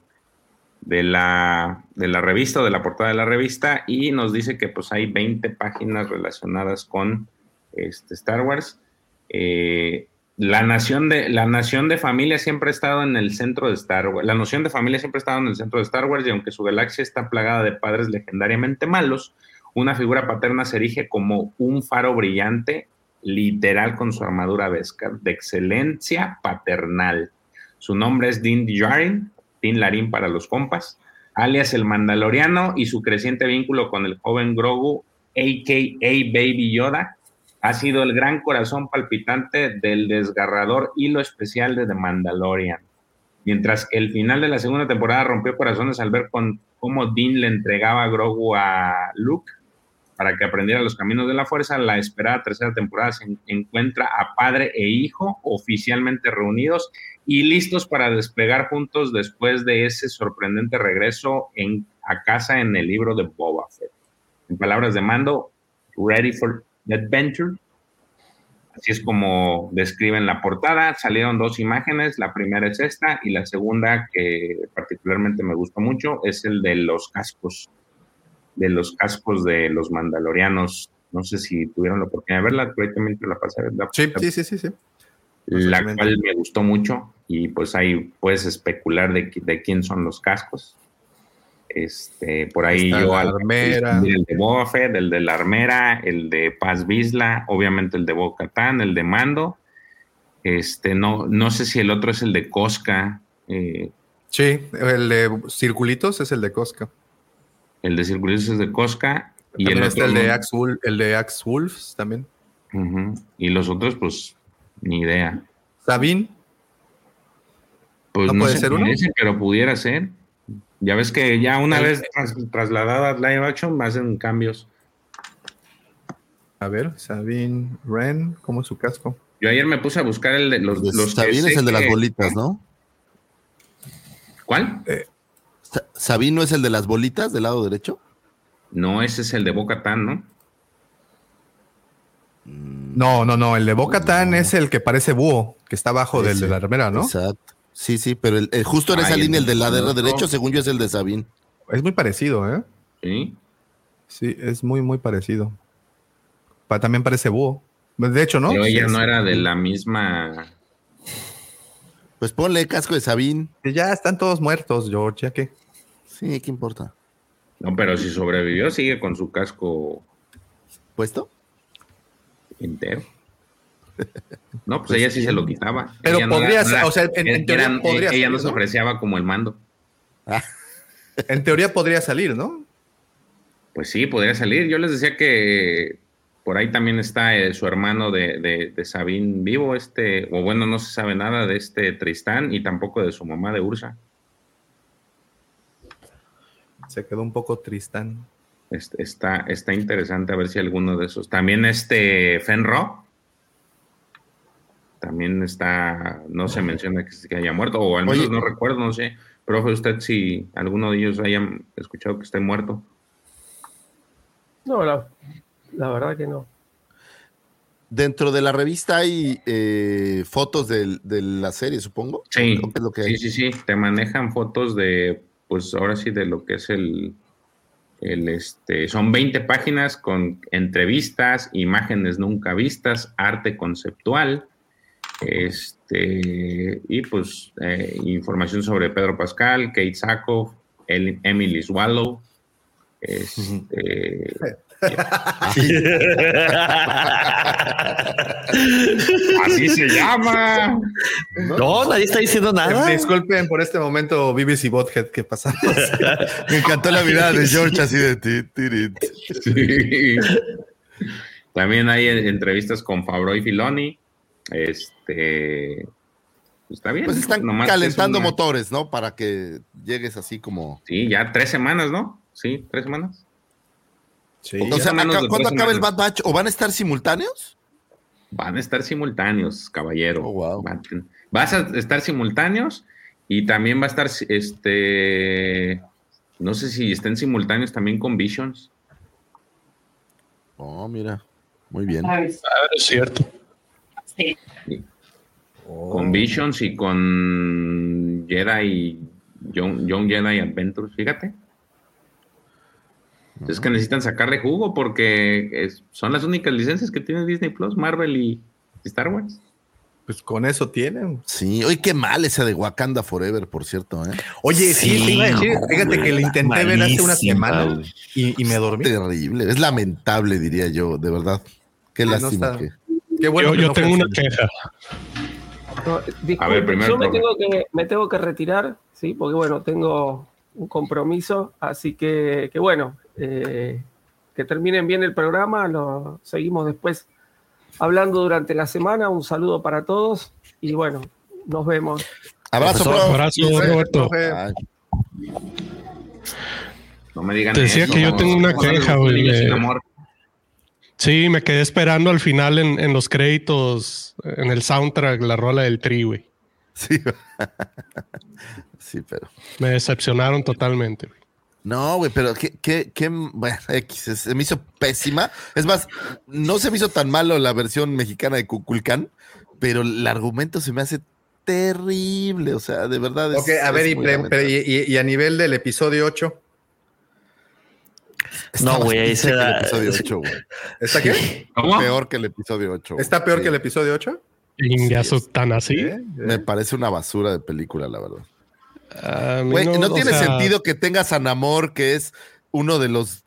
de la, de la revista de la portada de la revista y nos dice que pues hay 20 páginas relacionadas con este, Star Wars. Eh, la nación de la nación de familia siempre ha estado en el centro de Star Wars. La noción de familia siempre ha estado en el centro de Star Wars y aunque su galaxia está plagada de padres legendariamente malos, una figura paterna se erige como un faro brillante, literal con su armadura Beskar, de excelencia paternal. Su nombre es Din Djarin, Din Larín para los compas, alias el Mandaloriano y su creciente vínculo con el joven Grogu, a.k.a. Baby Yoda, ha sido el gran corazón palpitante del desgarrador hilo especial de The Mandalorian. Mientras que el final de la segunda temporada rompió corazones al ver con cómo Dean le entregaba a Grogu a Luke para que aprendiera los caminos de la fuerza, la esperada tercera temporada se en- encuentra a padre e hijo oficialmente reunidos y listos para despegar juntos después de ese sorprendente regreso a casa en el libro de Boba Fett. En palabras de Mando, ready for adventure. Así es como describen la portada. Salieron dos imágenes, la primera es esta y la segunda que particularmente me gustó mucho es el de los cascos, de los cascos de los mandalorianos. No sé si tuvieron la oportunidad de verla, pero ahí también te la pasé. ¿verdad? Sí, sí, sí, sí. sí. La cual me gustó mucho y pues ahí puedes especular de, de quién son los cascos. Este, por ahí Está yo la armera. el de Boba Fett, el de la armera, el de Paz Vizla, obviamente el de Bo Katan, el de Mando. Este, no, no sé si el otro es el de Cosca, eh, Sí, el de circulitos es el de Cosca. El de Circulitos es de Cosca y También el está otro el de. Axe Wolf, el de Axe Wolves también. Y los otros, pues, ni idea. Sabine, Pues ¿No no, puede se ser uno? parece, pero pudiera ser. Ya ves que ya una vez tras- trasladada a live action hacen cambios. a ver, Sabine Ren, ¿cómo es su casco? Yo ayer me puse a buscar el de los, Pues, los Sabine es el de las bolitas, ¿no? ¿Cuál? Sa- ¿Sabino es el de las bolitas del lado derecho? No, ese es el de Boca Tan, ¿no? No, no, no, el de Boca Tan es el que parece búho, que está abajo del de la armera, ¿no? Exacto. Sí, sí, pero el, el- justo en esa Ay, línea, el del lado el otro. derecho, según yo, es el de Sabine. Es muy parecido, ¿eh? Sí. Sí, es muy, muy parecido. Pa- también parece búho. De hecho, ¿no? Pero ella Sí, no era de la misma. Pues ponle casco de. Que Ya están todos muertos, George, ¿ya qué? Sí, ¿qué importa? No, pero si sobrevivió, sigue con su casco ¿Puesto? entero. No, pues, Pues ella sí sí. se lo quitaba. *laughs* Pero Ella no podría era- no ser- era- o sea, en- en teoría eran- podría ella ser, no se ¿no? ofreciaba como el mando. *laughs* En teoría podría salir, ¿no? Pues sí, podría salir. Yo les decía que por ahí también está eh, su hermano de, de, de Sabine vivo, este, o bueno, no se sabe nada de este Tristán y tampoco de su mamá de Ursa. Se quedó un poco tristán. Este, está, está interesante a ver si alguno de esos. También este Fenro. También está, no se menciona que, que haya muerto, o al menos Oye. no recuerdo, no sé. Profe, usted si alguno de ellos hayan escuchado que esté muerto. No, la, la verdad que no. Dentro de la revista hay eh, fotos del- de la serie, supongo. Sí, Creo que es lo que hay. sí, sí, sí. Te manejan fotos de, pues ahora sí, de lo que es el, el este, son 20 páginas con entrevistas, imágenes nunca vistas, arte conceptual, este, y pues eh, información sobre Pedro Pascal, Kate Sackhoff, Emily Swallow, este, *laughs* así se llama. No, nadie está diciendo nada. Eh, Disculpen por este momento, BBC Bothead, que pasamos. Me encantó la mirada de George así de ti, tirit. Sí. También hay entrevistas con Fabro y Filoni. Este está bien. Pues están nomás que es calentando una- motores, ¿no? Para que llegues así como. Sí, ya tres semanas, ¿no? Sí, tres semanas. Sí, O sea, acá- ¿cuándo acaba el. Bad Batch? ¿O van a estar simultáneos? Van a estar simultáneos, caballero. Oh, wow. Vas a estar simultáneos y también va a estar, este, no sé si estén simultáneos también con Visions. Oh, mira. Muy bien. Ah, es cierto. Con Visions y con Jedi, Young, Young Jedi Adventures, fíjate. Es que necesitan sacarle jugo porque es- son las únicas licencias que tiene Disney Plus, Marvel y Star Wars. Pues con eso tienen. Sí, oye, qué mal esa de Wakanda Forever, por cierto, ¿eh? Oye, sí, Sí, decir, fíjate que lo intenté ver hace una semana y, y me dormí. Terrible. Es lamentable, diría yo, de verdad. Qué lástima que. Qué bueno yo que yo no tengo una queja. No, disculpe, A ver, primero, yo me tengo, que, me tengo que retirar, ¿sí? Porque bueno, tengo un compromiso, así que, que bueno, eh, que terminen bien el programa, lo seguimos después hablando durante la semana, un saludo para todos y bueno, nos vemos. Abrazo, Profesor, abrazo, Roberto. No me digan Te decía eso, que yo tengo una queja, güey. Sí, me quedé esperando al final en, en los créditos, en el soundtrack, la rola del tri, güey. sí. *laughs* sí, pero. Me decepcionaron totalmente. güey. No, güey, pero qué, qué, qué, bueno, *laughs* X, se me hizo pésima. Es más, no se me hizo tan malo la versión mexicana de Cuculcán, pero el argumento se me hace terrible, o sea, de verdad. es- Ok, a ver, es y, muy pre- lamentable. pre- y- y a nivel del episodio 8, Está No, güey, ahí se que el da- episodio 8, güey. ¿está qué? ¿Cómo? Peor que el episodio 8. güey. ¿Está peor Sí. que el episodio 8? Ingazo tan así. ¿Eh? Me parece una basura de película, la verdad. Güey, no, tiene sea, sentido que tengas a Namor, que es uno de los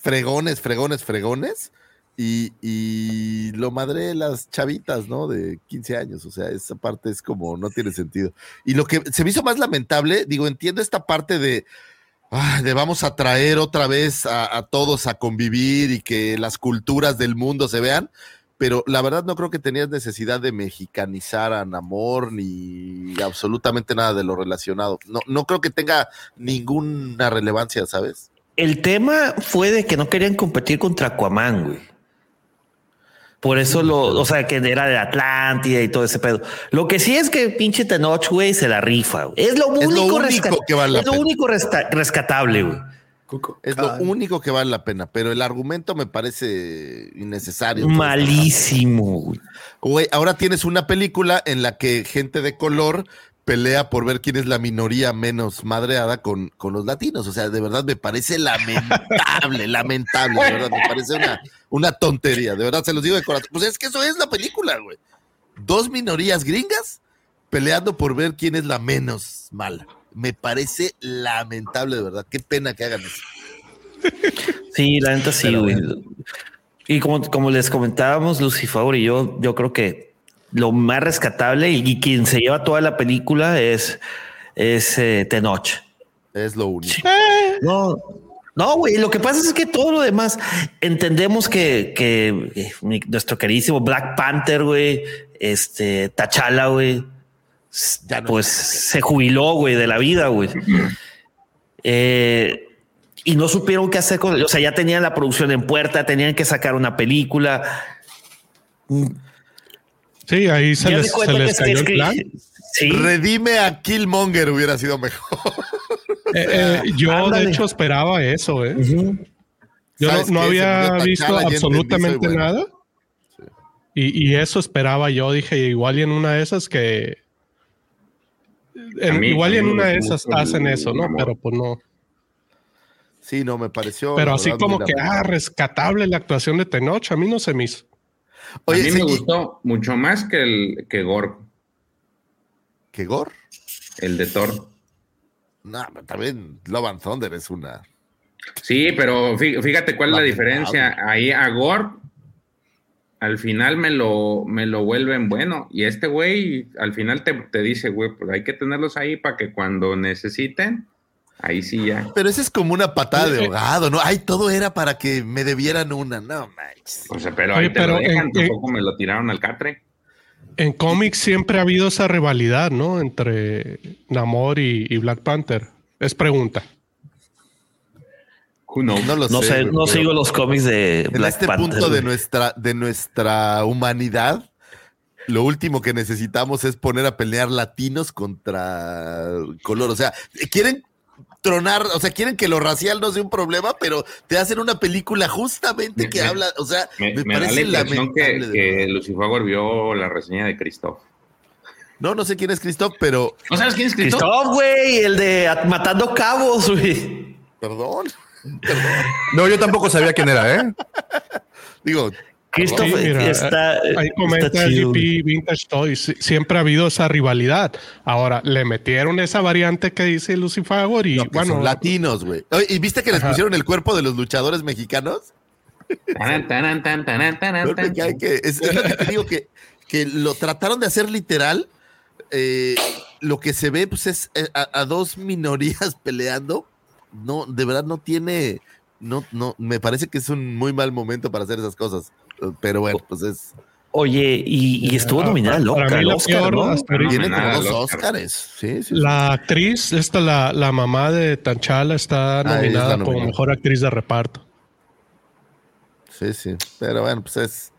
fregones, fregones, fregones, y, y lo madre las chavitas, ¿no? De 15 años. O sea, esa parte es como, no tiene sentido. Y lo que se me hizo más lamentable, digo, entiendo esta parte de, ah, de vamos a traer otra vez a, a todos a convivir y que las culturas del mundo se vean. Pero la verdad no creo que tenías necesidad de mexicanizar a Namor ni absolutamente nada de lo relacionado. No, no creo que tenga ninguna relevancia, ¿sabes? El tema fue de que no querían competir contra Aquaman, güey. Por eso lo, o sea, que era de Atlántida y todo ese pedo. Lo que sí es que pinche Tenoch, güey, se la rifa. güey. Es lo Es único, lo único resca- que vale la es lo único rescatable, güey. Es lo único que vale la pena, pero el argumento me parece innecesario. Malísimo, güey. Güey, ahora tienes una película en la que gente de color pelea por ver quién es la minoría menos madreada con, con los latinos. O sea, de verdad me parece lamentable, *laughs* lamentable, de verdad, me parece una, una tontería, de verdad, se los digo de corazón. Pues es que eso es la película, güey. Dos minorías gringas peleando por ver quién es la menos mala. Me parece lamentable, de verdad. Qué pena que hagan eso. Sí, la neta sí, güey. Y como, como les comentábamos, Lucifer y yo, yo creo que lo más rescatable y, y quien se lleva toda la película es, es eh, Tenoch. Es lo único. No, no, güey. Lo que pasa es que todo lo demás entendemos que, que, eh, nuestro queridísimo Black Panther, güey, este T'Challa, güey, s- pues se jubiló, güey, de la vida, güey. Eh, y no supieron qué hacer con, o sea, ya tenían la producción en puerta, tenían que sacar una película. Sí, ahí se Ya les, se que les es- cayó es el que- plan. Sí. Redime a Killmonger hubiera sido mejor. *laughs* Eh, eh, yo, Ándale. de hecho, esperaba eso, ¿eh? Yo no, había visto ya absolutamente bueno. nada. Y, y eso esperaba yo. Dije, igual y en una de esas que. En- mí- igual y en una de esas hacen el eso, ¿no? amor. Pero pues no. Sí, no, me pareció. Pero la así verdad, como que, ah, rescatable la actuación de Tenoch, a mí no se me hizo. Oye, a mí sí, me gustó mucho más que el que Gorg, ¿Qué Gore? el de Thor. No, pero también Love and Thunder es una. Sí, pero fí- fíjate cuál es la diferencia. Ahí a Gorg al final me lo, me lo vuelven bueno. Y este güey al final te, te dice, güey, pues hay que tenerlos ahí para que cuando necesiten, ahí sí ya. Pero esa es como una patada de ahogado, ¿no? Ay, todo era para que me debieran una. No, manches. O sea, pero Oye, ahí te pero lo dejan, en- en- tampoco me lo tiraron al catre. En cómics siempre ha habido esa rivalidad, ¿no? Entre Namor y, y Black Panther. Es pregunta. No lo No sé. no sigo los cómics de En Black este Panther, punto de nuestra, de nuestra humanidad, lo último que necesitamos es poner a pelear latinos contra color. O sea, quieren tronar, o sea, quieren que lo racial no sea un problema, pero te hacen una película justamente que Me- habla, o sea, Me, me, me da la parece que, lamentable. de que verdad. Lucifer vio la reseña de Christoph. No, no sé quién es Christoph, pero ¿No sabes quién es Christoph? Christoph, güey, el de At- Matando Cabos, güey. perdón. No, yo tampoco sabía quién era, ¿eh? Digo, Christoph Sí, mira, está, Ahí está comenta. GP Vintage Toys. Siempre ha habido esa rivalidad. Ahora le metieron esa variante que dice Lucifer y no, bueno, son latinos, güey. ¿Y viste que les Ajá. pusieron el cuerpo de los luchadores mexicanos? Es, lo que te digo que, que lo trataron de hacer literal. eh, lo que se ve pues es eh, a, a dos minorías *laughs* peleando. No, de verdad no tiene. No, no, me parece que es un muy mal momento para hacer esas cosas. Eh, Pero bueno, pues es. Oye, y, y estuvo Ah, nominada al Oscar, la Oscar, peor ¿no? hasta Tiene dos al Oscar. Óscares. Sí, sí, sí. la actriz, esta, la, la mamá de Tanchala, está Ah, nominada como mejor actriz de reparto. Sí, sí. Pero bueno, pues es.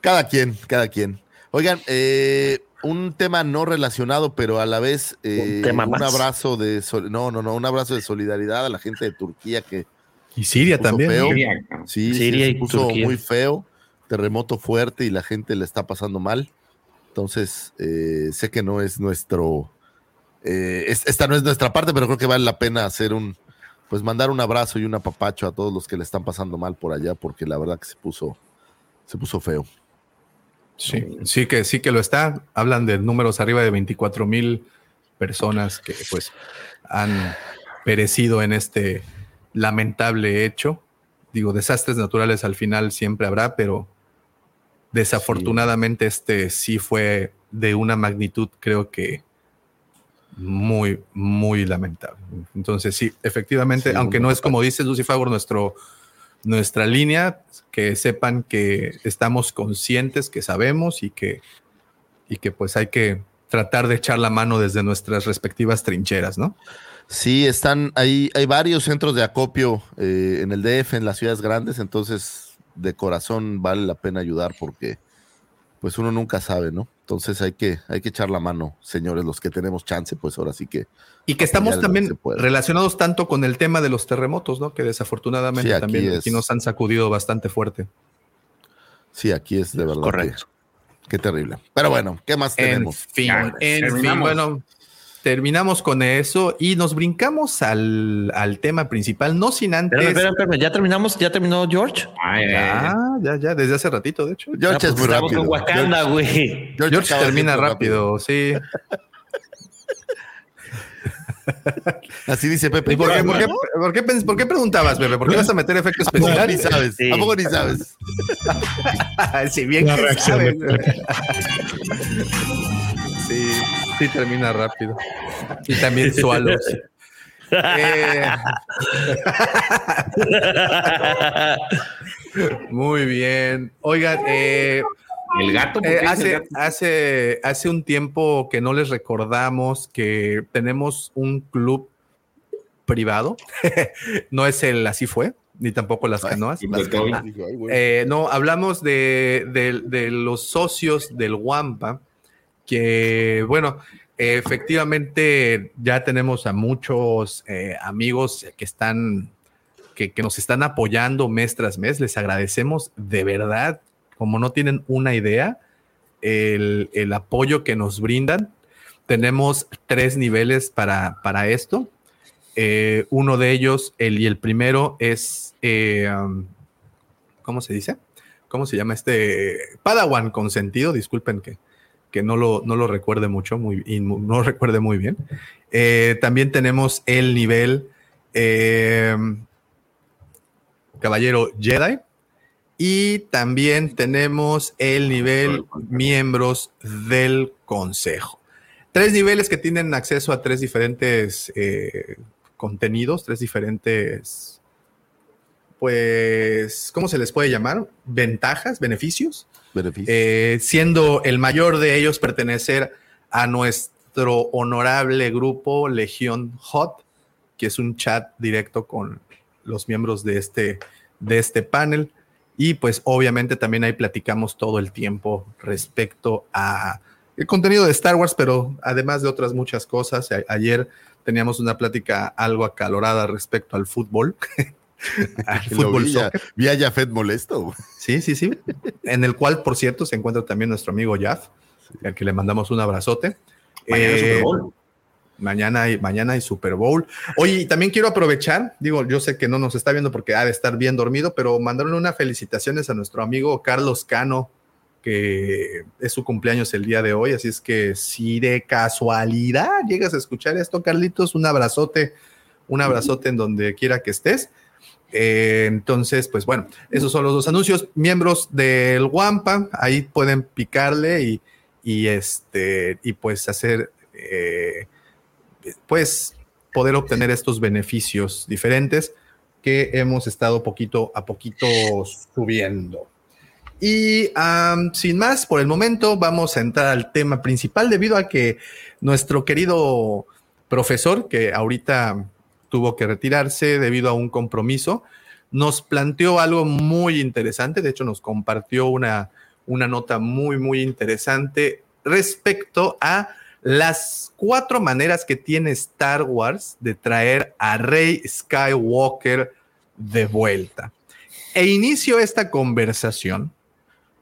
Cada quien, cada quien. Oigan, eh, un tema no relacionado, pero a la vez eh, Un tema un más. abrazo de sol- no, no, no, un abrazo de solidaridad a la gente de Turquía que Y Siria también. feo. Siria, cabrón. sí, sí, Siria se y puso Turquía. muy feo, terremoto fuerte y la gente le está pasando mal. Entonces, eh, sé que no es nuestro, eh, es- esta no es nuestra parte, pero creo que vale la pena hacer un, pues mandar un abrazo y un apapacho a todos los que le están pasando mal por allá, porque la verdad que se puso, se puso feo. Sí, sí que sí que lo está. Hablan de números arriba de 24 mil personas que pues han perecido en este lamentable hecho. Digo, desastres naturales al final siempre habrá, pero desafortunadamente este sí fue de una magnitud, creo que muy, muy lamentable. Entonces, sí, efectivamente, Sí, aunque un no es como dice Lucy Favor, nuestro, nuestra línea, que sepan que estamos conscientes, que sabemos y que, y que pues hay que tratar de echar la mano desde nuestras respectivas trincheras, ¿no? Sí, están ahí, hay varios centros de acopio eh, en el DF, en las ciudades grandes, entonces de corazón vale la pena ayudar porque pues uno nunca sabe, ¿no? Entonces hay que, hay que echar la mano, señores, los que tenemos chance, pues ahora sí que Y que estamos también relacionados tanto con el tema de los terremotos, ¿no? Que desafortunadamente Sí, aquí también es- aquí nos han sacudido bastante fuerte. sí, aquí es de verdad. que- Correcto. Qué terrible. Pero bueno, ¿qué más En tenemos? fin, Ya, en fin, bueno, terminamos con eso y nos brincamos al, al tema principal, no sin antes. Espérame, espérame. ¿Ya terminamos? ¿Ya terminó George? Ay, ay. Ya, ya, ya, desde hace ratito, de hecho. George Ah, es pues muy estamos rápido. con Wakanda, güey. George termina rápido, sí. Así dice Pepe. ¿Y por qué, por qué- por qué pens- por qué preguntabas, bebé? ¿Por qué vas a meter efectos ¿A poco ni especiales? sabes? Sí. ¿A poco ni sabes? sí, *laughs* bien La que sabes. *laughs* Sí, termina rápido. Y también Sualos. Eh, *laughs* muy bien. Oigan, eh, El gato. ¿por Eh, el hace, gato? hace, hace un tiempo que no les recordamos que tenemos un club privado. *laughs* no es el así fue, ni tampoco las canoas. Las ay. Eh, no, hablamos de, de- de los socios del Wampa, que bueno, efectivamente ya tenemos a muchos eh, amigos que están, que, nos están apoyando mes tras mes. Les agradecemos de verdad, como no tienen una idea, el, el apoyo que nos brindan. Tenemos tres niveles para, para esto. Eh, uno de ellos, el, y el primero es, eh, um, ¿cómo se dice? ¿Cómo se llama este? Padawan consentido, disculpen que, que no, lo, no lo recuerde mucho, muy, y no recuerde muy bien. Eh, también tenemos el nivel eh, Caballero Jedi. Y también tenemos el nivel miembros del consejo. Tres niveles que tienen acceso a tres diferentes eh, contenidos, tres diferentes, pues, ¿cómo se les puede llamar? Ventajas, beneficios. Eh, siendo el mayor de ellos pertenecer a nuestro honorable grupo Legión Hot, que es un chat directo con los miembros de este, de este panel. Y pues obviamente también ahí platicamos todo el tiempo respecto a el contenido de Star Wars, pero además de otras muchas cosas. Ayer teníamos una plática algo acalorada respecto al fútbol. *laughs* *laughs* al Lo fútbol vi, soccer. vi a Jafet molesto. Sí, sí, sí. En el cual, por cierto, se encuentra también nuestro amigo Jaf, al que le mandamos un abrazote. Mañana Eh, Super Bowl. Mañana hay, mañana hay Super Bowl. Oye, y también quiero aprovechar, digo, yo sé que no nos está viendo porque ha de estar bien dormido, pero mandarle unas felicitaciones a nuestro amigo Carlos Cano, que es su cumpleaños el día de hoy. Así es que si de casualidad llegas a escuchar esto, Carlitos, un abrazote, un abrazote en donde quiera que estés. Eh, entonces, pues bueno, esos son los dos anuncios. Miembros del Wampa, ahí pueden picarle y, y este, y pues hacer, eh, pues poder obtener estos beneficios diferentes que hemos estado poquito a poquito subiendo. Y sin más, por el momento vamos a entrar al tema principal debido a que nuestro querido profesor, que ahorita tuvo que retirarse debido a un compromiso, nos planteó algo muy interesante. De hecho, nos compartió una, una nota muy, muy interesante respecto a las cuatro maneras que tiene Star Wars de traer a Rey Skywalker de vuelta. E inicio esta conversación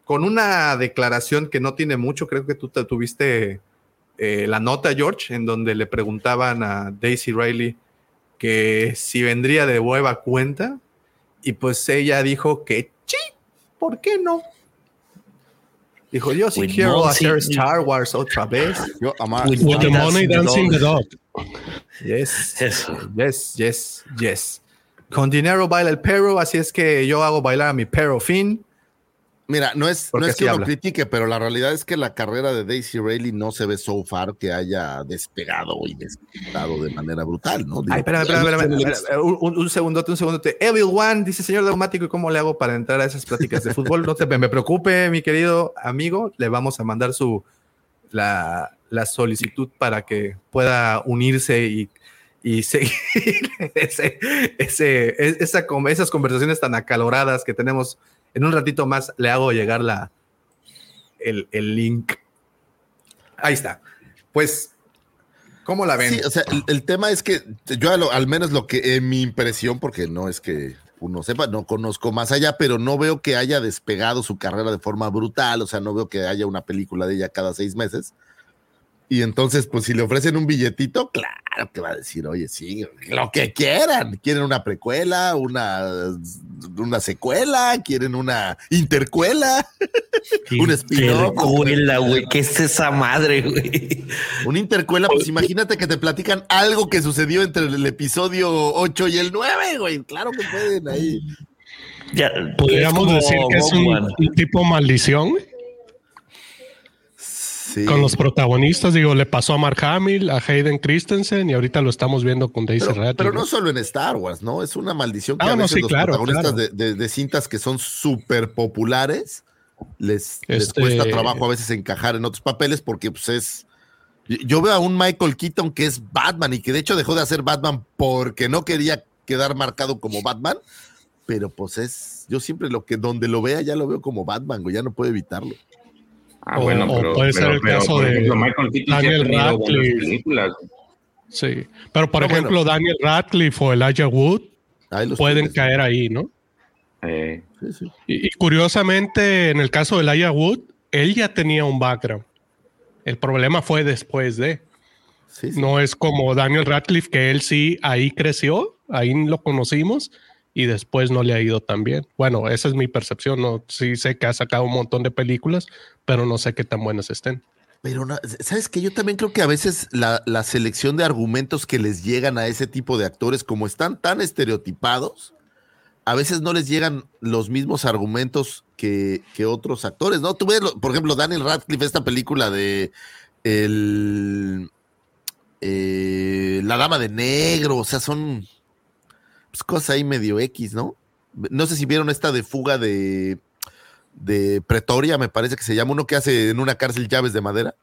con una declaración que no tiene mucho, creo que tú te tuviste eh, la nota, George, en donde le preguntaban a Daisy Riley que si vendría de nueva cuenta, y pues ella dijo que sí, ¿por qué no? Dijo, yo sí With quiero no- hacer Star Wars otra vez. Yo, ama- With With the money dancing the dog. Yes, Eso. yes, yes, yes. Con dinero baila el perro, así es que yo hago bailar a mi perro Finn. Mira, no es, Porque no es que habla. critique, pero la realidad es que la carrera de Daisy Riley no se ve so far que haya despegado y despegado de manera brutal, ¿no? Digo, Ay, espérame, espérame, espérame, espérame, espérame, un, un, un segundote, un segundote. Evil One dice, señor Daumático, ¿y cómo le hago para entrar a esas pláticas de fútbol? No te me preocupe, mi querido amigo. Le vamos a mandar su la, la solicitud para que pueda unirse y, y *laughs* seguir ese, ese, esa, com- esas conversaciones tan acaloradas que tenemos. En un ratito más le hago llegar la, el, el link. Ahí está. Pues, ¿cómo la ven? Sí, o sea, el, tema es que yo a lo- al menos lo que en mi impresión, porque no es que uno sepa, no conozco más allá, pero no veo que haya despegado su carrera de forma brutal, o sea, no veo que haya una película de ella cada seis meses. Y entonces, pues si le ofrecen un billetito, claro que va a decir, oye, sí, lo que quieran. Quieren una precuela, una, una secuela, quieren una intercuela, *laughs* un spin-off. Intercuela, güey. ¿Qué es esa madre, güey? Una intercuela, pues imagínate que te platican algo que sucedió entre el episodio 8 y el 9, güey. Claro que pueden ahí. Ya, Podríamos decir que es un, un tipo maldición güey, Sí. con los protagonistas. Digo, le pasó a Mark Hamill, a Hayden Christensen y ahorita lo estamos viendo con Daisy Pero, Ridley. pero no solo en Star Wars, ¿no? Es una maldición que Ah, a no, veces sí, los claro, protagonistas claro. De, de- de cintas que son súper populares les, les Este- cuesta trabajo a veces encajar en otros papeles porque pues es... Yo veo a un Michael Keaton que es Batman y que de hecho dejó de hacer Batman porque no quería quedar marcado como Batman, pero pues es... Yo siempre lo que donde lo vea ya lo veo como Batman, güey, ya no puedo evitarlo. Ah, O- bueno, o pero, puede ser pero- el pero, caso de ejemplo, Michael Keaton ha Daniel Radcliffe. películas. Sí, pero por No, ejemplo, bueno. Daniel Radcliffe o Elijah Wood pueden tienes. caer ahí, ¿no? Eh, Sí, sí. Y, y curiosamente, en el caso de Elijah Wood, él ya tenía un background. El problema fue después de. Sí, sí. No es como Daniel Radcliffe, que él sí ahí creció, ahí lo conocimos y después no le ha ido tan bien. Bueno, esa es mi percepción. No, sí sé que ha sacado un montón de películas, pero no sé qué tan buenas estén. Pero, ¿sabes que Yo también creo que a veces la, la selección de argumentos que les llegan a ese tipo de actores, como están tan estereotipados, a veces no les llegan los mismos argumentos que, que otros actores, ¿no? Por ejemplo, Daniel Radcliffe, esta película de el, eh, La Dama de Negro, o sea, son pues, cosas ahí medio X, ¿no? No sé si vieron esta de fuga de, de Pretoria, me parece que se llama uno que hace en una cárcel llaves de madera.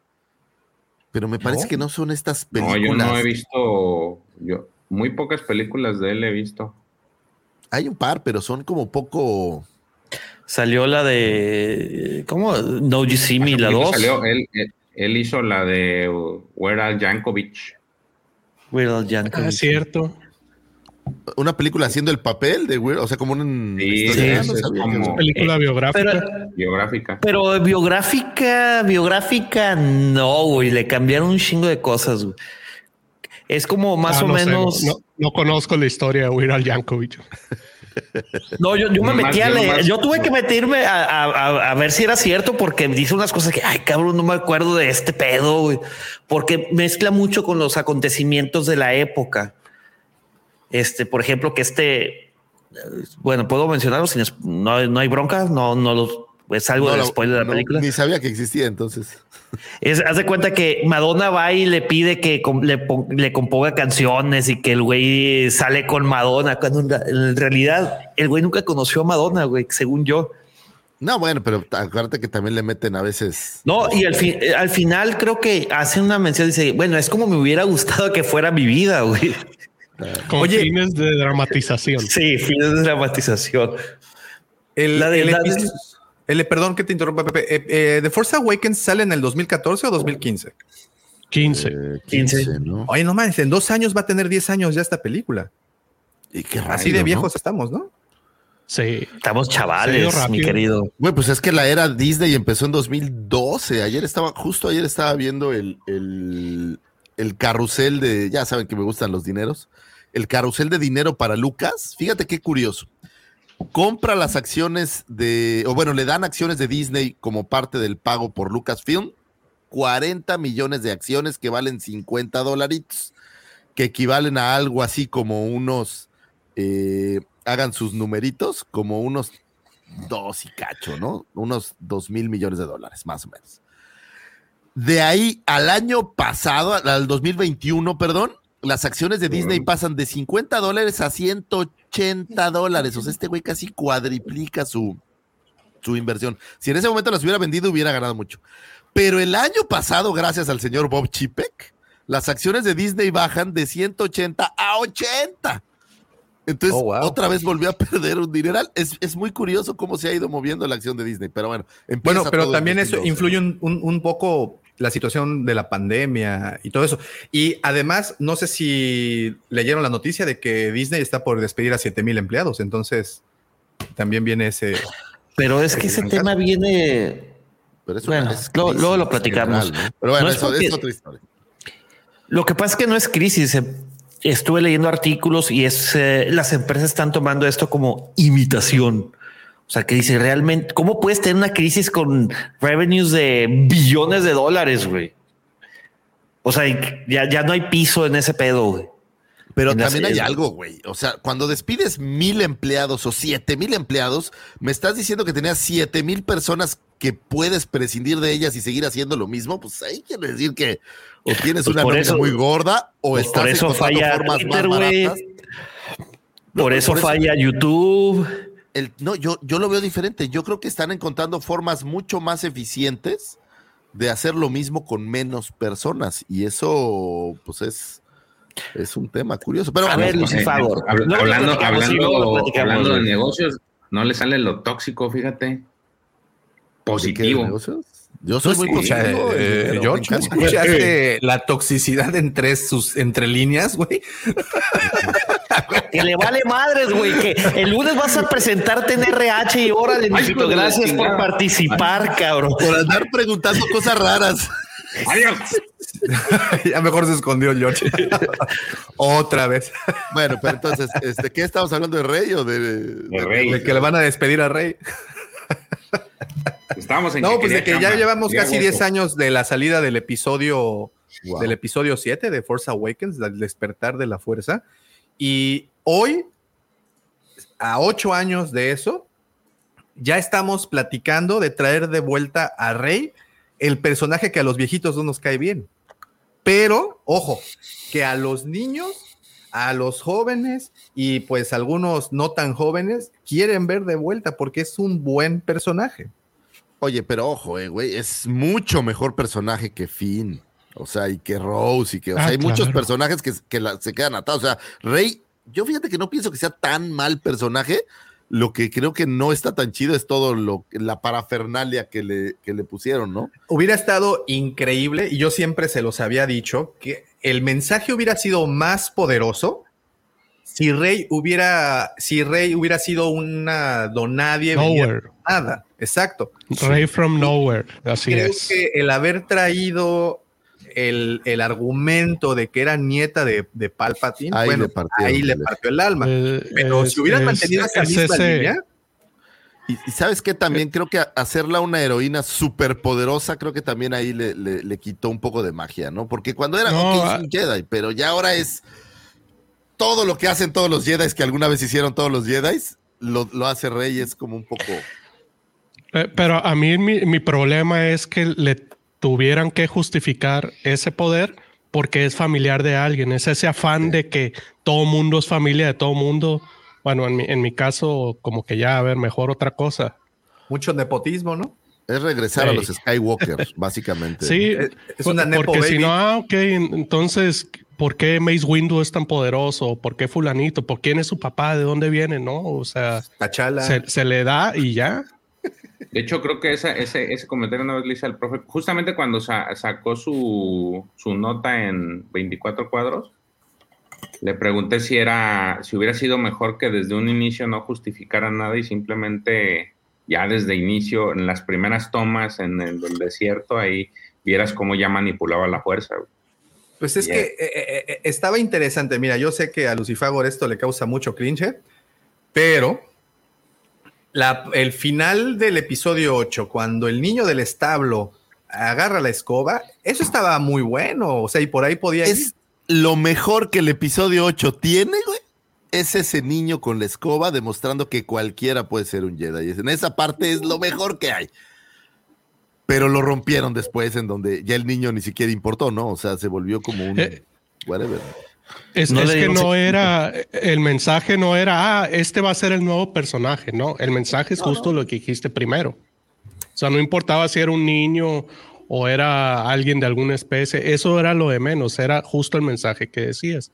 Pero me parece No. que no son estas no, películas. yo no he visto, yo muy pocas películas de él he visto. Hay un par, pero son como poco. Salió la de. ¿Cómo? No You See Me, la poquito 2. salió, él, él, él hizo la de Where Al Yankovic. Weird Al Yankovic. Ah, cierto. Una película haciendo el papel de Weird, o sea, como un. Sí, historia, sí, no es como- Película Eh, biográfica. Pero, biográfica. pero biográfica, biográfica, no, güey. Le cambiaron un chingo de cosas, güey. Es como más Ah, o no sé, menos. no, no conozco la historia de Weird Al Yankovic. *laughs* No, yo, yo me Nomás- metí a yo leer. Yo tuve que meterme a, a- a- a ver si era cierto porque dice unas cosas que, ay, cabrón, no me acuerdo de este pedo, güey. Porque mezcla mucho con los acontecimientos de la época. Este, por ejemplo, que este, bueno, puedo mencionarlo sin, no, no hay bronca, no, no los, es algo No, de la- spoiler de la no, película. Ni sabía que existía entonces. Es, haz de cuenta que Madonna va y le pide que com- le, le componga canciones y que el güey sale con Madonna, cuando en, realidad el güey nunca conoció a Madonna, güey, según yo. No, bueno, pero acuérdate que también le meten a veces. No, y al, fin- eh, al final creo que hace una mención, dice, bueno, es como me hubiera gustado que fuera mi vida, güey. Con Oye. fines de dramatización. Sí, fines de dramatización. El, La de- el la de- El, perdón que te interrumpa, Pepe. Eh, eh, ¿The Force Awakens sale en el 2014 o 2015? 15. Eh, 15. 15, ¿no? Oye, no mames, en dos años va a tener 10 años ya esta película. Y qué Así rápido, de ¿no? viejos estamos, ¿no? Sí. Estamos chavales, mi querido. Güey, pues es que la era Disney empezó en 2012. Ayer estaba, justo ayer estaba viendo el, el, el carrusel de, ya saben que me gustan los dineros, el carrusel de dinero para Lucas. Fíjate qué curioso. Compra las acciones de, o bueno, le dan acciones de Disney como parte del pago por Lucasfilm. 40 millones de acciones que valen 50 dolaritos, que equivalen a algo así como unos, eh, hagan sus numeritos, como unos dos y cacho, ¿no? Unos dos mil millones de dólares, más o menos. De ahí al año pasado, al 2021, perdón, las acciones de Disney pasan de 50 dólares a 180 dólares. O sea, este güey casi cuadriplica su, su inversión. Si en ese momento las hubiera vendido, hubiera ganado mucho. Pero el año pasado, gracias al señor Bob Chipek, las acciones de Disney bajan de 180 a 80. Entonces, Oh, wow. otra vez volvió a perder un dineral. Es, es muy curioso cómo se ha ido moviendo la acción de Disney, pero bueno. empieza Bueno, pero también eso 2012. influye un, un- un poco la situación de la pandemia y todo eso. Y además, no sé si leyeron la noticia de que Disney está por despedir a 7 mil empleados. Entonces, también viene ese. Pero es que ese tema viene. Pero es Bueno, es luego- luego lo platicamos. general, ¿no? Pero bueno, No es eso porque- es otra historia. Lo que pasa es que no es crisis. eh, Estuve leyendo artículos y es eh, las empresas están tomando esto como imitación. O sea, que dice realmente, ¿cómo puedes tener una crisis con revenues de billones de dólares, güey? O sea, ya, ya no hay piso en ese pedo, güey. Pero también hay algo, güey. O sea, cuando despides mil empleados o siete mil empleados, me estás diciendo que tenías siete mil personas que puedes prescindir de ellas y seguir haciendo lo mismo. Pues ahí quiere decir que o tienes Pues una nómina muy gorda o pues estás por eso falla formas Twitter, más baratas. No, Por eso falla YouTube. El- no, yo, yo lo veo diferente. Yo creo que están encontrando formas mucho más eficientes de hacer lo mismo con menos personas. Y eso, pues, es, es un tema curioso. Pero A ver, Eh, Lucy Favor. hab- Luego lo hablando hablando, hablando de negocios, no le sale lo tóxico, fíjate. ¿de qué Positivo. negocios? Yo soy muy Escucha, positivo. eh, George. ¿escuchaste la toxicidad entre sus entre líneas, güey? *laughs* Que le vale madres, güey. Que el lunes vas a presentarte en RH y órale, mijito. Gracias por participar, cabrón. Por andar preguntando cosas raras. Adiós. *laughs* ya mejor se escondió George. Otra vez. Bueno, pero entonces, este, ¿qué estamos hablando de Rey o de, De Rey. De que le van a despedir a Rey. Estábamos en No, pues de que ya llevamos quería casi hueso. 10 años de la salida del episodio Wow. del episodio 7 de Force Awakens, del despertar de la fuerza. Y hoy, a 8 años de eso, ya estamos platicando de traer de vuelta a Rey, el personaje que a los viejitos no nos cae bien. Pero, ojo, que a los niños, a los jóvenes y pues algunos no tan jóvenes quieren ver de vuelta porque es un buen personaje. Oye, pero ojo, eh, güey, es mucho mejor personaje que Finn. O sea, y que Rose, y que, o sea, Ah, hay muchos claro. personajes que, que la- se quedan atados. O sea, Rey, yo fíjate que no pienso que sea tan mal personaje. Lo que creo que no está tan chido es todo lo la parafernalia que le, que le pusieron, ¿no? Hubiera estado increíble, y yo siempre se los había dicho, que el mensaje hubiera sido más poderoso si Rey hubiera, si Rey hubiera sido una donadie Nowhere. nada. Exacto. Ray from nowhere. Así Creo es. que el haber traído el, el argumento de que era nieta de, de Palpatine, Ahí bueno, le partió, ahí le partió el alma. Eh, Pero es- si hubieran es- mantenido esa es misma ese- línea, Y, y sabes que también creo que hacerla una heroína súper poderosa, creo que también ahí le, le- le quitó un poco de magia, ¿no? Porque cuando era, No, ok, ah- un Jedi, pero ya ahora es todo lo que hacen todos los Jedi que alguna vez hicieron todos los Jedi, lo, lo hace Rey, es como un poco... Pe- Pero a mí mi, mi problema es que le tuvieran que justificar ese poder porque es familiar de alguien. Es ese afán de que todo mundo es familia de todo mundo. Bueno, en mi, en mi caso, como que ya, a ver, mejor otra cosa. mucho nepotismo, ¿no? Es regresar a los Skywalker, *laughs* básicamente. Sí, Es- es una nepo porque si baby. no, ah, ok, en- entonces, ¿por qué Mace Windu es tan poderoso? ¿Por qué fulanito? ¿Por quién es su papá? ¿De dónde viene? No, o sea, Tachala. se, se le da y ya. De hecho, creo que esa, ese, ese comentario una vez le hice al profe, justamente cuando sa- sacó su, su nota en 24 cuadros, le pregunté si era, si hubiera sido mejor que desde un inicio no justificara nada y simplemente ya desde inicio, en las primeras tomas en el, desierto, ahí vieras cómo ya manipulaba la fuerza. güey. Pues es Yeah. que eh, eh, eh, estaba interesante. Mira, yo sé que a Lucifagor esto le causa mucho cringe, pero la- el final del episodio 8, cuando el niño del establo agarra la escoba, eso estaba muy bueno. O sea, y por ahí podía ir. Es lo mejor que el episodio 8 tiene, güey. Es ese niño con la escoba demostrando que cualquiera puede ser un Jedi. En esa parte es lo mejor que hay. Pero lo rompieron después en donde ya el niño ni siquiera importó, ¿no? O sea, se volvió como un... Eh, whatever. Es, No es le que no era, el mensaje no era, ah, este va a ser el nuevo personaje, no, el mensaje es justo lo que dijiste primero. O sea, no importaba si era un niño o era alguien de alguna especie, eso era lo de menos, era justo el mensaje que decías.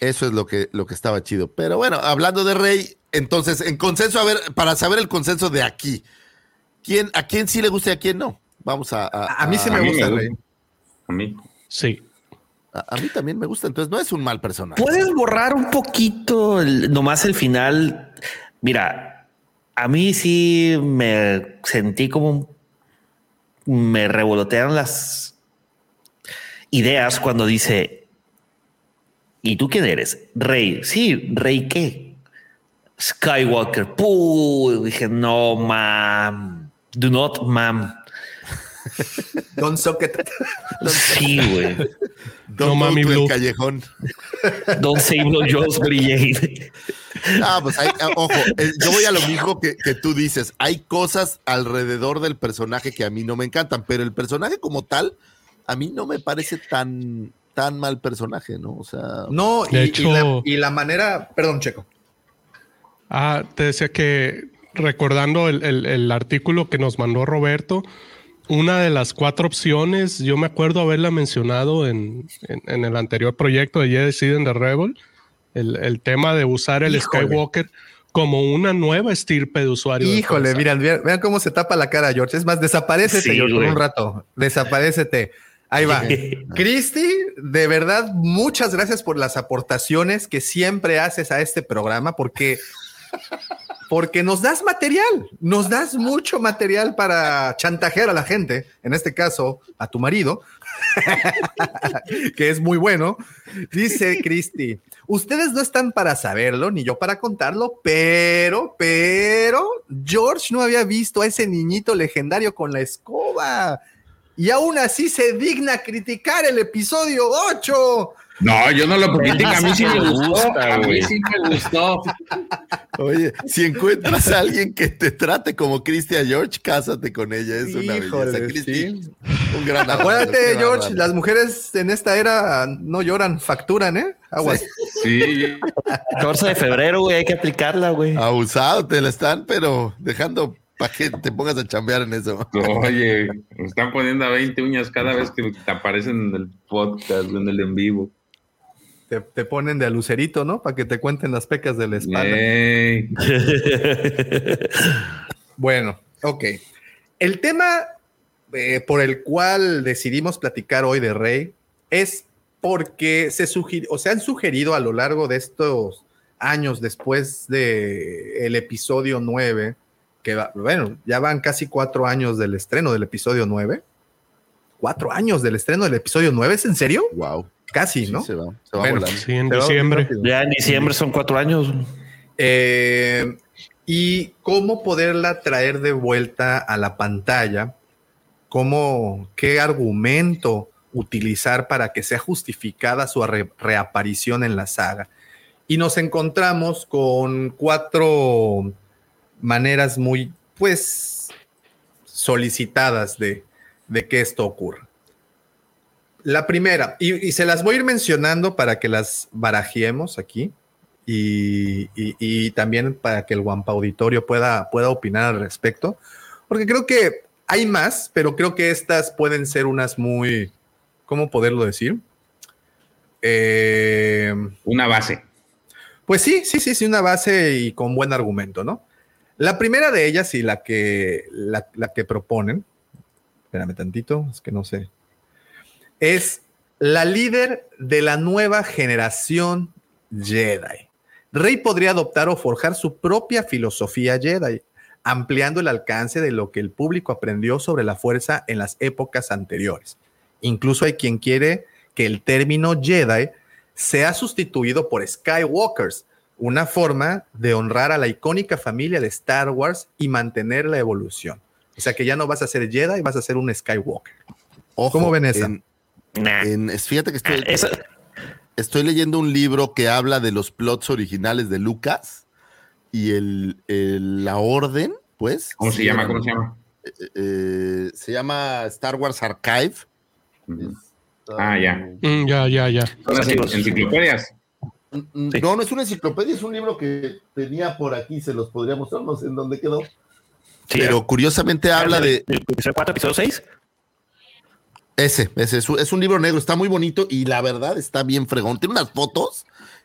Eso es lo que, lo que estaba chido. Pero bueno, hablando de Rey, entonces, en consenso, a ver, para saber el consenso de aquí, ¿quién, ¿a quién sí le gusta y a quién no? Vamos a... A, a mí sí a me mí gusta, me Rey. A mí. Sí. A, mí también me gusta, entonces no es un mal personaje. Puedes borrar un poquito nomás el final. Mira, a mí sí me sentí como me revolotearon las ideas cuando dice, ¿y tú quién eres? Rey. Sí, Rey qué? Skywalker. Puh, dije, no, mam. Do not, mam. *laughs* Don Socket. Sí, güey. Don't No, mami el Blue. callejón. Don't save no Jones Brillade. Ah, pues hay- ah, ojo, eh, yo voy a lo mismo que, que tú dices. Hay cosas alrededor del personaje que a mí no me encantan, pero el personaje como tal, a mí no me parece tan, tan mal personaje, ¿no? O sea, No, y, la, y la manera, perdón, Checo. Ah, te decía que recordando el, el- el artículo que nos mandó Roberto, una de las cuatro opciones, yo me acuerdo haberla mencionado en, en- en el anterior proyecto de Jedi Seed the Rebel, el, el tema de usar el Híjole. Skywalker como una nueva estirpe de usuario. de Híjole, fuerza. miren, vean, vean cómo se tapa la cara, George. Es más, desaparecete, Sí, George, por un rato. Desaparecete. Ahí va. Cristi, de verdad, muchas gracias por las aportaciones que siempre haces a este programa, porque, porque nos das material, nos das mucho material para chantajear a la gente, en este caso, a tu marido, *laughs* que es muy bueno. Dice Cristi, ustedes no están para saberlo, ni yo para contarlo, pero, pero, George no había visto a ese niñito legendario con la escoba. Y aún así se digna criticar el episodio 8. No, yo no lo *laughs* critico, a mí sí me gustó. gusta, A mí sí me gustó. oye, si encuentras a alguien que te trate como Christian George, cásate con ella. Es una Híjole, belleza. Cristi, sí. un gran Acuérdate, George, las mujeres en esta era no lloran, facturan, ¿eh? Aguas. Sí, 14 de febrero, güey, hay que aplicarla, güey. Abusado, te la están, pero dejando para que te pongas a chambear en eso. oye, me están poniendo a 20 uñas cada vez que te aparecen en el podcast, en el en vivo. Te, te ponen de a lucerito, ¿no? Para que te cuenten las pecas de la espalda. *laughs* Bueno, ok. El tema eh, por el cual decidimos platicar hoy de Rey es porque se, sugirió, o se han sugerido a lo largo de estos años después de el episodio 9, que va- bueno, ya van casi cuatro años del estreno del episodio 9. Cuatro años del estreno del episodio 9, ¿es en serio? Wow. Casi, ¿no? se va, se va Bueno, volando. Sí, en Se va muy diciembre. Ya en diciembre son cuatro años. Eh, y cómo poderla traer de vuelta a la pantalla, cómo, qué argumento utilizar para que sea justificada su re- reaparición en la saga. Y nos encontramos con cuatro maneras muy, pues, solicitadas de, de que esto ocurra. La primera, y, y se las voy a ir mencionando para que las barajemos aquí y, y- y también para que el Guampa Auditorio pueda, pueda opinar al respecto, porque creo que hay más, pero creo que estas pueden ser unas muy, ¿cómo poderlo decir? Eh, Una base. pues sí, sí, sí, sí, una base y con buen argumento, ¿no? La primera de ellas y la que, la, la que proponen, espérame tantito, es que no sé, es la líder de la nueva generación Jedi. Rey podría adoptar o forjar su propia filosofía Jedi, ampliando el alcance de lo que el público aprendió sobre la fuerza en las épocas anteriores. Incluso hay quien quiere que el término Jedi sea sustituido por Skywalkers, una forma de honrar a la icónica familia de Star Wars y mantener la evolución. O sea que ya no vas a ser Jedi, vas a ser un Skywalker. Ojo, ¿Cómo ven esa? en- en- es- fíjate que estoy, Esa- estoy leyendo un libro que habla de los plots originales de Lucas y el, el- la orden, pues. ¿Cómo se llama? eran- ¿Cómo se llama? eh, eh, se llama Star Wars Archive. Ah, ya. Mm, ya, ya, ya. Son las enciclopedias. Mm, Sí. No, no es una enciclopedia, es un libro que tenía por aquí, se los podría mostrar, no sé en dónde quedó. sí, Pero curiosamente habla de, ¿El episodio 4, episodio 6? Ese, ese es un, es un libro negro, está muy bonito y la verdad está bien fregón. Tiene unas fotos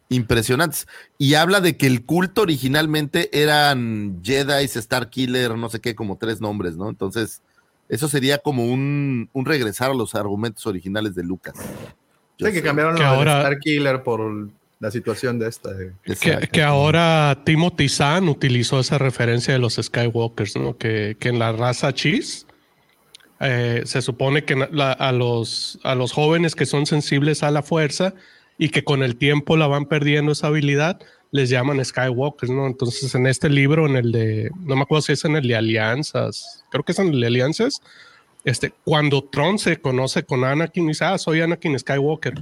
impresionantes y habla de que el culto originalmente eran Jedi, Star Killer, no sé qué, como tres nombres, ¿no? Entonces, eso sería como un, un regresar a los argumentos originales de Lucas. Yo Sé que cambiaron Que lo de ahora- Star Killer por la situación de esta. de- Que, que ahora Timothy Zahn utilizó esa referencia de los Skywalkers, ¿no? Que, que en la raza Cheese eh, se supone que la- a, los, a los jóvenes que son sensibles a la fuerza y que con el tiempo la van perdiendo esa habilidad, les llaman Skywalkers, ¿no? Entonces en este libro, en el de, no me acuerdo si es en el de Alianzas, creo que es en el de Alianzas, este, cuando Tron se conoce con Anakin, dice, ah, soy Anakin Skywalker.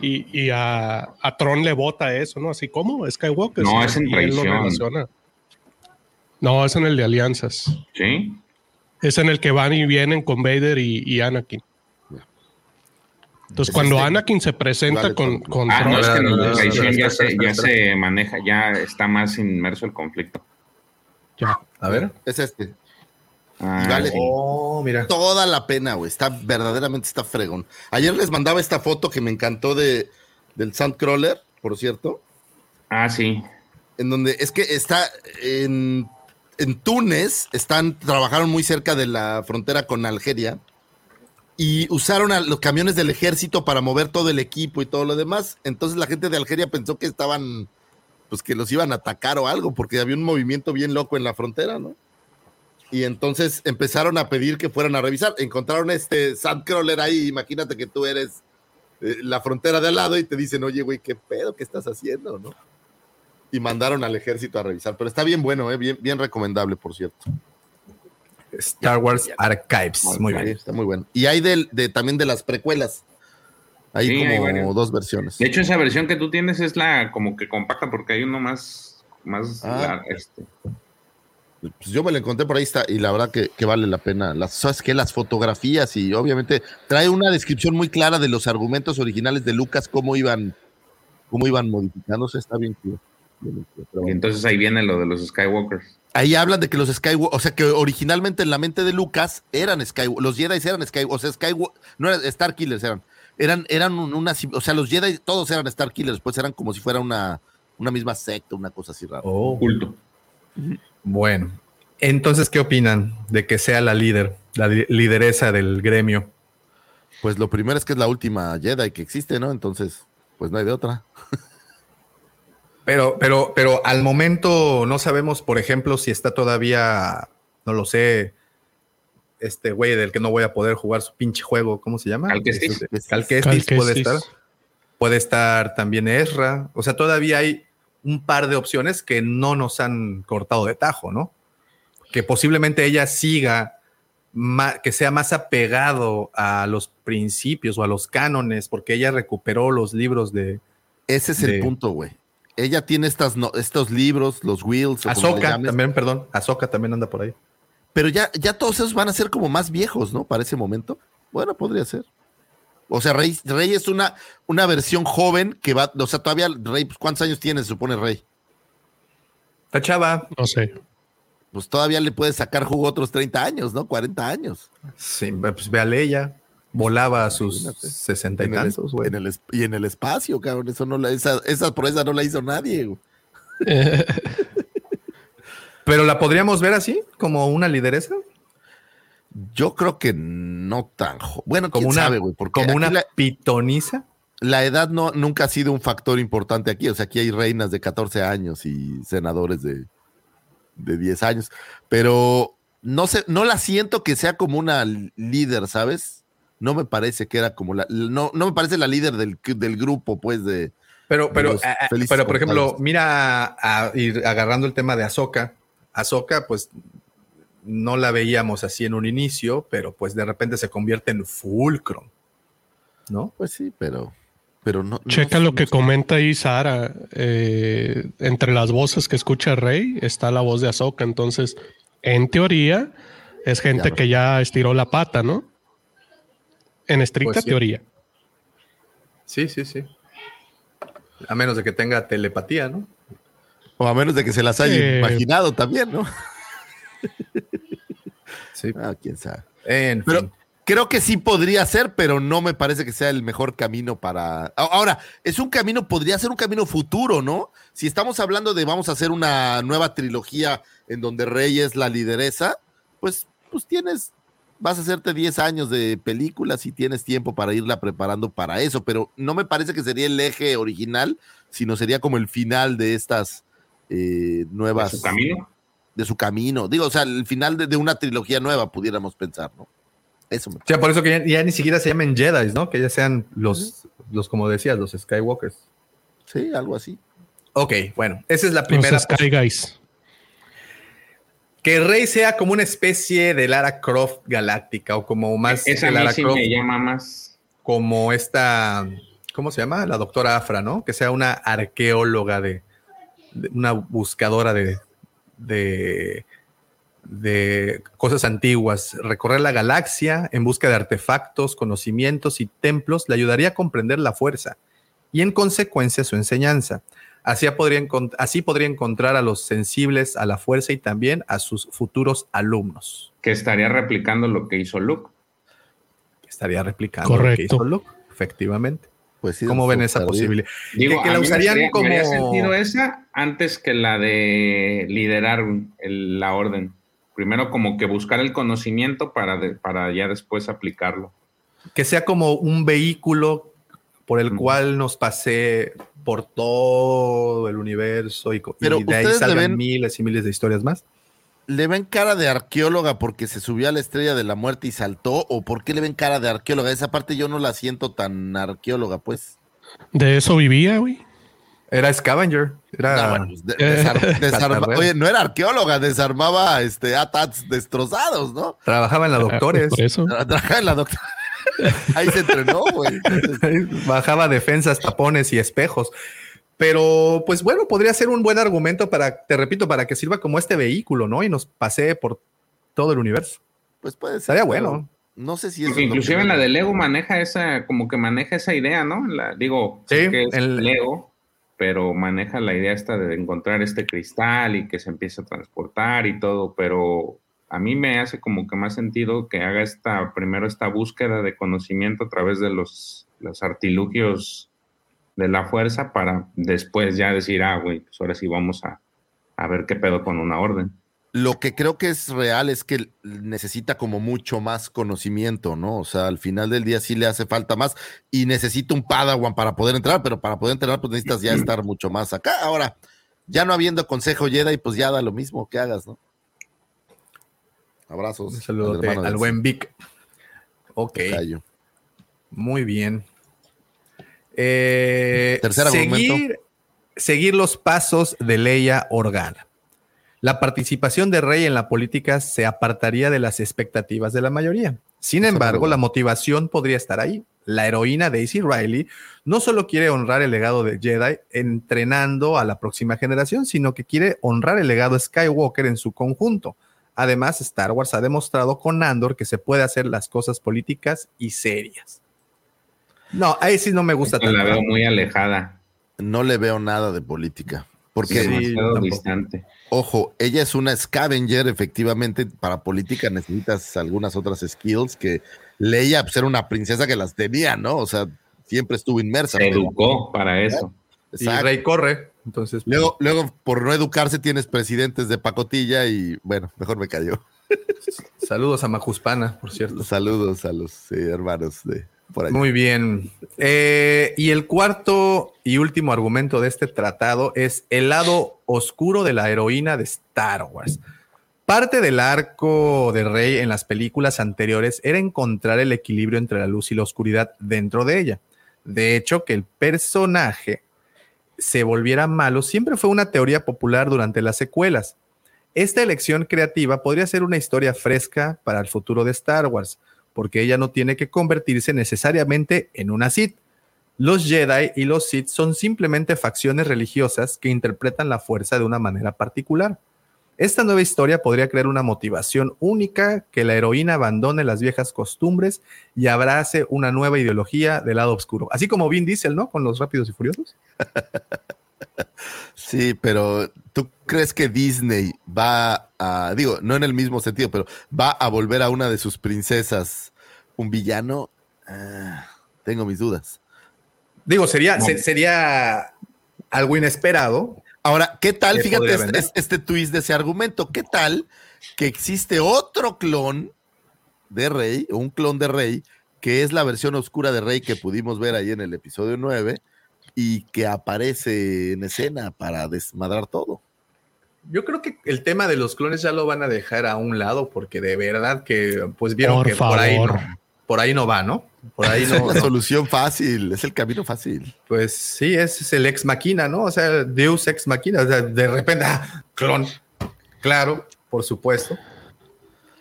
Y, y a, a Tron le bota eso, ¿no? Así como Skywalker. No, es en traición. relaciona. No, es en el de Alianzas. ¿Sí? Es en el que van y vienen con Vader y, y Anakin. Entonces, Es cuando este- Anakin se presenta Vale, con, con- Ah, Tron, no, es que en ya, se, ya se maneja, ya está más inmerso el conflicto. ya. A ver. Es este. Ah, Vale. sí. Oh, mira. Toda la pena, güey. Está verdaderamente está fregón. Ayer les mandaba esta foto que me encantó de del Sandcrawler, por cierto. Ah, sí. en donde es que está en, en Túnez, están, trabajaron muy cerca de la frontera con Algeria y usaron a los camiones del ejército para mover todo el equipo y todo lo demás. Entonces la gente de Algeria pensó que estaban, pues que los iban a atacar o algo, porque había un movimiento bien loco en la frontera, ¿no? Y entonces empezaron a pedir que fueran a revisar. Encontraron este Sandcrawler ahí, imagínate que tú eres eh, la frontera de al lado y te dicen, oye, güey, ¿qué pedo? ¿Qué estás haciendo? ¿No? Y mandaron al ejército a revisar. Pero está bien bueno, eh, bien, bien recomendable, por cierto. Star Wars Archives. Muy Sí, bien. está muy bueno. Y hay del- de, también de las precuelas. Hay Sí, como dos versiones. De hecho, esa versión que tú tienes es la como que compacta porque hay uno más, más Ah. la- este. Pues yo me lo encontré por ahí está, y la verdad que, que vale la pena. Las, ¿Sabes qué? Las fotografías y obviamente trae una descripción muy clara de los argumentos originales de Lucas, cómo iban, cómo iban modificándose. Está bien chido. Y entonces ahí viene lo de los Skywalkers. Ahí hablan de que los Skywalker, o sea que originalmente en la mente de Lucas eran Skywalker, los Jedi eran Skywalker, o sea, Skywalker, no eran Star Killers, eran, eran, eran un- una, o sea, los Jedi todos eran Star Killers, pues eran como si fuera una, una misma secta, una cosa así rara. Oh, Culto. bueno. Entonces, ¿qué opinan de que sea la líder, la li- lideresa del gremio? Pues lo primero es que es la última Jedi que existe, ¿no? Entonces, pues no hay de otra. *laughs* Pero, pero, pero al momento no sabemos, por ejemplo, si está todavía, no lo sé, este güey del que no voy a poder jugar su pinche juego, ¿cómo se llama? Cal Kestis. Este, Cal Kestis Cal puede estar. Puede estar también Ezra. O sea, todavía hay un par de opciones que no nos han cortado de tajo, ¿no? Que posiblemente ella siga, que sea más apegado a los principios o a los cánones, porque ella recuperó los libros de Ese es De- el punto, güey. Ella tiene estas, no- estos libros, los Wheels, llames, también, perdón, Ahsoka también anda por ahí. pero ya, ya todos esos van a ser como más viejos, ¿no? Para ese momento. Bueno, podría ser. O sea, Rey, Rey es una, una versión joven que va, o sea, todavía Rey, pues, ¿cuántos años tiene, se supone Rey? Está chava. No sé. Pues todavía le puede sacar jugo otros 30 años, ¿no? 40 años. Sí, pues ve a Leia. Volaba a sus sesenta y En tantos, güey. y en el espacio, cabrón. Eso no la, esa, esa proeza no la hizo nadie, güey. *laughs* Pero la podríamos ver así, como una lideresa. Yo creo que no tan. Bueno, Como una, sabe, güey. Porque como una la, pitoniza. la edad no, nunca ha sido un factor importante aquí. O sea, aquí hay reinas de 14 años y senadores de, de 10 años. Pero no sé, no la siento que sea como una líder, ¿sabes? No me parece que era como la. No, no me parece la líder del, del grupo, pues, de. Pero, pero, pero por ejemplo, mira, a, ir agarrando el tema de Ahsoka. Ahsoka, pues no la veíamos así en un inicio, pero pues de repente se convierte en Fulcrum, ¿no? Pues sí, pero. Pero no. Checa lo no que comenta ahí Sara. eh, entre las voces que escucha Rey está la voz de Ahsoka. Entonces, en teoría, es gente Ya. que ya estiró la pata, ¿no? En estricta Pues sí. teoría. Sí, sí, sí. A menos de que tenga telepatía, ¿no? O a menos de que se las haya Eh, imaginado también, ¿no? Sí. Ah, quién sabe. En Pero fin. creo que sí podría ser, pero no me parece que sea el mejor camino para. A- Ahora, es un camino, podría ser un camino futuro, ¿no? Si estamos hablando de vamos a hacer una nueva trilogía en donde Rey es la lideresa, pues, pues tienes, vas a hacerte 10 años de películas y tienes tiempo para irla preparando para eso, pero no me parece que sería el eje original, sino sería como el final de estas eh, nuevas. ¿Su camino? de su camino. Digo, o sea, el final de, de una trilogía nueva, pudiéramos pensar, ¿no? Eso me O sea, por eso que ya, ya ni siquiera se llamen Jedi, ¿no? Que ya sean los, los como decías, los Skywalkers. Sí, algo así. Ok, bueno, esa es la Los primera. Sky Guys. Que Rey sea como una especie de Lara Croft galáctica o como más Esa que a mí Lara sí Croft, me llama más. como esta, ¿cómo se llama? La doctora Afra, ¿no? Que sea una arqueóloga de, de- una buscadora de, de, de cosas antiguas. Recorrer la galaxia en busca de artefactos, conocimientos y templos le ayudaría a comprender la fuerza y en consecuencia su enseñanza. Así podría, así podría encontrar a los sensibles a la fuerza y también a sus futuros alumnos. Que estaría replicando lo que hizo Luke. Estaría replicando lo que Correcto. hizo Luke, efectivamente. Pues sí, ¿Cómo ven esa posibilidad? Digo, Que- la usarían me como- sentido esa antes que la de liderar el- la orden. Primero como que buscar el conocimiento para, de- para ya después aplicarlo. que sea como un vehículo por el cual nos pasé por todo el universo y, co- y Pero de ahí ustedes le salgan ven- miles y miles de historias más. ¿Le ven cara de arqueóloga porque se subió a la estrella de la muerte y saltó? ¿O por qué le ven cara de arqueóloga? Esa parte yo no la siento tan arqueóloga, pues. De eso vivía, güey. Era Scavenger. Era, No, bueno, pues, de- *laughs* desar- desarma- Catarrero. Oye, no era arqueóloga, desarmaba este, ATATs destrozados, ¿no? Trabajaba en la doctores. Por eso. Trabajaba en la doctora. *laughs* Ahí se entrenó, güey. Bajaba defensas, tapones y espejos. Pero, pues bueno, podría ser un buen argumento para, te repito, para que sirva como este vehículo, ¿no? Y nos pasee por todo el universo. Pues puede ser. Estaría bueno. No sé si es. Porque inclusive en la de Lego maneja esa, como que maneja esa idea, ¿no? La, digo, Sí, sé que es el- Lego, pero maneja la idea esta de encontrar este cristal y que se empiece a transportar y todo, pero a mí me hace como que más sentido que haga esta, primero esta búsqueda de conocimiento a través de los, los artilugios de la fuerza para después ya decir, ah, güey, pues ahora sí vamos a, a ver qué pedo con una orden. Lo que creo que es real es que necesita como mucho más conocimiento, ¿no? O sea, al final del día sí le hace falta más y necesita un Padawan para poder entrar, pero para poder entrar pues necesitas ya estar mucho más acá. Ahora, ya no habiendo consejo Jedi, pues ya da lo mismo que hagas, ¿no? Abrazos. Un saludo al buen Vic. Ok, muy bien. Eh, Tercer argumento. seguir, seguir los pasos de Leia Organa. La participación de Rey en la política se apartaría de las expectativas de la mayoría. Sin embargo, la motivación podría estar ahí. La heroína Daisy Riley no solo quiere honrar el legado de Jedi entrenando a la próxima generación, sino que quiere honrar el legado Skywalker en su conjunto. Además, Star Wars ha demostrado con Andor que se puede hacer las cosas políticas y serias. No, ahí sí no me gusta Esta la tanto. veo muy alejada, No le veo nada de política. Porque, Sí, distante. ojo, ella es una scavenger, efectivamente, para política necesitas algunas otras skills que Leia, pues era una princesa que las tenía, ¿no? O sea, siempre estuvo inmersa. Se educó para eso. Y. Rey corre. Entonces, Luego, luego, por no educarse, tienes presidentes de pacotilla y bueno, mejor me cayó. *laughs* saludos a Majuspana, por cierto. Saludos a los sí, hermanos de por allá. Muy bien. Eh, y el cuarto y último argumento de este tratado es el lado oscuro de la heroína de Star Wars. Parte del arco de Rey en las películas anteriores era encontrar el equilibrio entre la luz y la oscuridad dentro de ella. De hecho, que el personaje se volviera malo siempre fue una teoría popular durante las secuelas. Esta elección creativa podría ser una historia fresca para el futuro de Star Wars, porque ella no tiene que convertirse necesariamente en una Sith. Los Jedi y los Sith son simplemente facciones religiosas que interpretan la fuerza de una manera particular. Esta nueva historia podría crear una motivación única que la heroína abandone las viejas costumbres y abrace una nueva ideología del lado oscuro. Así como Vin Diesel, ¿no? Con los Rápidos y Furiosos. *laughs* Sí, pero ¿tú crees que Disney va a, digo, no en el mismo sentido, pero va a volver a una de sus princesas un villano? Ah, tengo mis dudas. Digo, sería, se- sería algo inesperado. Ahora, ¿qué tal? ¿Qué Fíjate este, este twist de ese argumento. ¿Qué tal que existe otro clon de Rey, un clon de Rey, que es la versión oscura de Rey que pudimos ver ahí en el episodio 9 y que aparece en escena para desmadrar todo? Yo creo que el tema de los clones ya lo van a dejar a un lado porque de verdad que pues vieron Por que por ahí, no, favor. Por ahí no va, ¿no? Por ahí es no, *laughs* la no. solución fácil, es el camino fácil. Pues sí, ese es el ex máquina, ¿no? O sea, Deus ex máquina. O sea, de repente, *laughs* ah, clon. Claro, por supuesto.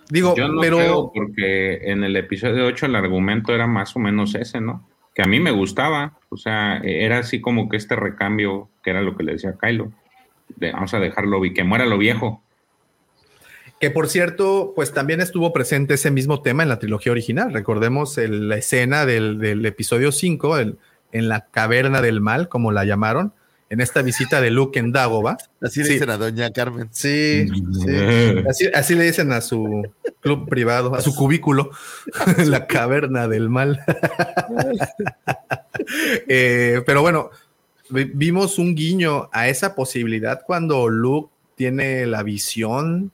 Digo, Yo no pero creo porque en el episodio 8 el argumento era más o menos ese, ¿no? Que a mí me gustaba. O sea, era así como que este recambio, que era lo que le decía Kylo. De, vamos a dejarlo y que muera lo viejo. Que por cierto, pues también estuvo presente ese mismo tema en la trilogía original. Recordemos el- la escena del, del episodio 5, el- en la caverna del mal, como la llamaron, en esta visita de Luke en Dagobah. Así le Sí. dicen a Doña Carmen. Sí, sí. Así, así le dicen a su club privado, a su *laughs* cubículo, *laughs* la caverna del mal. *laughs* Eh, pero bueno, vi- vimos un guiño a esa posibilidad cuando Luke tiene la visión,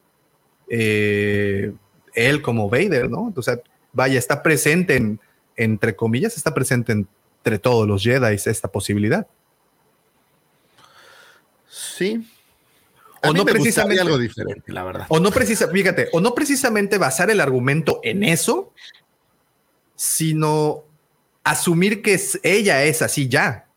eh, él como Vader, ¿no? O sea, vaya, está presente en, entre comillas, está presente entre todos los Jedi esta posibilidad. Sí. O mí no me precisamente- algo diferente, la verdad. O no precisa, fíjate, o no precisamente basar el argumento en eso, sino asumir que es- ella es así ya.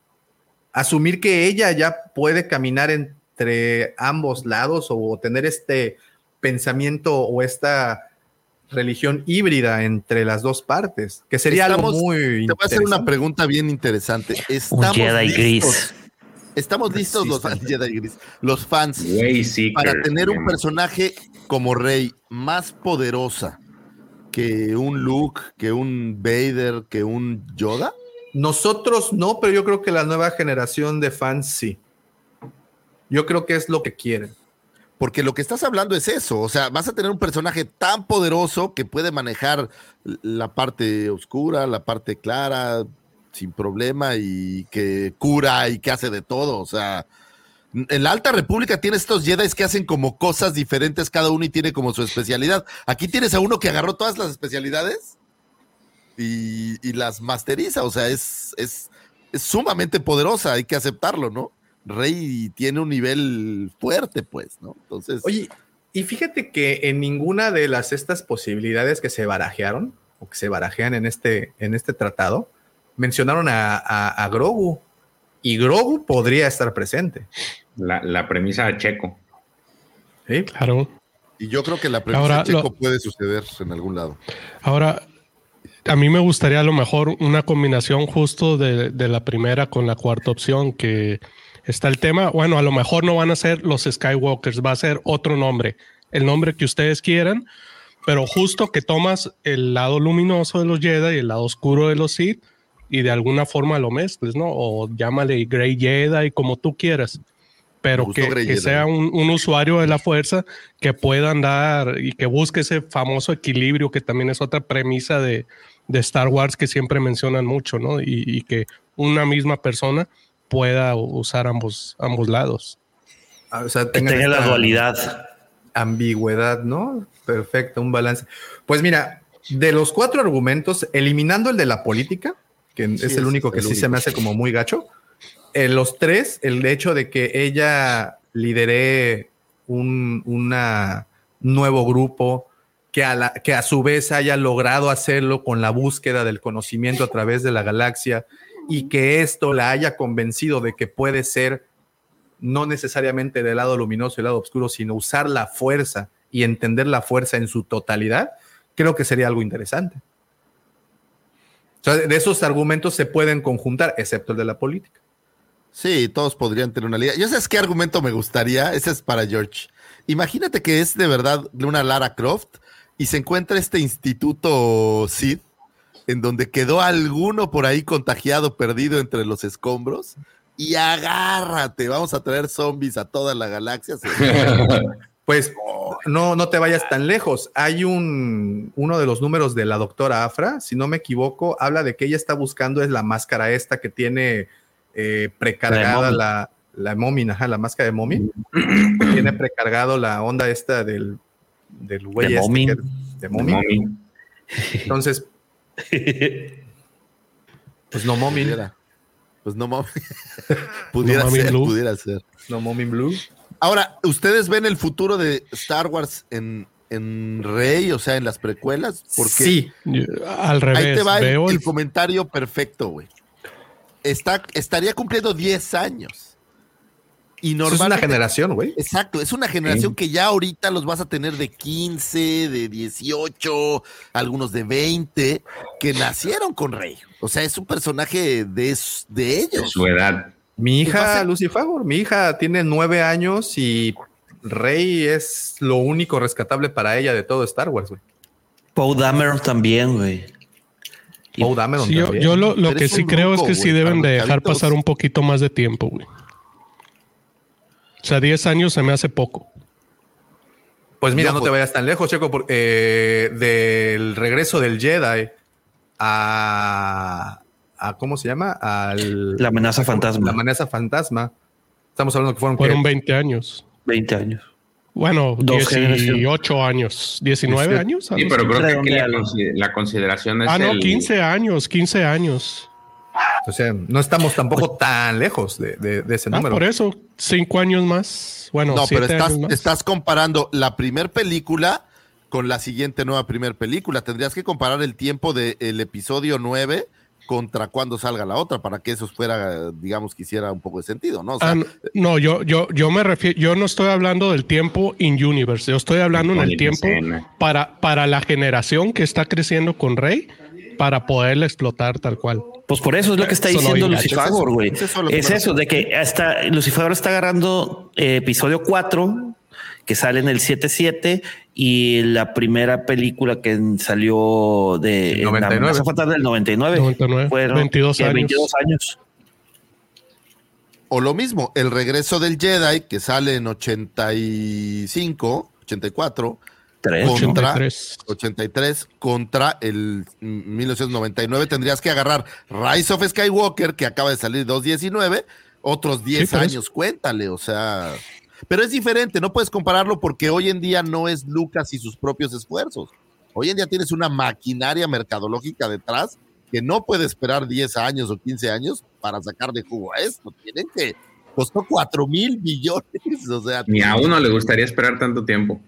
Asumir que ella ya puede caminar entre ambos lados o tener este pensamiento o esta religión híbrida entre las dos partes, que sería algo Estamos- muy Te voy a hacer una pregunta bien interesante. Un Estamos Jedi listos, gris. Estamos listos los fans, Jedi gris, los fans para tener un personaje como Rey más poderosa que un Luke, que un Vader, que un Yoda. Nosotros no, pero yo creo que la nueva generación de fans sí. Yo creo que es lo que quieren. Porque lo que estás hablando es eso, o sea, vas a tener un personaje tan poderoso que puede manejar la parte oscura, la parte clara, sin problema y que cura y que hace de todo, o sea, en la Alta República tienes estos Jedi que hacen como cosas diferentes cada uno y tiene como su especialidad. Aquí tienes a uno que agarró todas las especialidades y, y las masteriza, o sea, es, es, es sumamente poderosa, hay que aceptarlo, ¿no? Rey tiene un nivel fuerte, pues, ¿no? Entonces, Oye, y fíjate que en ninguna de las estas posibilidades que se barajearon o que se barajean en este, en este tratado, mencionaron a, a- a Grogu. Y Grogu podría estar presente. La, la premisa de Checo. ¿sí? Claro. y yo creo que la premisa Ahora, de Checo lo- puede suceder en algún lado. Ahora, a mí me gustaría a lo mejor una combinación justo de, de la primera con la cuarta opción, que está el tema, bueno, a lo mejor no van a ser los Skywalkers, va a ser otro nombre, el nombre que ustedes quieran, pero justo que tomas el lado luminoso de los Jedi y el lado oscuro de los Sith y de alguna forma lo mezcles, ¿no? O llámale Grey Jedi, como tú quieras. Pero que, sea un, un usuario de la fuerza que pueda andar y que busque ese famoso equilibrio que también es otra premisa de, de Star Wars que siempre mencionan mucho, ¿no? Y, y que una misma persona pueda usar ambos, ambos lados. Ah, O sea, Que tenga la dualidad. Ambigüedad, ¿no? Perfecto, un balance. Pues mira, de los cuatro argumentos, eliminando el de la política, que es el único es que el sí se me hace como muy gacho, en los tres, el hecho de que ella lidere un una nuevo grupo, que a, la- que a su vez haya logrado hacerlo con la búsqueda del conocimiento a través de la galaxia y que esto la haya convencido de que puede ser no necesariamente del lado luminoso y el lado oscuro, sino usar la fuerza y entender la fuerza en su totalidad, creo que sería algo interesante. De esos argumentos se pueden conjuntar, excepto el de la política. Sí, todos podrían tener una liga. ¿Yo sabes qué argumento me gustaría? Ese es para George. Imagínate que es de verdad una Lara Croft y se encuentra este instituto Sid, en donde quedó alguno por ahí contagiado, perdido entre los escombros. Y agárrate, vamos a traer zombies a toda la galaxia. *laughs* *laughs* Pues no, no te vayas tan lejos. Hay un uno de los números de la doctora Afra, si no me equivoco, habla de que ella está buscando es la máscara esta que tiene eh, precargada la, la mommy, ajá, la máscara de mommy. tiene precargado la onda esta del, del güey De este que- de. Mommy. Entonces, *laughs* pues no mommy, Pudiera. Pues no *laughs* pudiera No ser, blue. pudiera ser. no mommy blue. Ahora, ¿ustedes ven el futuro de Star Wars en, en Rey, o sea, en las precuelas? Porque Sí, Al revés, ahí te va el el, comentario perfecto, güey. Está, estaría cumpliendo 10 años. Y es una generación, güey. Exacto, es una generación que ya ahorita los vas a tener de 15, de 18, algunos de 20, que nacieron con Rey. O sea, es un personaje de, de De ellos. su edad. Mi hija Lucy Favor, mi hija tiene nueve años y Rey es lo único rescatable para ella de todo Star Wars, güey. Poe Dameron también, güey. Poe Dameron Sí, también. yo lo, lo que sí creo es que sí deben de dejar pasar un poquito más de tiempo, güey. O sea, 10 años se me hace poco. Pues mira, No, no te vayas tan lejos, Checo, porque eh, del regreso del Jedi a, a ¿cómo se llama? Al, La amenaza fantasma. La amenaza fantasma. Estamos hablando que fueron, ¿qué? Fueron 20 años. 20 años. Bueno, Dos 18 años. 19 Dieciocho. años. Sí, pero creo que aquí la, la consideración es Ah, no, el- 15 años, 15 años. O sea, no estamos tampoco tan lejos de, de- de ese Ah, número. por eso, 5 años más. Bueno, No, pero 7 estás, años más. estás comparando la primer película con la siguiente nueva primer película. Tendrías que comparar el tiempo del episodio 9 contra cuando salga la otra para que eso fuera, digamos, que hiciera un poco de sentido, ¿no? O sea, Ah, no, yo, yo, yo me refiero, yo no estoy hablando del tiempo in universe, yo estoy hablando en el tiempo escena. para, para la generación que está creciendo con Rey, para poderla explotar tal cual. Pues por eso es lo que está diciendo eso, güey. es eso Es eso, de que hasta Lucifer está agarrando eh, episodio 4, que sale en el 7-7, y la primera película que salió de en la 99. amenaza fantasma del 99. 99, Fueron 22 que años. 22 años. o lo mismo, el regreso del Jedi que sale en 85, 84, Tres. contra 83. 83 contra el mm, 1999 tendrías que agarrar Rise of Skywalker que acaba de salir 219 otros 10 por eso. años cuéntale o sea pero es diferente no puedes compararlo porque hoy en día no es Lucas y sus propios esfuerzos hoy en día tienes una maquinaria mercadológica detrás que no puede esperar 10 años o 15 años para sacar de jugo a esto tienen que costó 4 mil millones o sea Ni a uno le gustaría esperar tanto tiempo.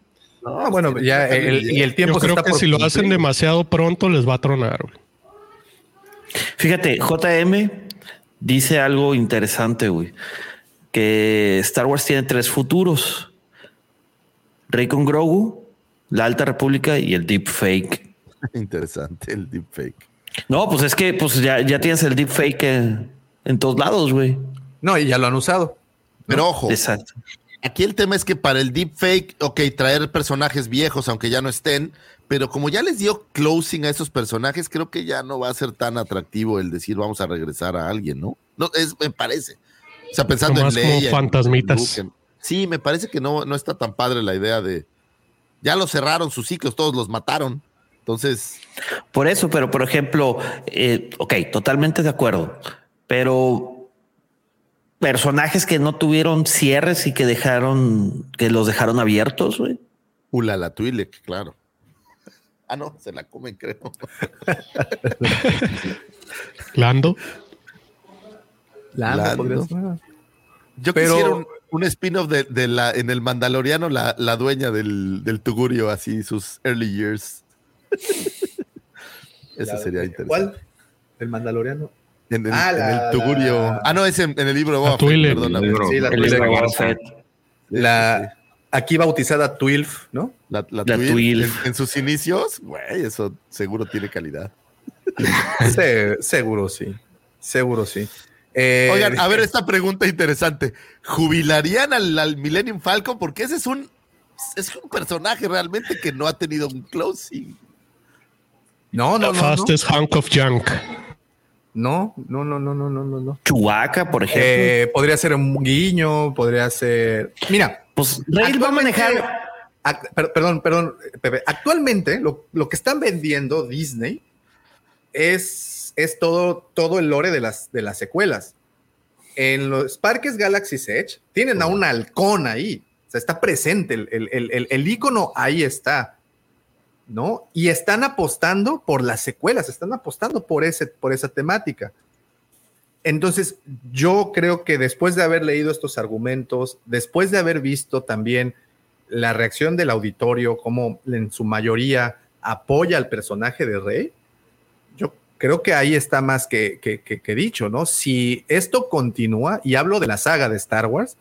Ah, bueno, ya el- y el tiempo Yo se creo está que por si lo hacen demasiado pronto les va a tronar. güey. Fíjate, JM dice algo interesante, güey. Que Star Wars tiene tres futuros. Rey con Grogu, la Alta República y el Deep Fake. *laughs* interesante el deepfake No, pues es que pues ya, ya tienes el Deep Fake en, en todos lados, güey. No, y ya lo han usado. pero ojo Exacto. Aquí el tema es que para el deepfake, ok, traer personajes viejos, aunque ya no estén, pero como ya les dio closing a esos personajes, creo que ya no va a ser tan atractivo el decir vamos a regresar a alguien, ¿no? No, es, me parece. O sea, pensando en como Leia. en- fantasmitas. en Luke, en- sí, me parece que no, no está tan padre la idea de. Ya lo cerraron sus ciclos, todos los mataron. Entonces, Por eso, pero por ejemplo, eh, ok, totalmente de acuerdo. Pero personajes que no tuvieron cierres y que dejaron, que los dejaron abiertos, güey. Ula la Twi'lek, claro. *laughs* Ah, no, se la comen, creo. *laughs* Lando. Lando, Lando. Yo Pero- quisiera un, un spin-off de, de la, en el Mandaloriano, la, la dueña del, del Tugurio, así, sus early years. *laughs* Eso sería interesante. ¿Cuál? ¿El Mandaloriano? En, el- Ah, en la- el Tugurio. la- Ah, no, es en, en el libro de Boba Fett, libro. Sí, la El libro de Boba Garza. Fett. La, aquí bautizada Twilf, ¿no? La, la, La Twi'lek, Twilf. En, en sus inicios, güey, eso seguro tiene calidad. *laughs* Se- seguro sí. Seguro sí. Eh, Oigan, a ver esta pregunta interesante. ¿Jubilarían al, al Millennium Falcon? Porque ese es un, es un personaje realmente que no ha tenido un closing. No, no, The no. No, fastest hunk of junk. No, no, no, no, no, no, no, no. Chewbacca, por ejemplo. Eh, podría ser un guiño, podría ser. Mira, pues Rey va a manejar. perdón, perdón, Pepe. Actualmente lo, lo que están vendiendo Disney es, es todo, todo el lore de las, de las secuelas. En los parques Galaxy Edge tienen a un halcón ahí. O sea, está presente, el, el, el- el icono ahí está. ¿No? Y están apostando por las secuelas, están apostando por, ese, por esa temática. Entonces, yo creo que después de haber leído estos argumentos, después de haber visto también la reacción del auditorio, como en su mayoría apoya al personaje de Rey, yo creo que ahí está más que, que- que- que dicho, ¿no? Si esto continúa, y hablo de la saga de Star Wars,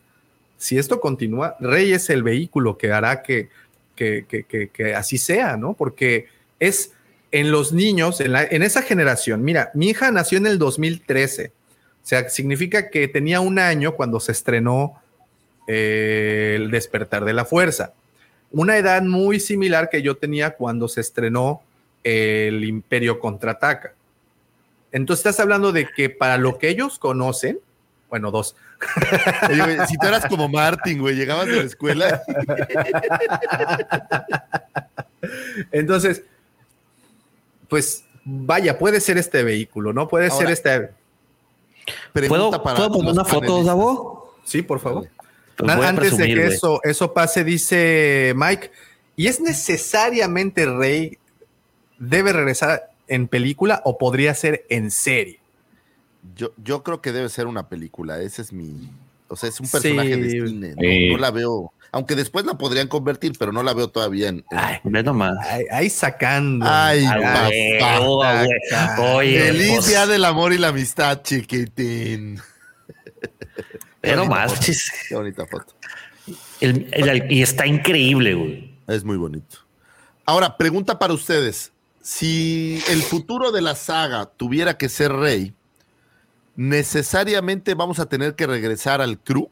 si esto continúa, Rey es el vehículo que hará que, que, que- que- así sea, ¿no? Porque es en los niños, en, la- en esa generación, mira, mi hija nació en el 2013, o sea, significa que tenía un año cuando se estrenó eh, El despertar de la fuerza. Una edad muy similar que yo tenía cuando se estrenó El Imperio contraataca. Entonces estás hablando de que para lo que ellos conocen, bueno, dos. *laughs* Oye, güey, si tú eras como Martin, güey, llegabas de la escuela. *laughs* Entonces, pues vaya, puede ser este vehículo, ¿no? Puede Ahora, ser este. ¿Puedo, Pregunta para ¿puedo poner una foto. Davo? Sí, por favor. Pues Antes de que eso, eso pase, dice Mike, ¿y es necesariamente Rey debe regresar en película o podría ser en serie? Yo, yo creo que debe ser una película. Ese es mi. O sea, es un Sí. personaje de cine. No, Sí. No la veo. Aunque después la podrían convertir, pero no la veo todavía en. en- Ay, ve nomás. Ahí, ahí sacando. Ay, Ah, papá. Oye, Feliz pues, día del amor y la amistad, chiquitín. ve nomás, foto. Qué bonita foto. El- el- y está increíble, güey. Es muy bonito. Ahora, pregunta para ustedes. Si el futuro de la saga tuviera que ser rey, ¿necesariamente vamos a tener que regresar al crew?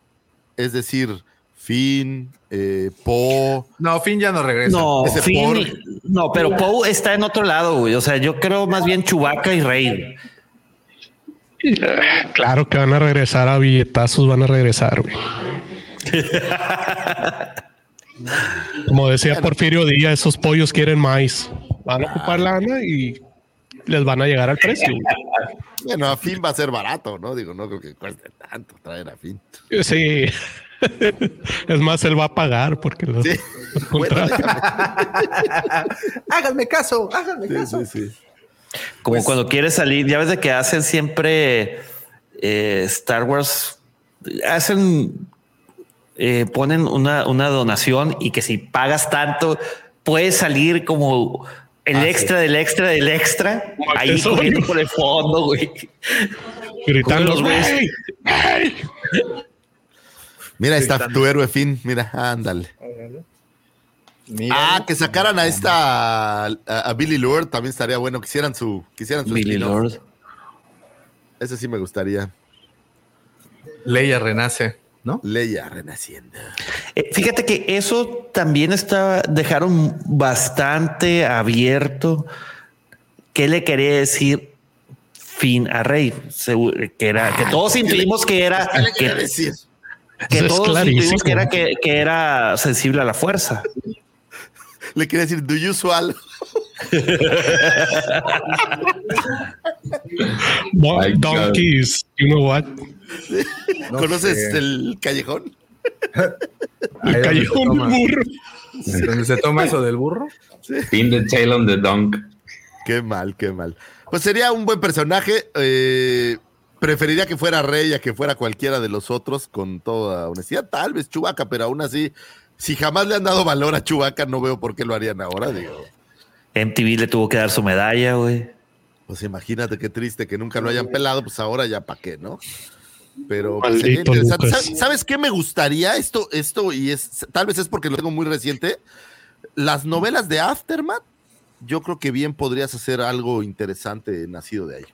Es decir, Finn, eh, Poe. No, Finn ya no regresa. No, Finn- no, pero Poe está en otro lado, güey. O sea, yo creo más bien Chewbacca y Rey. *laughs* Claro que van a regresar a billetazos, van a regresar, güey. *laughs* Como decía Porfirio Díaz, esos pollos quieren maíz. Van a ocupar lana y les van a llegar al precio. *laughs* Bueno, a Finn va a ser barato, ¿no? Digo, no creo que cueste tanto traer a Finn. Sí. *laughs* Es más, él va a pagar porque lo Sí. lo Bueno, contrata. *laughs* háganme caso, háganme sí, caso. sí, sí. Como Pues- cuando quiere salir, ya ves de que hacen siempre eh, Star Wars, hacen, eh, ponen una, una donación y que si pagas tanto, puedes salir como el Ah, extra del extra del extra, Como ahí corriendo por el fondo, güey. Gritando, Con los güeyes. "Güey". Mira, está tu héroe Finn. Mira, ándale. Mira, Ah, que sacaran a esta, a, a Billy Lord, también estaría bueno. Quisieran su, quisieran su Billy. Lord. Ese sí me gustaría. Leia renace, ¿no? Leia renaciendo. Eh, fíjate que eso también está, dejaron bastante abierto. ¿Qué le quería decir Finn a Rey? Que era, que todos intuimos que era, ¿Qué le quiere que, decir? que Eso todos intuimos que era que, que era sensible a la fuerza. Le quiere decir, do you swallow? Donkeys, you know what? No ¿Conoces sé. el callejón? Ahí se un toma- burro. ¿Donde se toma eso del burro? Pin the tail on the dunk. Qué mal, qué mal. Pues sería un buen personaje. eh, preferiría que fuera Rey a que fuera cualquiera de los otros, con toda honestidad. Tal vez Chubaca, pero aún así, si jamás le han dado valor a Chubaca, no veo por qué lo harían ahora. Digo, MTV le tuvo que dar su medalla, güey. pues imagínate qué triste que nunca lo hayan pelado, pues ahora ya para qué, ¿no? Pero pues, interesante. Lucas. ¿Sabes, sabes qué me gustaría? Esto, esto, y es, tal vez es porque lo tengo muy reciente. Las novelas de Aftermath, yo creo que bien podrías hacer algo interesante nacido de ahí.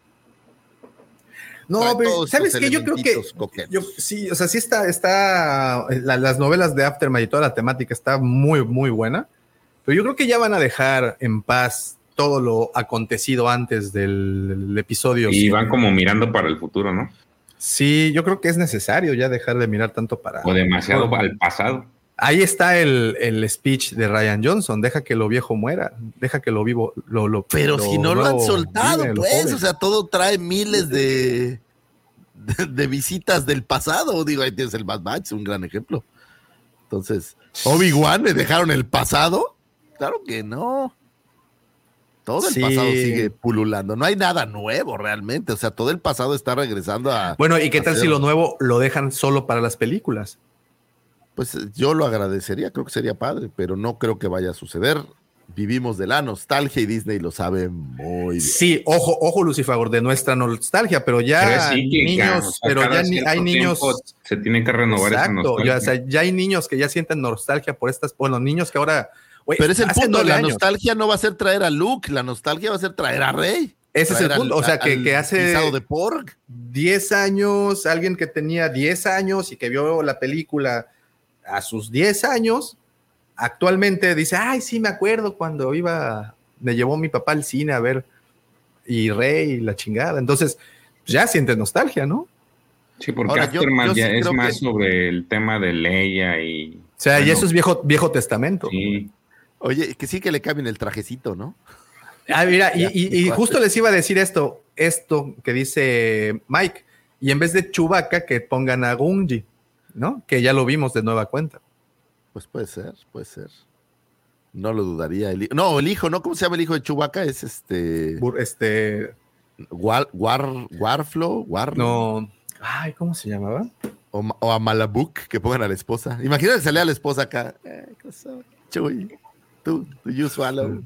No, pero ¿sabes qué? Yo creo que yo, sí, o sea, sí está, está la- las novelas de Aftermath y toda la temática está muy, muy buena, pero yo creo que ya van a dejar en paz todo lo acontecido antes del, del episodio. Y van como mirando para el futuro, ¿no? Sí, yo creo que es necesario ya dejar de mirar tanto para... O demasiado Bueno, al pasado. Ahí está el, el speech de Ryan Johnson, deja que lo viejo muera, deja que lo vivo, lo, lo Pero si no lo han soltado, vive, pues, o sea, todo trae miles de, de, de visitas del pasado. Digo, ahí tienes el Bad Batch, un gran ejemplo. Entonces, Obi-Wan le dejaron el pasado. Claro que no. Todo el Sí. pasado sigue pululando. No hay nada nuevo realmente. O sea, todo el pasado está regresando a. Bueno, ¿y qué tal si lo nuevo lo dejan solo para las películas? Pues yo lo agradecería, creo que sería padre, pero no creo que vaya a suceder. Vivimos de la nostalgia y Disney lo sabe muy bien. Sí, ojo, ojo, Lucifer, de nuestra nostalgia, pero ya cíclica, niños, pero ya ni- hay niños. Se tiene que renovar esa Exacto, nostalgia. ya, o sea, ya hay niños que ya sienten nostalgia por estas, bueno, niños que ahora. Pero es el punto, la años. nostalgia no va a ser traer a Luke, la nostalgia va a ser traer a Rey. Ese es el punto, al- o sea, que, que hace pisado de Porg. 10 años, alguien que tenía 10 años y que vio la película a sus 10 años, actualmente dice, ay, sí, me acuerdo cuando iba, me llevó mi papá al cine a ver y Rey y la chingada. Entonces, pues, ya siente nostalgia, ¿no? O Sí, porque Ahora, yo- Aftermath yo sí ya es más que- sobre el tema de Leia y. sea, y eso es viejo, viejo testamento. Sí. Oye, que sí que le cambien el trajecito, ¿no? Ah, mira, *laughs* y, justo les iba a decir esto, esto que dice Mike, y en vez de Chewbacca, que pongan a Gunji, ¿no? Que ya lo vimos de nueva cuenta. Pues puede ser, puede ser. No lo dudaría. El no, el hijo, ¿no? ¿Cómo se llama el hijo de Chewbacca? Es este. Bur- Este, War, War, Warflow, War, no, ay, ¿cómo se llamaba? O, o a Malabuk, que pongan a la esposa. Imagínate que sale a la esposa acá. Eh, ¿qué? Chuy, tú, tú, you swallow.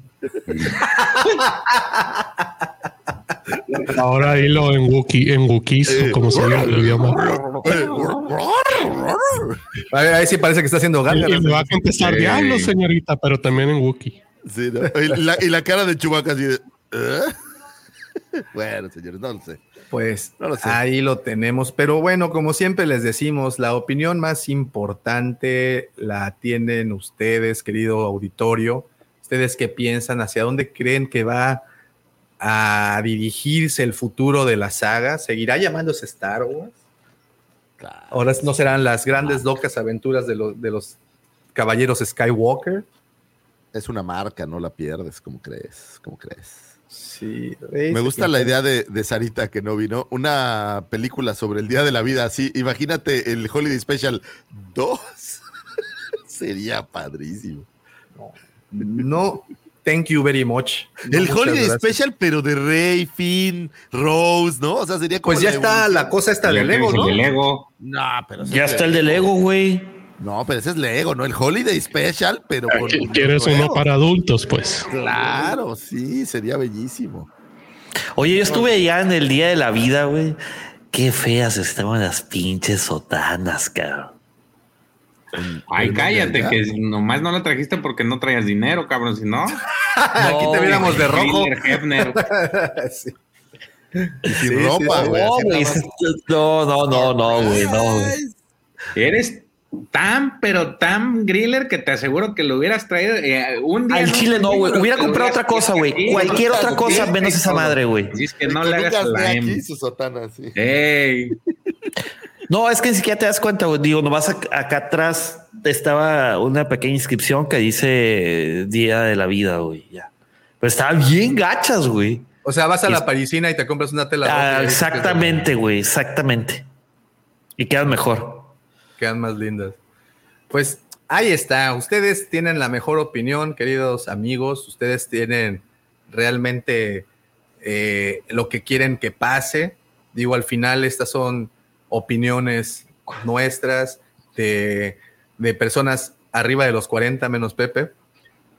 Ahora hilo en Wookiee, en Wookiees, o como se llama el idioma. A ver, ahí sí parece que está haciendo Y, gárgaras. y me va a contestar, Sí. diablo, señorita, pero también en Wookiee. Sí, ¿no? y, la, y la cara de Chewbacca así de. ¿eh? *laughs* Bueno, señores, no lo sé. Pues No lo sé. ahí lo tenemos. Pero bueno, como siempre les decimos, la opinión más importante la tienen ustedes, querido auditorio. Ustedes qué piensan, hacia dónde creen que va a dirigirse el futuro de la saga. ¿Seguirá llamándose Star Wars? Ahora no serán las grandes locas aventuras de, los de los caballeros Skywalker. Es una marca, no la pierdes, como crees, como crees. Sí, Me gusta la idea de, de Sarita que no vino. Una película sobre el Día de la Vida, así. Imagínate el Holiday Special 2. *laughs* Sería padrísimo. No, thank you very much. No, el Holiday gracias. Special, pero de Rey, Finn, Rose, ¿no? O sea, sería como. Pues ya la está la cosa esta de Lego, ¿no? el de Lego. No, pero ese Ya es está el de Lego, güey. No, pero ese es Lego, ¿no? El Holiday Special, pero con. ¿Quieres uno para adultos? Pues Claro, sí, sería bellísimo. Oye, yo estuve allá en el día de la vida, güey. Qué feas estaban las pinches sotanas, cabrón. Ay, cállate, que nomás no la trajiste porque no traías dinero, cabrón, si no. *laughs* Aquí te viéramos de rojo. *laughs* Sí. Y sin Sí, ropa, güey. No, no, no, no, güey, no, güey. Eres tan, pero tan griller que te aseguro que lo hubieras traído eh, un día. Al chile no, güey. Hubiera comprado otra cosa, güey. Cualquier ¿no? otra cosa menos esa madre, güey. Es que no le hagas la aquí su sotana, sí. Ey, No, es que ni siquiera te das cuenta, güey. Digo, nomás ac- acá atrás estaba una pequeña inscripción que dice Día de la Vida, güey. Ya. Pero estaban bien gachas, güey. O sea, vas a la parisina y te compras una tela Ah, exactamente, güey. Exactamente. Y quedan mejor. Quedan más lindas. Pues ahí está. Ustedes tienen la mejor opinión, queridos amigos. Ustedes tienen realmente eh, lo que quieren que pase. Digo, al final estas son opiniones nuestras de, de personas arriba de los 40 menos Pepe.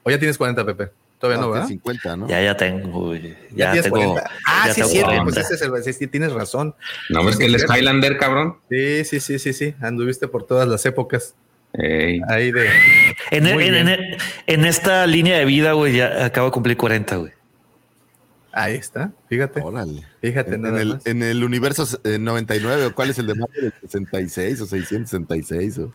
O ya tienes 40, Pepe. Todavía no, Ah, ¿verdad? 50, ¿no? Ya, ya tengo. güey. Ya, Ya, tienes tengo. 40. Ah, ya sí, tengo sí, pues 40. ese es el, sí, sí, tienes razón. No ves que él es Highlander, cabrón. Sí, sí, sí, sí, sí. Anduviste por todas las épocas. Ey. Ahí de. En, Muy en- bien. en- en esta línea de vida, güey, ya acabo de cumplir 40, güey. Ahí está. Fíjate. Órale. Fíjate En, nada en el, más. en el universo eh, 99, ¿o cuál es el de Marvel? ¿El 66 o 666? O...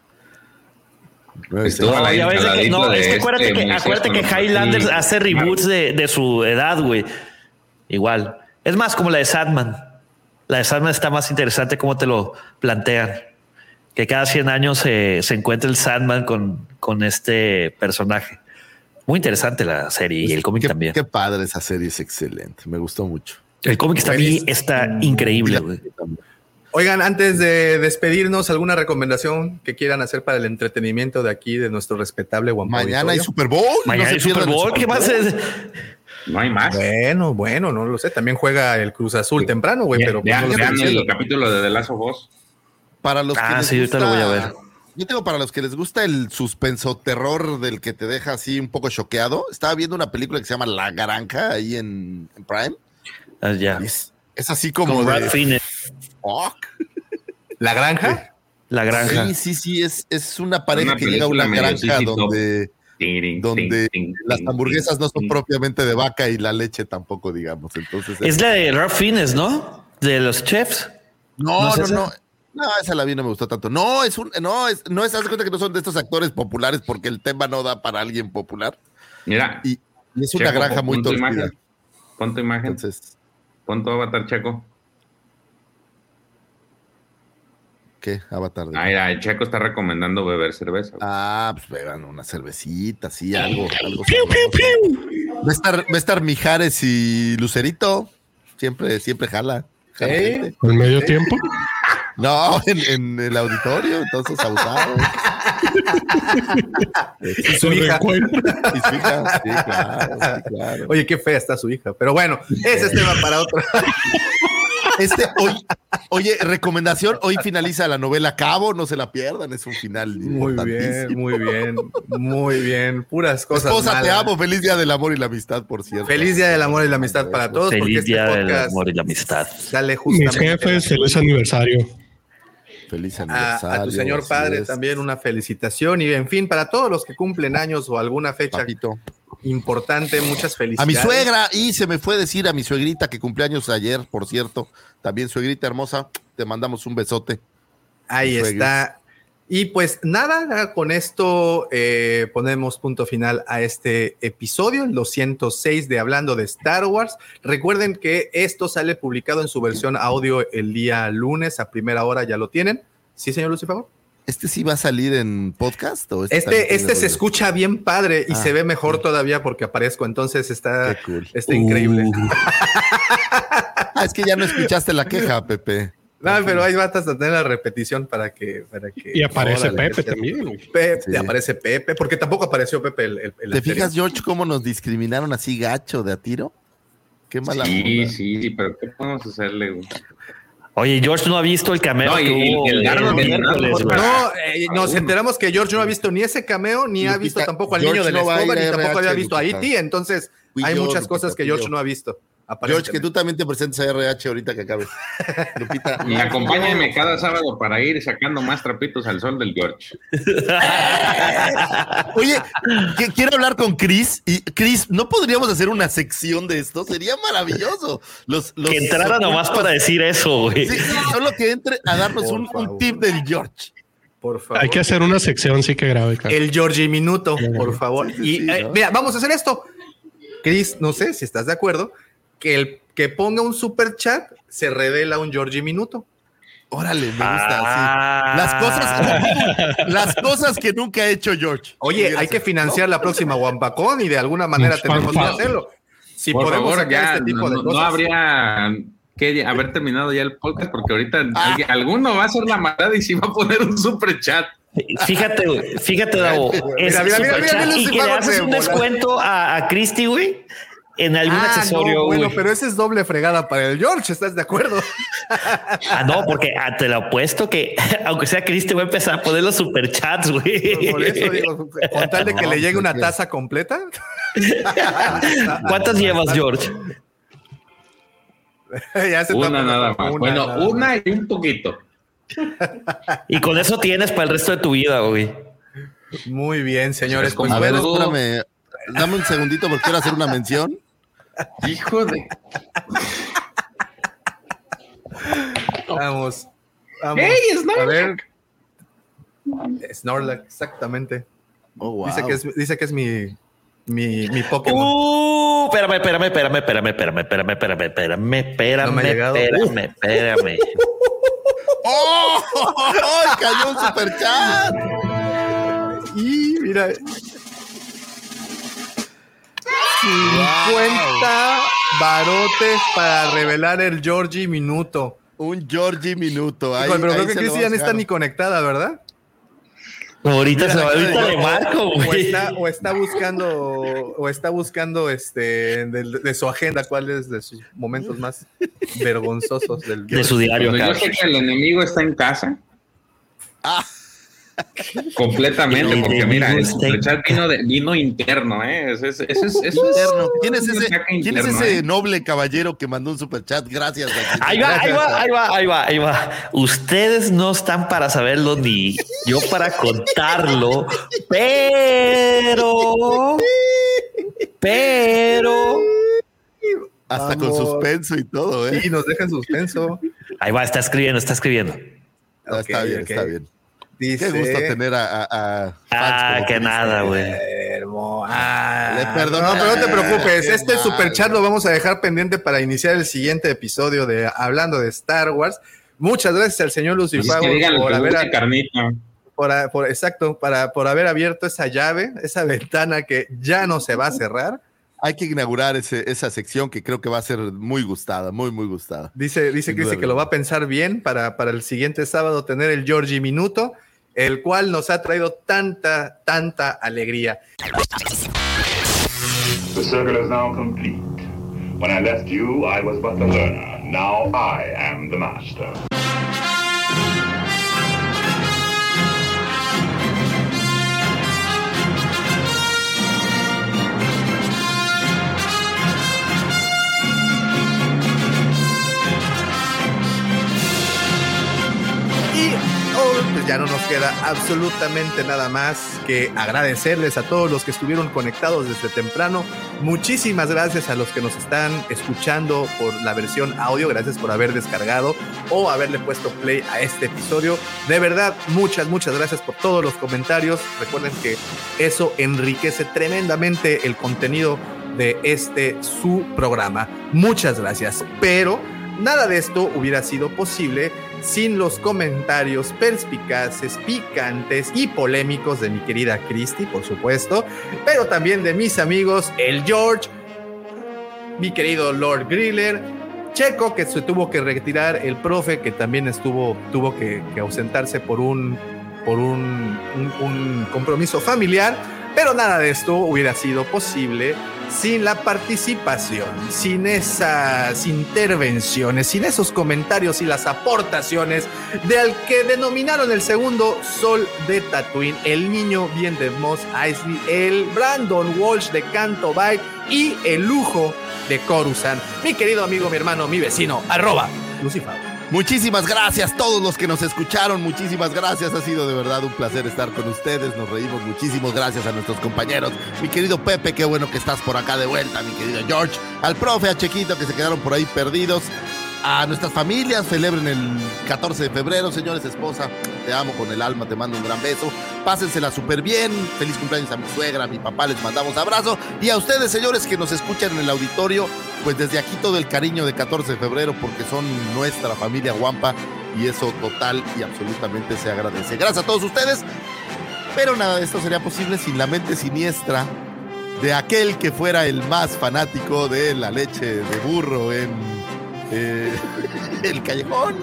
A No, la- la que, es que acuérdate este que, Moisés acuérdate que Highlanders Sí, hace reboots de, de su edad, güey. Igual. Es más como la de Sandman. La de Sandman está más interesante como te lo plantean. Que cada 100 años se, se encuentra el Sandman con, con este personaje. Muy interesante la serie y el cómic qué, también. Qué padre esa serie, es excelente. Me gustó mucho. El cómic también está increíble, güey. Oigan, antes de despedirnos, ¿alguna recomendación que quieran hacer para el entretenimiento de aquí, de nuestro respetable One Mañana hay? Super Bowl. Mañana no hay Super Bowl. ¿Qué más es? No hay más. Bueno, bueno, no lo sé. También juega el Cruz Azul temprano, güey, pero pues, Vean, no lo vean el capítulo de The Last of Us. Para los Ah, que les sí, ahorita lo voy a gusta- ver. Yo tengo para los que les gusta el suspenso terror del que te deja así un poco choqueado. Estaba viendo una película que se llama La Granja ahí en, en Prime. Ah, ya. Es, es así como Con de fuck. ¿La granja? la granja. Sí, sí, sí, es, es una pareja Una que llega a una granja donde, donde las hamburguesas no son propiamente de vaca y la leche tampoco, digamos. Entonces, Es la de Ralph Fiennes, ¿no? De los chefs. No, ¿No es no, no. No, esa la vi, no me gustó tanto. No, es un, no, es, no es, haz de cuenta que no son de estos actores populares porque el tema no da para alguien popular. Mira, Y, y es una granja muy torcida. imagen. Pon tu imagen. Entonces, Pon tu avatar, Checo. ¿qué? Avatar. de- Ah, mira, el Checo está recomendando beber cerveza. Ah, pues beban una cervecita, sí, algo. algo sabroso. Va a estar, va a estar Mijares y Lucerito. Siempre, siempre jala. Jala ¿Eh? ¿Al medio tiempo? *laughs* No, en, en el auditorio, entonces abusado. Y su hija. Y su hija, sí, claro, sí, claro. Oye, qué fea está su hija. Pero bueno, ese es tema para otro. Este, hoy, oye, recomendación, hoy finaliza la novela Cabo, no se la pierdan, es un final Muy bien, muy bien, muy bien. Puras cosas. Esposa, te amo, feliz día del amor y la amistad, por cierto. Feliz día del amor y la amistad para todos. porque Feliz este día del amor y la amistad. Sale Mis justamente jefes, feliz aniversario. Feliz a, aniversario. a tu señor padre es. también una felicitación y en fin, para todos los que cumplen años o alguna fecha Papito. importante, muchas A felicidades. mi suegra, y se me fue decir a mi suegrita que cumpleaños ayer, por cierto. También suegrita hermosa, te mandamos un besote. Ahí está. Y pues nada, con esto eh, ponemos punto final a este episodio, el 206 de Hablando de Star Wars. Recuerden que esto sale publicado en su versión audio el día lunes a primera hora, ya lo tienen. ¿Sí, señor Lucifer? ¿Este sí va a salir en podcast? O este, Este, este se rollo? escucha bien padre y Ah, se ve mejor todavía porque aparezco, entonces está, cool. está increíble. *laughs* Ah, es que ya no escuchaste la queja, Pepe. No, pero ahí vas a tener la repetición para que... Para que Y aparece Órale, Pepe también. güey. Pepe, Sí. aparece Pepe, porque tampoco apareció Pepe el, el- el ¿Te anterior. fijas, George, cómo nos discriminaron así gacho de a tiro? Qué mala Sí, onda. sí, sí, pero ¿qué podemos hacerle? güey? Oye, George no ha visto el cameo No, que y- hubo el el eh, nos enteramos que George no ha visto ni ese cameo, ni ha visto tampoco al George niño de la no escoba, ni tampoco había visto a. E.T. Entonces, Fui hay yo, muchas Lupita, cosas que George no ha visto. George, que tú también te presentes a RH ahorita que acabes. Lupita. *laughs* Y acompáñenme cada sábado para ir sacando más trapitos al sol del George. *laughs* Oye, que- quiero hablar con Chris. Y Chris, ¿no podríamos hacer una sección de esto? Sería maravilloso. Los, los Que entrara nomás para decir eso, güey. Sí, solo que entre a darnos un, tip del George. Por favor. Hay que hacer una sección sí que grave. cara. El Georgie Minuto, por favor. Sí, sí, y sí, eh, ¿no? mira, vamos a hacer esto. Chris, no sé si estás de acuerdo, que el que ponga un super chat se revela un Georgie Minuto. Órale, me gusta. Ah. sí. Las cosas, *laughs* las cosas que nunca ha hecho George. Oye, hay que financiar la próxima Wampacón y de alguna manera tenemos que hacerlo. Si Por podemos favor, ya este tipo no, de no- cosas. no habría que haber terminado ya el podcast porque ahorita alguien- alguno va a hacer la maldad y sí va a poner un super chat. Fíjate, güey, fíjate, Davo. Es Mira, mira, mira, superchat mira, mira, y que le haces un descuento a, a Christy, güey, en algún Ah, accesorio, no, bueno, pero ese es doble fregada para el George, ¿estás de acuerdo? *laughs* Ah, no, porque ah, te lo apuesto que *laughs* aunque sea Christy, va a empezar a poner los superchats, güey. Por eso digo, con tal de que *laughs* No, le llegue una pues, taza completa. ¿Cuántas llevas, George? Ya se Una nada más. bueno, nada una y un poquito. Y con eso tienes para el resto de tu vida, güey. Muy bien, señores. Pues A ver, espérame. Dame un segundito porque quiero hacer una mención. Hijo de. vamos. vamos. ¡Ey, Snorlax! A ver. Snorlax, exactamente. Oh, wow. Dice que es, dice que es mi, mi, mi Pokémon. Uh, espérame, espérame, espérame, espérame, espérame, espérame, espérame, espérame, espérame, No espérame, espérame. *laughs* ¡Oh! ¡Ay, cayó un superchat! Y mira. 50 barotes para revelar el Georgie Minuto. Un Georgie minuto. Ahí, pero ahí creo que se lo Cristi ya no vas a está ni conectada, ¿verdad? Ahorita se va, ahorita le marco, O está, o está buscando, o está buscando este de, de su agenda cuáles de sus momentos más vergonzosos del De su diario yo sé que el enemigo está en casa. Ah. *laughs* Completamente, porque mira, el vino, de, vino interno, ¿eh? Es, ese es, eso es Interno. ¿Quién es ese, quién es interno, ese ¿eh? noble caballero que mandó un superchat? Gracias. Ahí va, ahí Gracias. va, ahí va, ahí va, ahí va. Ustedes no están para saberlo ni yo para contarlo, pero, pero, Hasta con suspenso y todo, ¿eh? Y nos deja en suspenso. ahí va, está escribiendo, está escribiendo. Ah, está bien, está bien. Dice, Qué gusto tener a, a- a fans Ah, que nada, güey. Ah, Le perdono. No, pero no te preocupes. Qué Este mal. superchat lo vamos a dejar pendiente para iniciar el siguiente episodio de Hablando de Star Wars. Muchas gracias al señor Pues es Lucifago que digan por haber, carnita. por, por- exacto, para, por haber abierto esa llave, esa ventana que ya no se va a cerrar. Hay que inaugurar ese- esa sección que creo que va a ser muy gustada, muy, muy gustada. Dice, dice Cristi que lo va a pensar bien para, para el siguiente sábado tener el Georgie Minuto, el cual nos ha traído tanta, tanta alegría. The circle is now complete. When I left you, I was but the learner. Now I am the master. Pues ya no nos queda absolutamente nada más que agradecerles a todos los que estuvieron conectados desde temprano. Muchísimas gracias a los que nos están escuchando por la versión audio. Gracias por haber descargado o haberle puesto play a este episodio. De verdad, muchas, muchas gracias por todos los comentarios. Recuerden que eso enriquece tremendamente el contenido de este su programa. Muchas gracias. Pero nada de esto hubiera sido posible sin los comentarios perspicaces, picantes y polémicos de mi querida Christy, por supuesto, pero también de mis amigos, el George, mi querido Lord Griller, Checo, que se tuvo que retirar, el profe, que también estuvo, tuvo que, ausentarse por un, por un compromiso familiar, pero nada de esto hubiera sido posible sin la participación, sin esas intervenciones, sin esos comentarios y las aportaciones de al que denominaron el segundo Sol de Tatooine, el niño bien de Moss Eisley, el Brandon Walsh de Canto Bite y el lujo de Coruscant. Mi querido amigo, mi hermano, mi vecino, arroba Lucifer. Muchísimas gracias a todos los que nos escucharon, muchísimas gracias, ha sido de verdad un placer estar con ustedes, nos reímos muchísimo, gracias a nuestros compañeros, mi querido Pepe, qué bueno que estás por acá de vuelta, mi querido George, al profe, a Chequito que se quedaron por ahí perdidos, a nuestras familias, celebren el 14 de febrero, señores, esposa, te amo con el alma, te mando un gran beso, pásensela súper bien, feliz cumpleaños a mi suegra, a mi papá, les mandamos abrazo, y a ustedes, señores, que nos escuchan en el auditorio, pues desde aquí todo el cariño de 14 de febrero, porque son nuestra familia Guampa, y eso total y absolutamente se agradece. Gracias a todos ustedes, pero nada de esto sería posible sin la mente siniestra de aquel que fuera el más fanático de la leche de burro en eh, el callejón,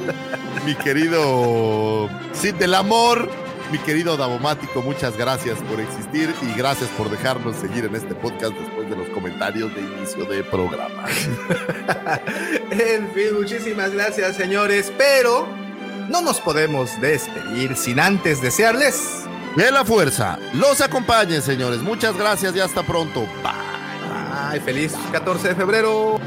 mi querido Cid del Amor, mi querido Davomático, muchas gracias por existir y gracias por dejarnos seguir en este podcast después de los comentarios de inicio de programa. *laughs* En fin, muchísimas gracias, señores, pero no nos podemos despedir sin antes desearles De la fuerza, los acompañen, señores. Muchas gracias y hasta pronto. Bye. Feliz 14 de febrero.